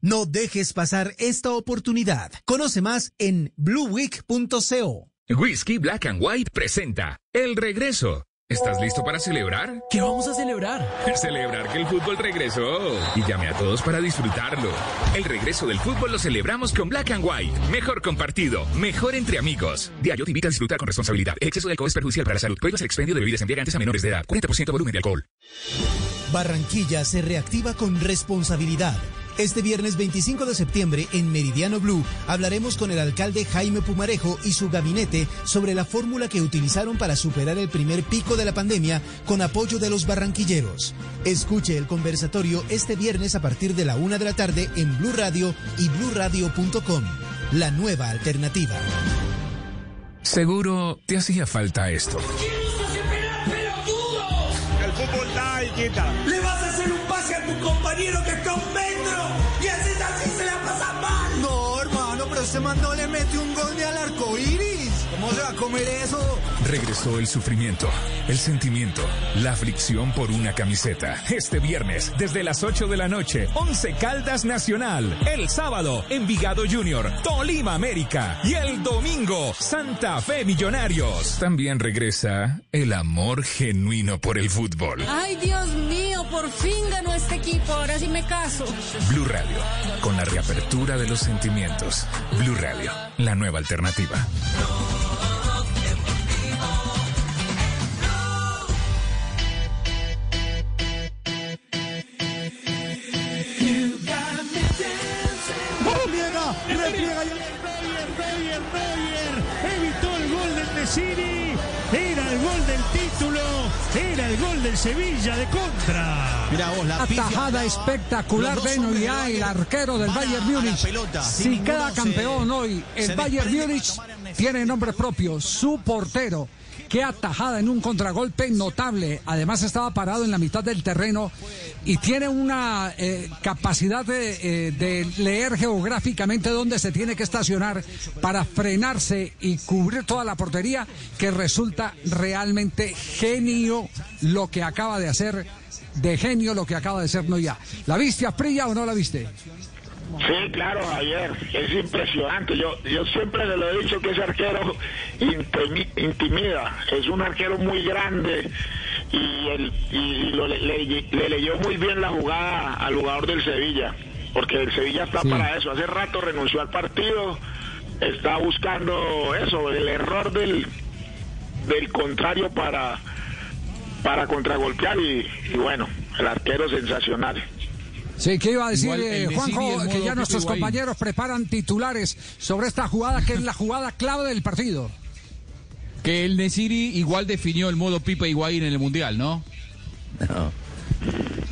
No dejes pasar esta oportunidad. Conoce más en blueweek.co. Whisky Black and White presenta El Regreso. ¿Estás listo para celebrar? ¿Qué vamos a celebrar? Celebrar que el fútbol regresó. Y llame a todos para disfrutarlo. El regreso del fútbol lo celebramos con Black and White. Mejor compartido, mejor entre amigos. Diario te invita a disfrutar con responsabilidad. El exceso de alcohol es perjudicial para la salud. Prohíbas el expendio de bebidas embriagantes a menores de edad. 40% volumen de alcohol. Barranquilla se reactiva con responsabilidad. Este viernes 25 de septiembre en Meridiano Blue hablaremos con el alcalde Jaime Pumarejo y su gabinete sobre la fórmula que utilizaron para superar el primer pico de la pandemia con apoyo de los barranquilleros. Escuche el conversatorio este viernes a partir de la una de la tarde en Blue Radio y bluradio.com. La nueva alternativa. Seguro te hacía falta esto. El fútbol da compañero que está un metro y haces así se la pasa mal. No, hermano, pero este man no le mete un gol ni al arco iris. ¿Cómo se va a comer eso? Regresó el sufrimiento, el sentimiento, la aflicción por una camiseta. Este viernes, desde las 8 de la noche, 11 Caldas Nacional. El sábado, Envigado Junior, Tolima América. Y el domingo, Santa Fe Millonarios. También regresa el amor genuino por el fútbol. Ay, Dios mío, por fin ganó este equipo. Ahora sí me caso. Blue Radio, con la reapertura de los sentimientos. Blue Radio, la nueva alternativa. Título. Era el gol del Sevilla de contra. Mira vos, la tajada espectacular de Noia, el arquero del Bayern Múnich. Si queda campeón hoy, el Bayern Múnich tiene nombre propio, su portero. Qué atajada en un contragolpe notable. Además estaba parado en la mitad del terreno y tiene una eh, capacidad de, eh, de leer geográficamente dónde se tiene que estacionar para frenarse y cubrir toda la portería que resulta realmente genio lo que acaba de hacer, de genio lo que acaba de ser Noia. ¿La viste a Prilla o no la viste? Sí, claro, Javier, es impresionante. Yo, yo siempre le lo he dicho que ese arquero intimi- intimida. Es un arquero muy grande y, el, y lo- le, le- le leyó muy bien la jugada al jugador del Sevilla, porque el Sevilla está Sí. para eso. Hace rato renunció al partido, está buscando eso, el error del, del contrario para, para contragolpear y, y bueno, el arquero sensacional. Sí, ¿qué iba a decir eh, Juanjo? Que ya nuestros compañeros preparan titulares sobre esta jugada que es la jugada clave del partido. Que el Nesiri igual definió el modo Pipa Higuaín en el Mundial, ¿no?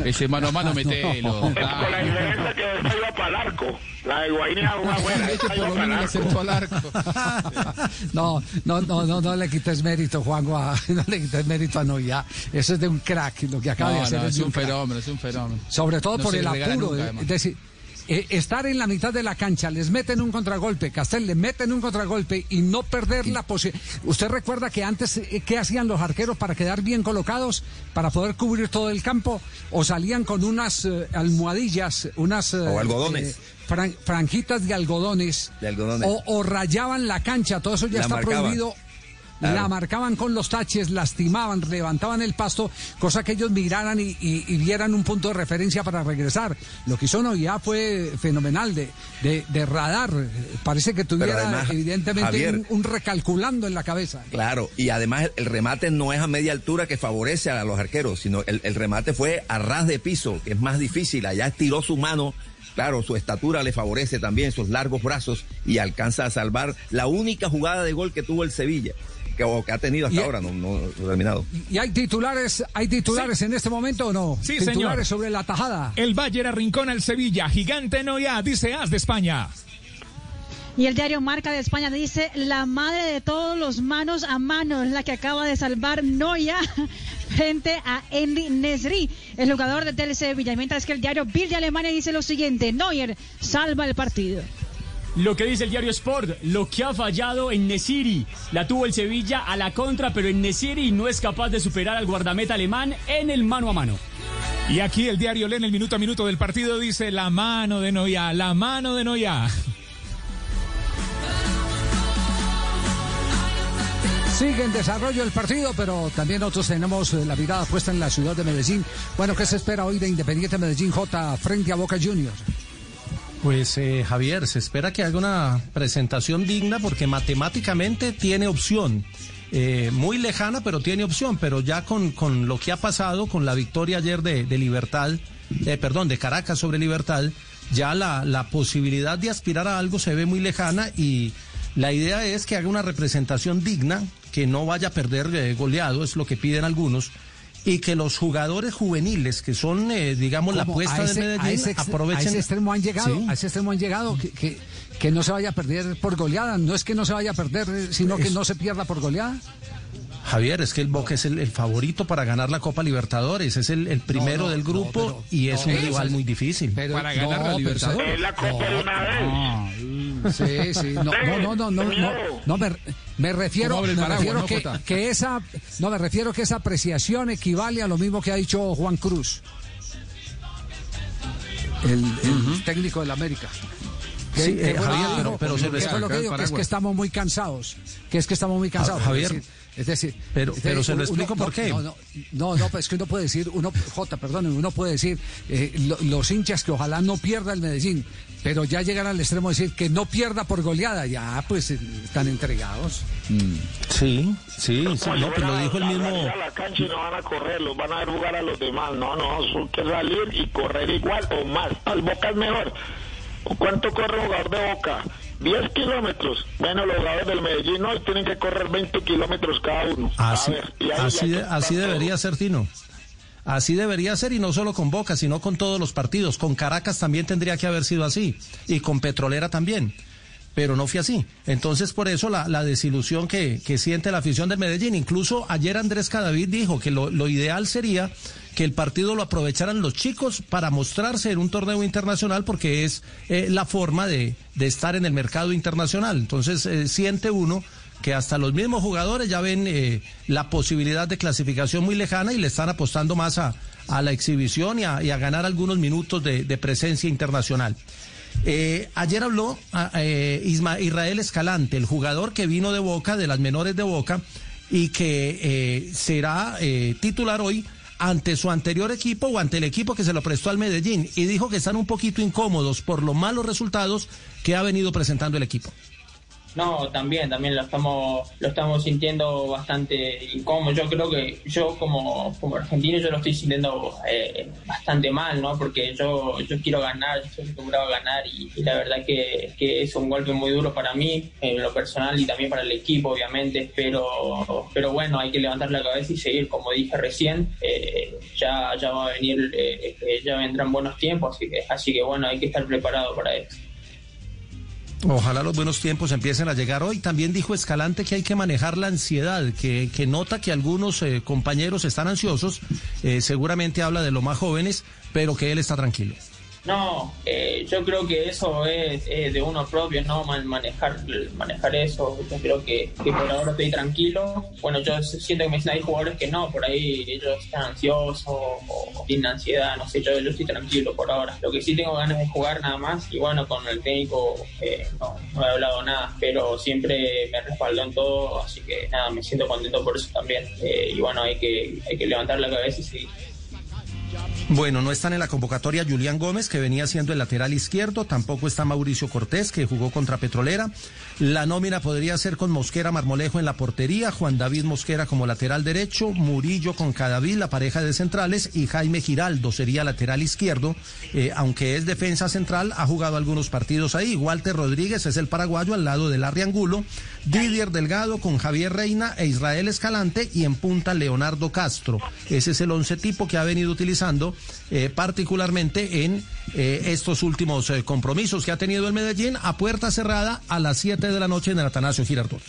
Ese mano a mano metelo. Con la diferencia que iba para el arco. La de Higuaín era una buena, iba para el arco. al arco. No, no, no, no, no le quites mérito, Juanjo, a- no le quites mérito a Noia. Eso es de un crack, lo que acaba de hacer es un fenómeno, es un fenómeno. Sobre todo por el apuro. eh, es decir, eh, estar en la mitad de la cancha, les meten un contragolpe, Castel le meten un contragolpe y no perder la posibilidad. ¿Usted recuerda que antes eh, qué hacían los arqueros para quedar bien colocados, para poder cubrir todo el campo? ¿O salían con unas eh, almohadillas, unas... O algodones. fran- franjitas de algodones. De algodones. O, o rayaban la cancha, todo eso ya La está marcaban. prohibido. Claro. La marcaban con los taches, lastimaban, levantaban el pasto, cosa que ellos miraran y, y- y vieran un punto de referencia para regresar. Lo que hizo Noia fue fenomenal de, de, de radar. Parece que tuviera además, evidentemente Javier- un, un recalculando en la cabeza. Claro, y además el, el remate no es a media altura que favorece a los arqueros, sino el, el remate fue a ras de piso, que es más difícil. Allá estiró su mano, claro, su estatura le favorece también, sus largos brazos, y alcanza a salvar la única jugada de gol que tuvo el Sevilla, que, o que ha tenido hasta Y- ahora, no, no, no terminado. ¿Y hay titulares, hay titulares en este momento o no? Sí, titulares señor. sobre la tajada. El Bayern arrincona al Sevilla. Gigante Noia, dice As de España. Y el diario Marca de España dice, la madre de todos los manos a mano es la que acaba de salvar Noya frente a Andy Nesri, el jugador de del Sevilla. Mientras que el diario Bild de Alemania dice lo siguiente, Neuer salva el partido. Lo que dice el diario Sport, lo que ha fallado en Nesiri. La tuvo el Sevilla a la contra, pero en Nesiri no es capaz de superar al guardameta alemán en el mano a mano. Y aquí el diario lee en el minuto a minuto del partido dice la mano de Noia, la mano de Noia. Sigue en desarrollo el partido, pero también nosotros tenemos la mirada puesta en la ciudad de Medellín. Bueno, ¿qué se espera hoy de Independiente Medellín J frente a Boca Juniors? Pues eh, Javier, se espera que haga una presentación digna porque matemáticamente tiene opción. Eh, muy lejana, pero tiene opción. Pero ya con, con lo que ha pasado, con la victoria ayer de, de Libertad, eh, perdón, de Caracas sobre Libertad, ya la, la posibilidad de aspirar a algo se ve muy lejana y la idea es que haga una representación digna, que no vaya a perder eh, goleado, es lo que piden algunos. Y que los jugadores juveniles, que son, eh, digamos, la apuesta a ese, de a Medellín, ese ex- aprovechen. a ese extremo han llegado, Sí. a ese extremo han llegado que, que, que no se vaya a perder por goleada. No es que no se vaya a perder, eh, sino que no se pierda por goleada. Javier, es que el Boca es el, el favorito para ganar la Copa Libertadores, es el, el primero no, del no, grupo pero- y es no, un rival muy difícil. pero- Para no, ganar la Libertadores. Es la copa de una vez. Sí, sí, no, no, no, no, no, no, no, me, me refiero, ¿Cómo abre el me paraguas, refiero no, que, esa, no, me refiero que esa apreciación equivale a lo mismo que ha dicho Juan Cruz, el, el técnico del América. Que- Sí, que eh, Javier, dijo- pero- pero se que lo que que es que estamos muy cansados, que es que estamos muy cansados. Javier, es decir, es decir, pero- es pero se lo uno- explico no, por qué. No, no, no, no, pues es que uno puede decir, uno, J, perdón, uno puede decir, eh, lo- los hinchas que ojalá no pierda el Medellín, pero ya llegar al extremo de decir que no pierda por goleada, ya pues eh, están entregados. Sí, sí, sí, Como no, si pues lo dijo el mismo. a la cancha y no van a correr, los van a jugar a los demás. No, no, son que salir y correr igual o más. Al Boca es mejor. ¿Cuánto corre un jugador de Boca? 10 kilómetros. Bueno, los jugadores del Medellín no tienen que correr 20 kilómetros cada uno. Así, ver, así, de- así debería ser, Tino. Así debería ser y no solo con Boca, sino con todos los partidos. Con Caracas también tendría que haber sido así y con Petrolera también. Pero no fue así. Entonces, por eso la, la desilusión que, que siente la afición del Medellín. Incluso ayer Andrés Cadavid dijo que lo, lo ideal sería que el partido lo aprovecharan los chicos para mostrarse en un torneo internacional porque es eh, la forma de, de estar en el mercado internacional. Entonces, eh, siente uno que hasta los mismos jugadores ya ven eh, la posibilidad de clasificación muy lejana y le están apostando más a, a la exhibición y a, y a ganar algunos minutos de, de presencia internacional. Eh, ayer habló ah, eh, Israel Escalante, el jugador que vino de Boca, de las menores de Boca, y que eh, será titular hoy ante su anterior equipo o ante el equipo que se lo prestó al Medellín, y dijo que están un poquito incómodos por los malos resultados que ha venido presentando el equipo. No, también, también lo estamos, lo estamos sintiendo bastante incómodo. Yo creo que yo como, como argentino yo lo estoy sintiendo eh, bastante mal, ¿no? Porque yo, yo quiero ganar, yo estoy acostumbrado a ganar y, la verdad que, que es un golpe muy duro para mí, en lo personal y también para el equipo, obviamente. Pero, pero bueno, hay que levantar la cabeza y seguir, como dije recién, eh, ya, ya va a venir, eh, eh, ya vendrán buenos tiempos, así que, así que bueno, hay que estar preparado para eso. Ojalá los buenos tiempos empiecen a llegar hoy. También dijo Escalante que hay que manejar la ansiedad, que, que nota que algunos eh, compañeros están ansiosos, eh, seguramente habla de los más jóvenes, pero que él está tranquilo. No, eh, yo creo que eso es, de uno propio, ¿no? Man- manejar, manejar eso. Yo creo que, que por ahora estoy tranquilo. Bueno, yo siento que me dicen hay jugadores que no, por ahí ellos están ansiosos o, tienen ansiedad, no sé, yo, yo estoy tranquilo por ahora. Lo que sí tengo ganas de jugar nada más y bueno, con el técnico eh, no, no he hablado nada, pero siempre me respaldó en todo, así que nada, me siento contento por eso también. Eh, y bueno, hay que, hay que levantar la cabeza y seguir. Bueno, no están en la convocatoria Julián Gómez, que venía siendo el lateral izquierdo, tampoco está Mauricio Cortés, que jugó contra Petrolera. La nómina podría ser con Mosquera Marmolejo en la portería, Juan David Mosquera como lateral derecho, Murillo con Cadavid, la pareja de centrales, y Jaime Giraldo sería lateral izquierdo, eh, aunque es defensa central, ha jugado algunos partidos ahí. Walter Rodríguez es el paraguayo al lado del Arriangulo, Didier Delgado con Javier Reina e Israel Escalante, y en punta Leonardo Castro. Ese es el once tipo que ha venido utilizando eh, particularmente en eh, estos últimos compromisos que ha tenido el Medellín a puerta cerrada a las 7 de la noche en el Atanasio Girardot.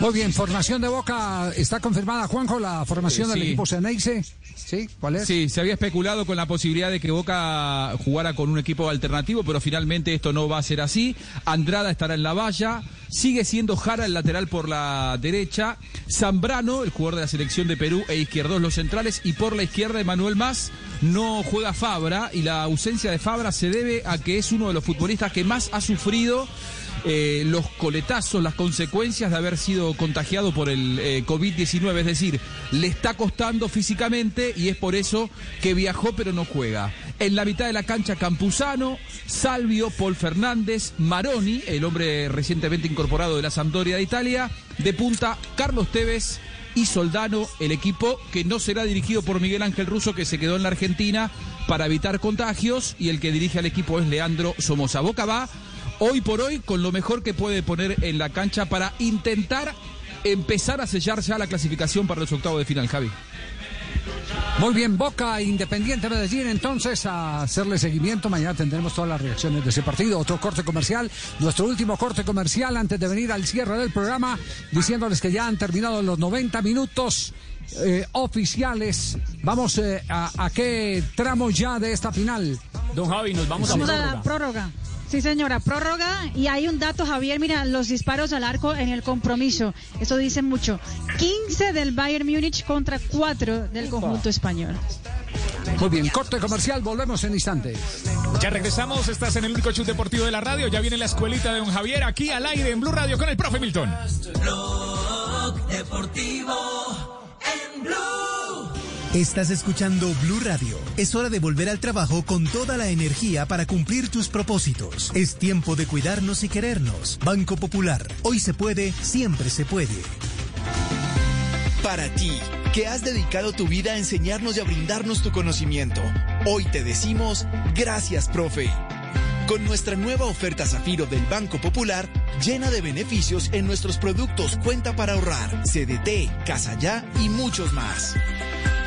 Muy bien, formación de Boca, está confirmada, Juanjo, la formación Eh, del equipo Ceneice. ¿Sí? ¿Cuál es? Sí, se había especulado con la posibilidad de que Boca jugara con un equipo alternativo, pero finalmente esto no va a ser así. Andrada estará en la valla, sigue siendo Jara el lateral por la derecha, Zambrano, el jugador de la selección de Perú, e Izquierdos los centrales, y por la izquierda Emanuel Más no juega Fabra, y la ausencia de Fabra se debe a que es uno de los futbolistas que más ha sufrido eh, los coletazos, las consecuencias de haber sido contagiado por el eh, COVID-19, es decir, le está costando físicamente y es por eso que viajó pero no juega. En la mitad de la cancha Campuzano, Salvio, Paul Fernández, Maroni, el hombre recientemente incorporado de la Sampdoria de Italia, de punta Carlos Tevez y Soldano, el equipo que no será dirigido por Miguel Ángel Russo, que se quedó en la Argentina para evitar contagios, y el que dirige al equipo es Leandro Somoza. Boca va hoy por hoy con lo mejor que puede poner en la cancha para intentar empezar a sellar ya la clasificación para los octavos de final, Javi. Muy bien, Boca Independiente Medellín, entonces a hacerle seguimiento. Mañana tendremos todas las reacciones de ese partido. Otro corte comercial, nuestro último corte comercial antes de venir al cierre del programa, diciéndoles que ya han terminado los 90 minutos eh, oficiales. Vamos eh, a, a qué tramo ya de esta final. Don Javi, nos vamos, Vamos a a la prórroga. Sí, señora, prórroga. Y hay un dato, Javier, mira, los disparos al arco en el compromiso. Eso dice mucho. 15 del Bayern Múnich contra 4 del conjunto español. Muy bien, corte comercial, volvemos en instantes. Ya regresamos, estás en el único show deportivo de la radio. Ya viene la escuelita de don Javier aquí al aire en Blue Radio con el profe Milton. Blog Deportivo en Blue. Estás escuchando Blue Radio. Es hora de volver al trabajo con toda la energía para cumplir tus propósitos. Es tiempo de cuidarnos y querernos. Banco Popular. Hoy se puede, siempre se puede. Para ti, que has dedicado tu vida a enseñarnos y a brindarnos tu conocimiento, hoy te decimos gracias, profe. Con nuestra nueva oferta Zafiro del Banco Popular, llena de beneficios en nuestros productos Cuenta para ahorrar, CDT, Casa Ya y muchos más.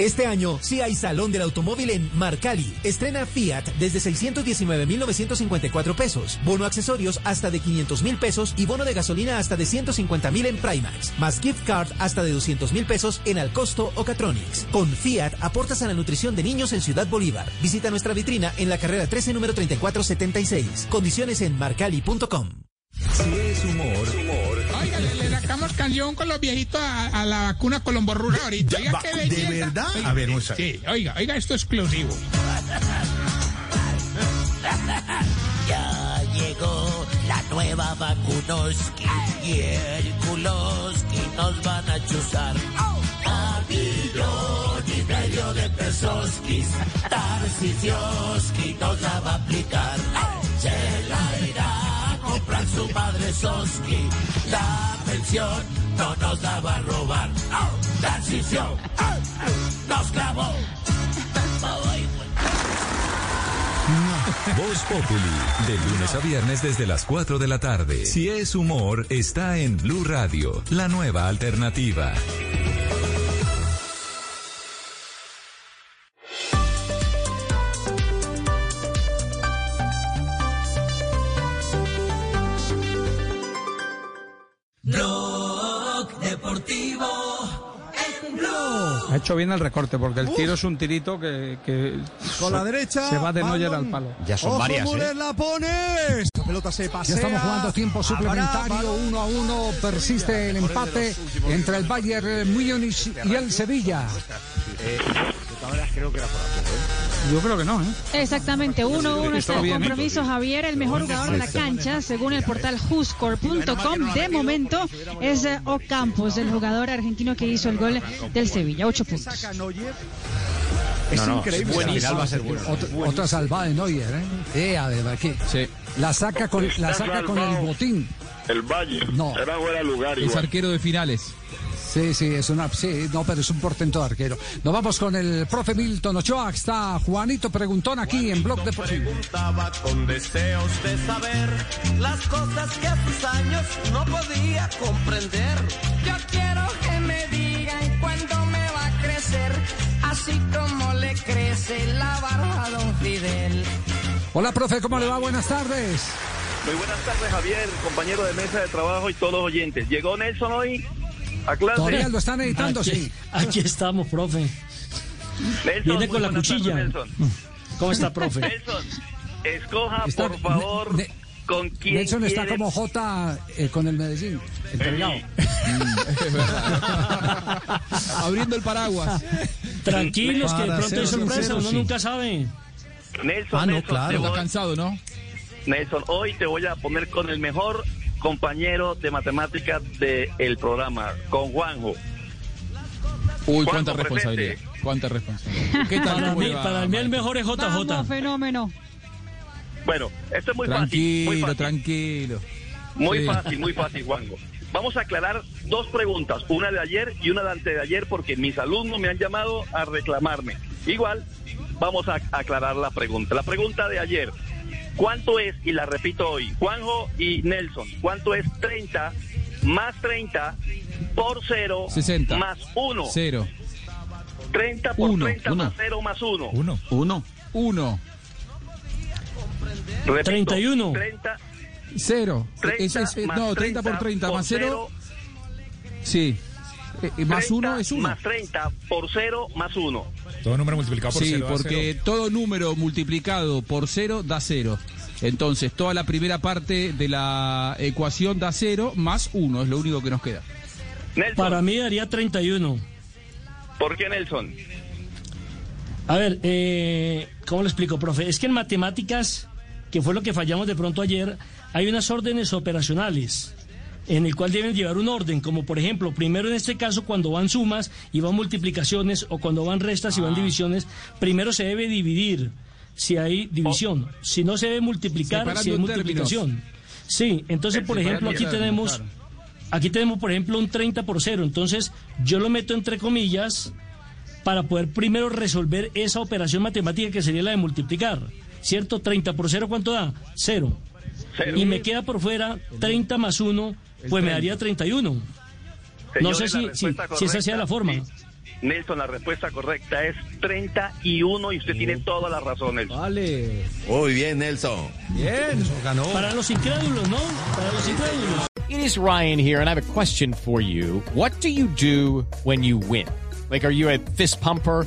Este año sí hay Salón del Automóvil en Marcali. Estrena Fiat desde 619,954 pesos. Bono accesorios hasta de 500 mil pesos y bono de gasolina hasta de 150 mil en Primax. Más gift card hasta de 200 mil pesos en Alcosto o Catronics. Con Fiat aportas a la nutrición de niños en Ciudad Bolívar. Visita nuestra vitrina en la carrera 13 número 3476. Condiciones en marcali.com. Si es humor, sacamos canción con los viejitos a, a la vacuna Colombo Rural ahorita. Oiga, va- qué ¿de verdad? Oiga, A ver. Sí, oiga, oiga, esto es exclusivo. Ya llegó la nueva vacunoski y el culoski nos van a chuzar. A millón y medio de pesoskis, Tarsisioski nos la va a aplicar. Se la irá comprar su padre Soski. La pensión no nos la va a robar. Tarcisio nos clavó. Voz Populi, de lunes a viernes desde las 4 de la tarde. Si es humor, está en Blue Radio, la nueva alternativa. Hecho bien el recorte porque el tiro es un tirito que, que Con la derecha. se va de balón. al palo. Ojo, Müller la pone. La pelota se Ya pasea. estamos jugando tiempo suplementario, uno a uno, persiste el empate entre el Bayern Múnich y el Sevilla. de todas maneras creo que era por aquí. Yo creo que no, ¿eh? Exactamente, 1-1 está el ¿eh? compromiso. Javier, el mejor jugador de la cancha, según el portal WhoScore.com, de momento es eh, Ocampos, el jugador argentino que hizo el gol del Sevilla. 8 puntos. Es No, no, increíble. al final va a ser bueno. Otra, otra salvada de Neuer, ¿eh? Eh, además, que la saca con, la saca con el botín. El Valle. No. Era fuera lugar Es igual. arquero de finales. Sí, sí, es una, sí, no, pero es un portento arquero. Nos vamos con el profe Milton Ochoa. Está Juanito Preguntón aquí en Blog Deportivo. Preguntaba con deseos de saber las cosas que a sus años no podía comprender. Yo quiero que me digan cuándo me va a crecer, así como le crece la barba a don Fidel. Hola, profe, ¿cómo le va? Buenas tardes. Muy buenas tardes, Javier, compañero de mesa de trabajo y todos los oyentes. ¿Llegó Nelson hoy a clase? Todavía lo están editando, Aquí, sí. aquí estamos, profe. Nelson, Viene con la cuchilla. Nelson. ¿Cómo está, profe? Nelson, escoja, Está- por favor, Ne- con quién Nelson está quiere- como J eh, con el Medellín, entregado. Abriendo el paraguas. Tranquilos, que de pronto hay sorpresa, cero, uno sí. nunca sabe. Nelson, Ah, no, Nelson, claro. te Está cansado, ¿no? Nelson, hoy te voy a poner con el mejor compañero de matemáticas del programa, con Juanjo. Uy, Juanjo, cuánta presente. responsabilidad. Cuánta responsabilidad. ¿Qué tal? Para ¿Cómo mí, le va, para mí el mejor es JJ. Vamos, fenómeno. Bueno, esto es muy fácil. Tranquilo, Muy fácil. tranquilo. Muy Sí. fácil, muy fácil, Juanjo. Vamos a aclarar dos preguntas, una de ayer y una de antes de ayer, porque mis alumnos me han llamado a reclamarme. Igual, vamos a aclarar la pregunta. La pregunta de ayer, ¿cuánto es, y la repito hoy, Juanjo y Nelson, cuánto es 30 más 30 por 0 60. más 1? Cero. 30 por Uno, 30 uno. más 0 más 1. Uno. Uno. Uno. Repito, 31. 30 Cero. 30 Es- es- más no, 30 por 30 por más cero. Sí. Eh, eh, más 30 uno es uno. Más 30 por 0 más 1. Todo número multiplicado por Sí, cero porque cero. todo número multiplicado por cero da cero. Entonces, toda la primera parte de la ecuación da cero más uno, es lo único que nos queda. Para mí daría 31. ¿Por qué Nelson? A ver, eh, ¿cómo lo explico, profe? Es que en matemáticas, que fue lo que fallamos de pronto ayer, hay unas órdenes operacionales en el cual deben llevar un orden, como por ejemplo, primero en este caso cuando van sumas y van multiplicaciones o cuando van restas y van divisiones, primero se debe dividir si hay división, si no se debe multiplicar Separando si hay multiplicación. Sí, entonces por ejemplo aquí tenemos aquí tenemos por ejemplo un 30 por cero, entonces yo lo meto entre comillas para poder primero resolver esa operación matemática que sería la de multiplicar. ¿Cierto? 30 por 0, ¿cuánto da? Cero. Cero. Y me queda por fuera 30 más 1, pues me daría 31. no Señores, sé la si, si, esa sea la forma. sí. Nelson, la respuesta correcta es 31 y usted tiene toda la razón, Nelson. Vale. Muy bien, Nelson. Bien. ganó. Para los incrédulos, ¿no? Para los incrédulos. It is Ryan here, and I have a question for you. What do you do when you win? Like, are you a fist pumper?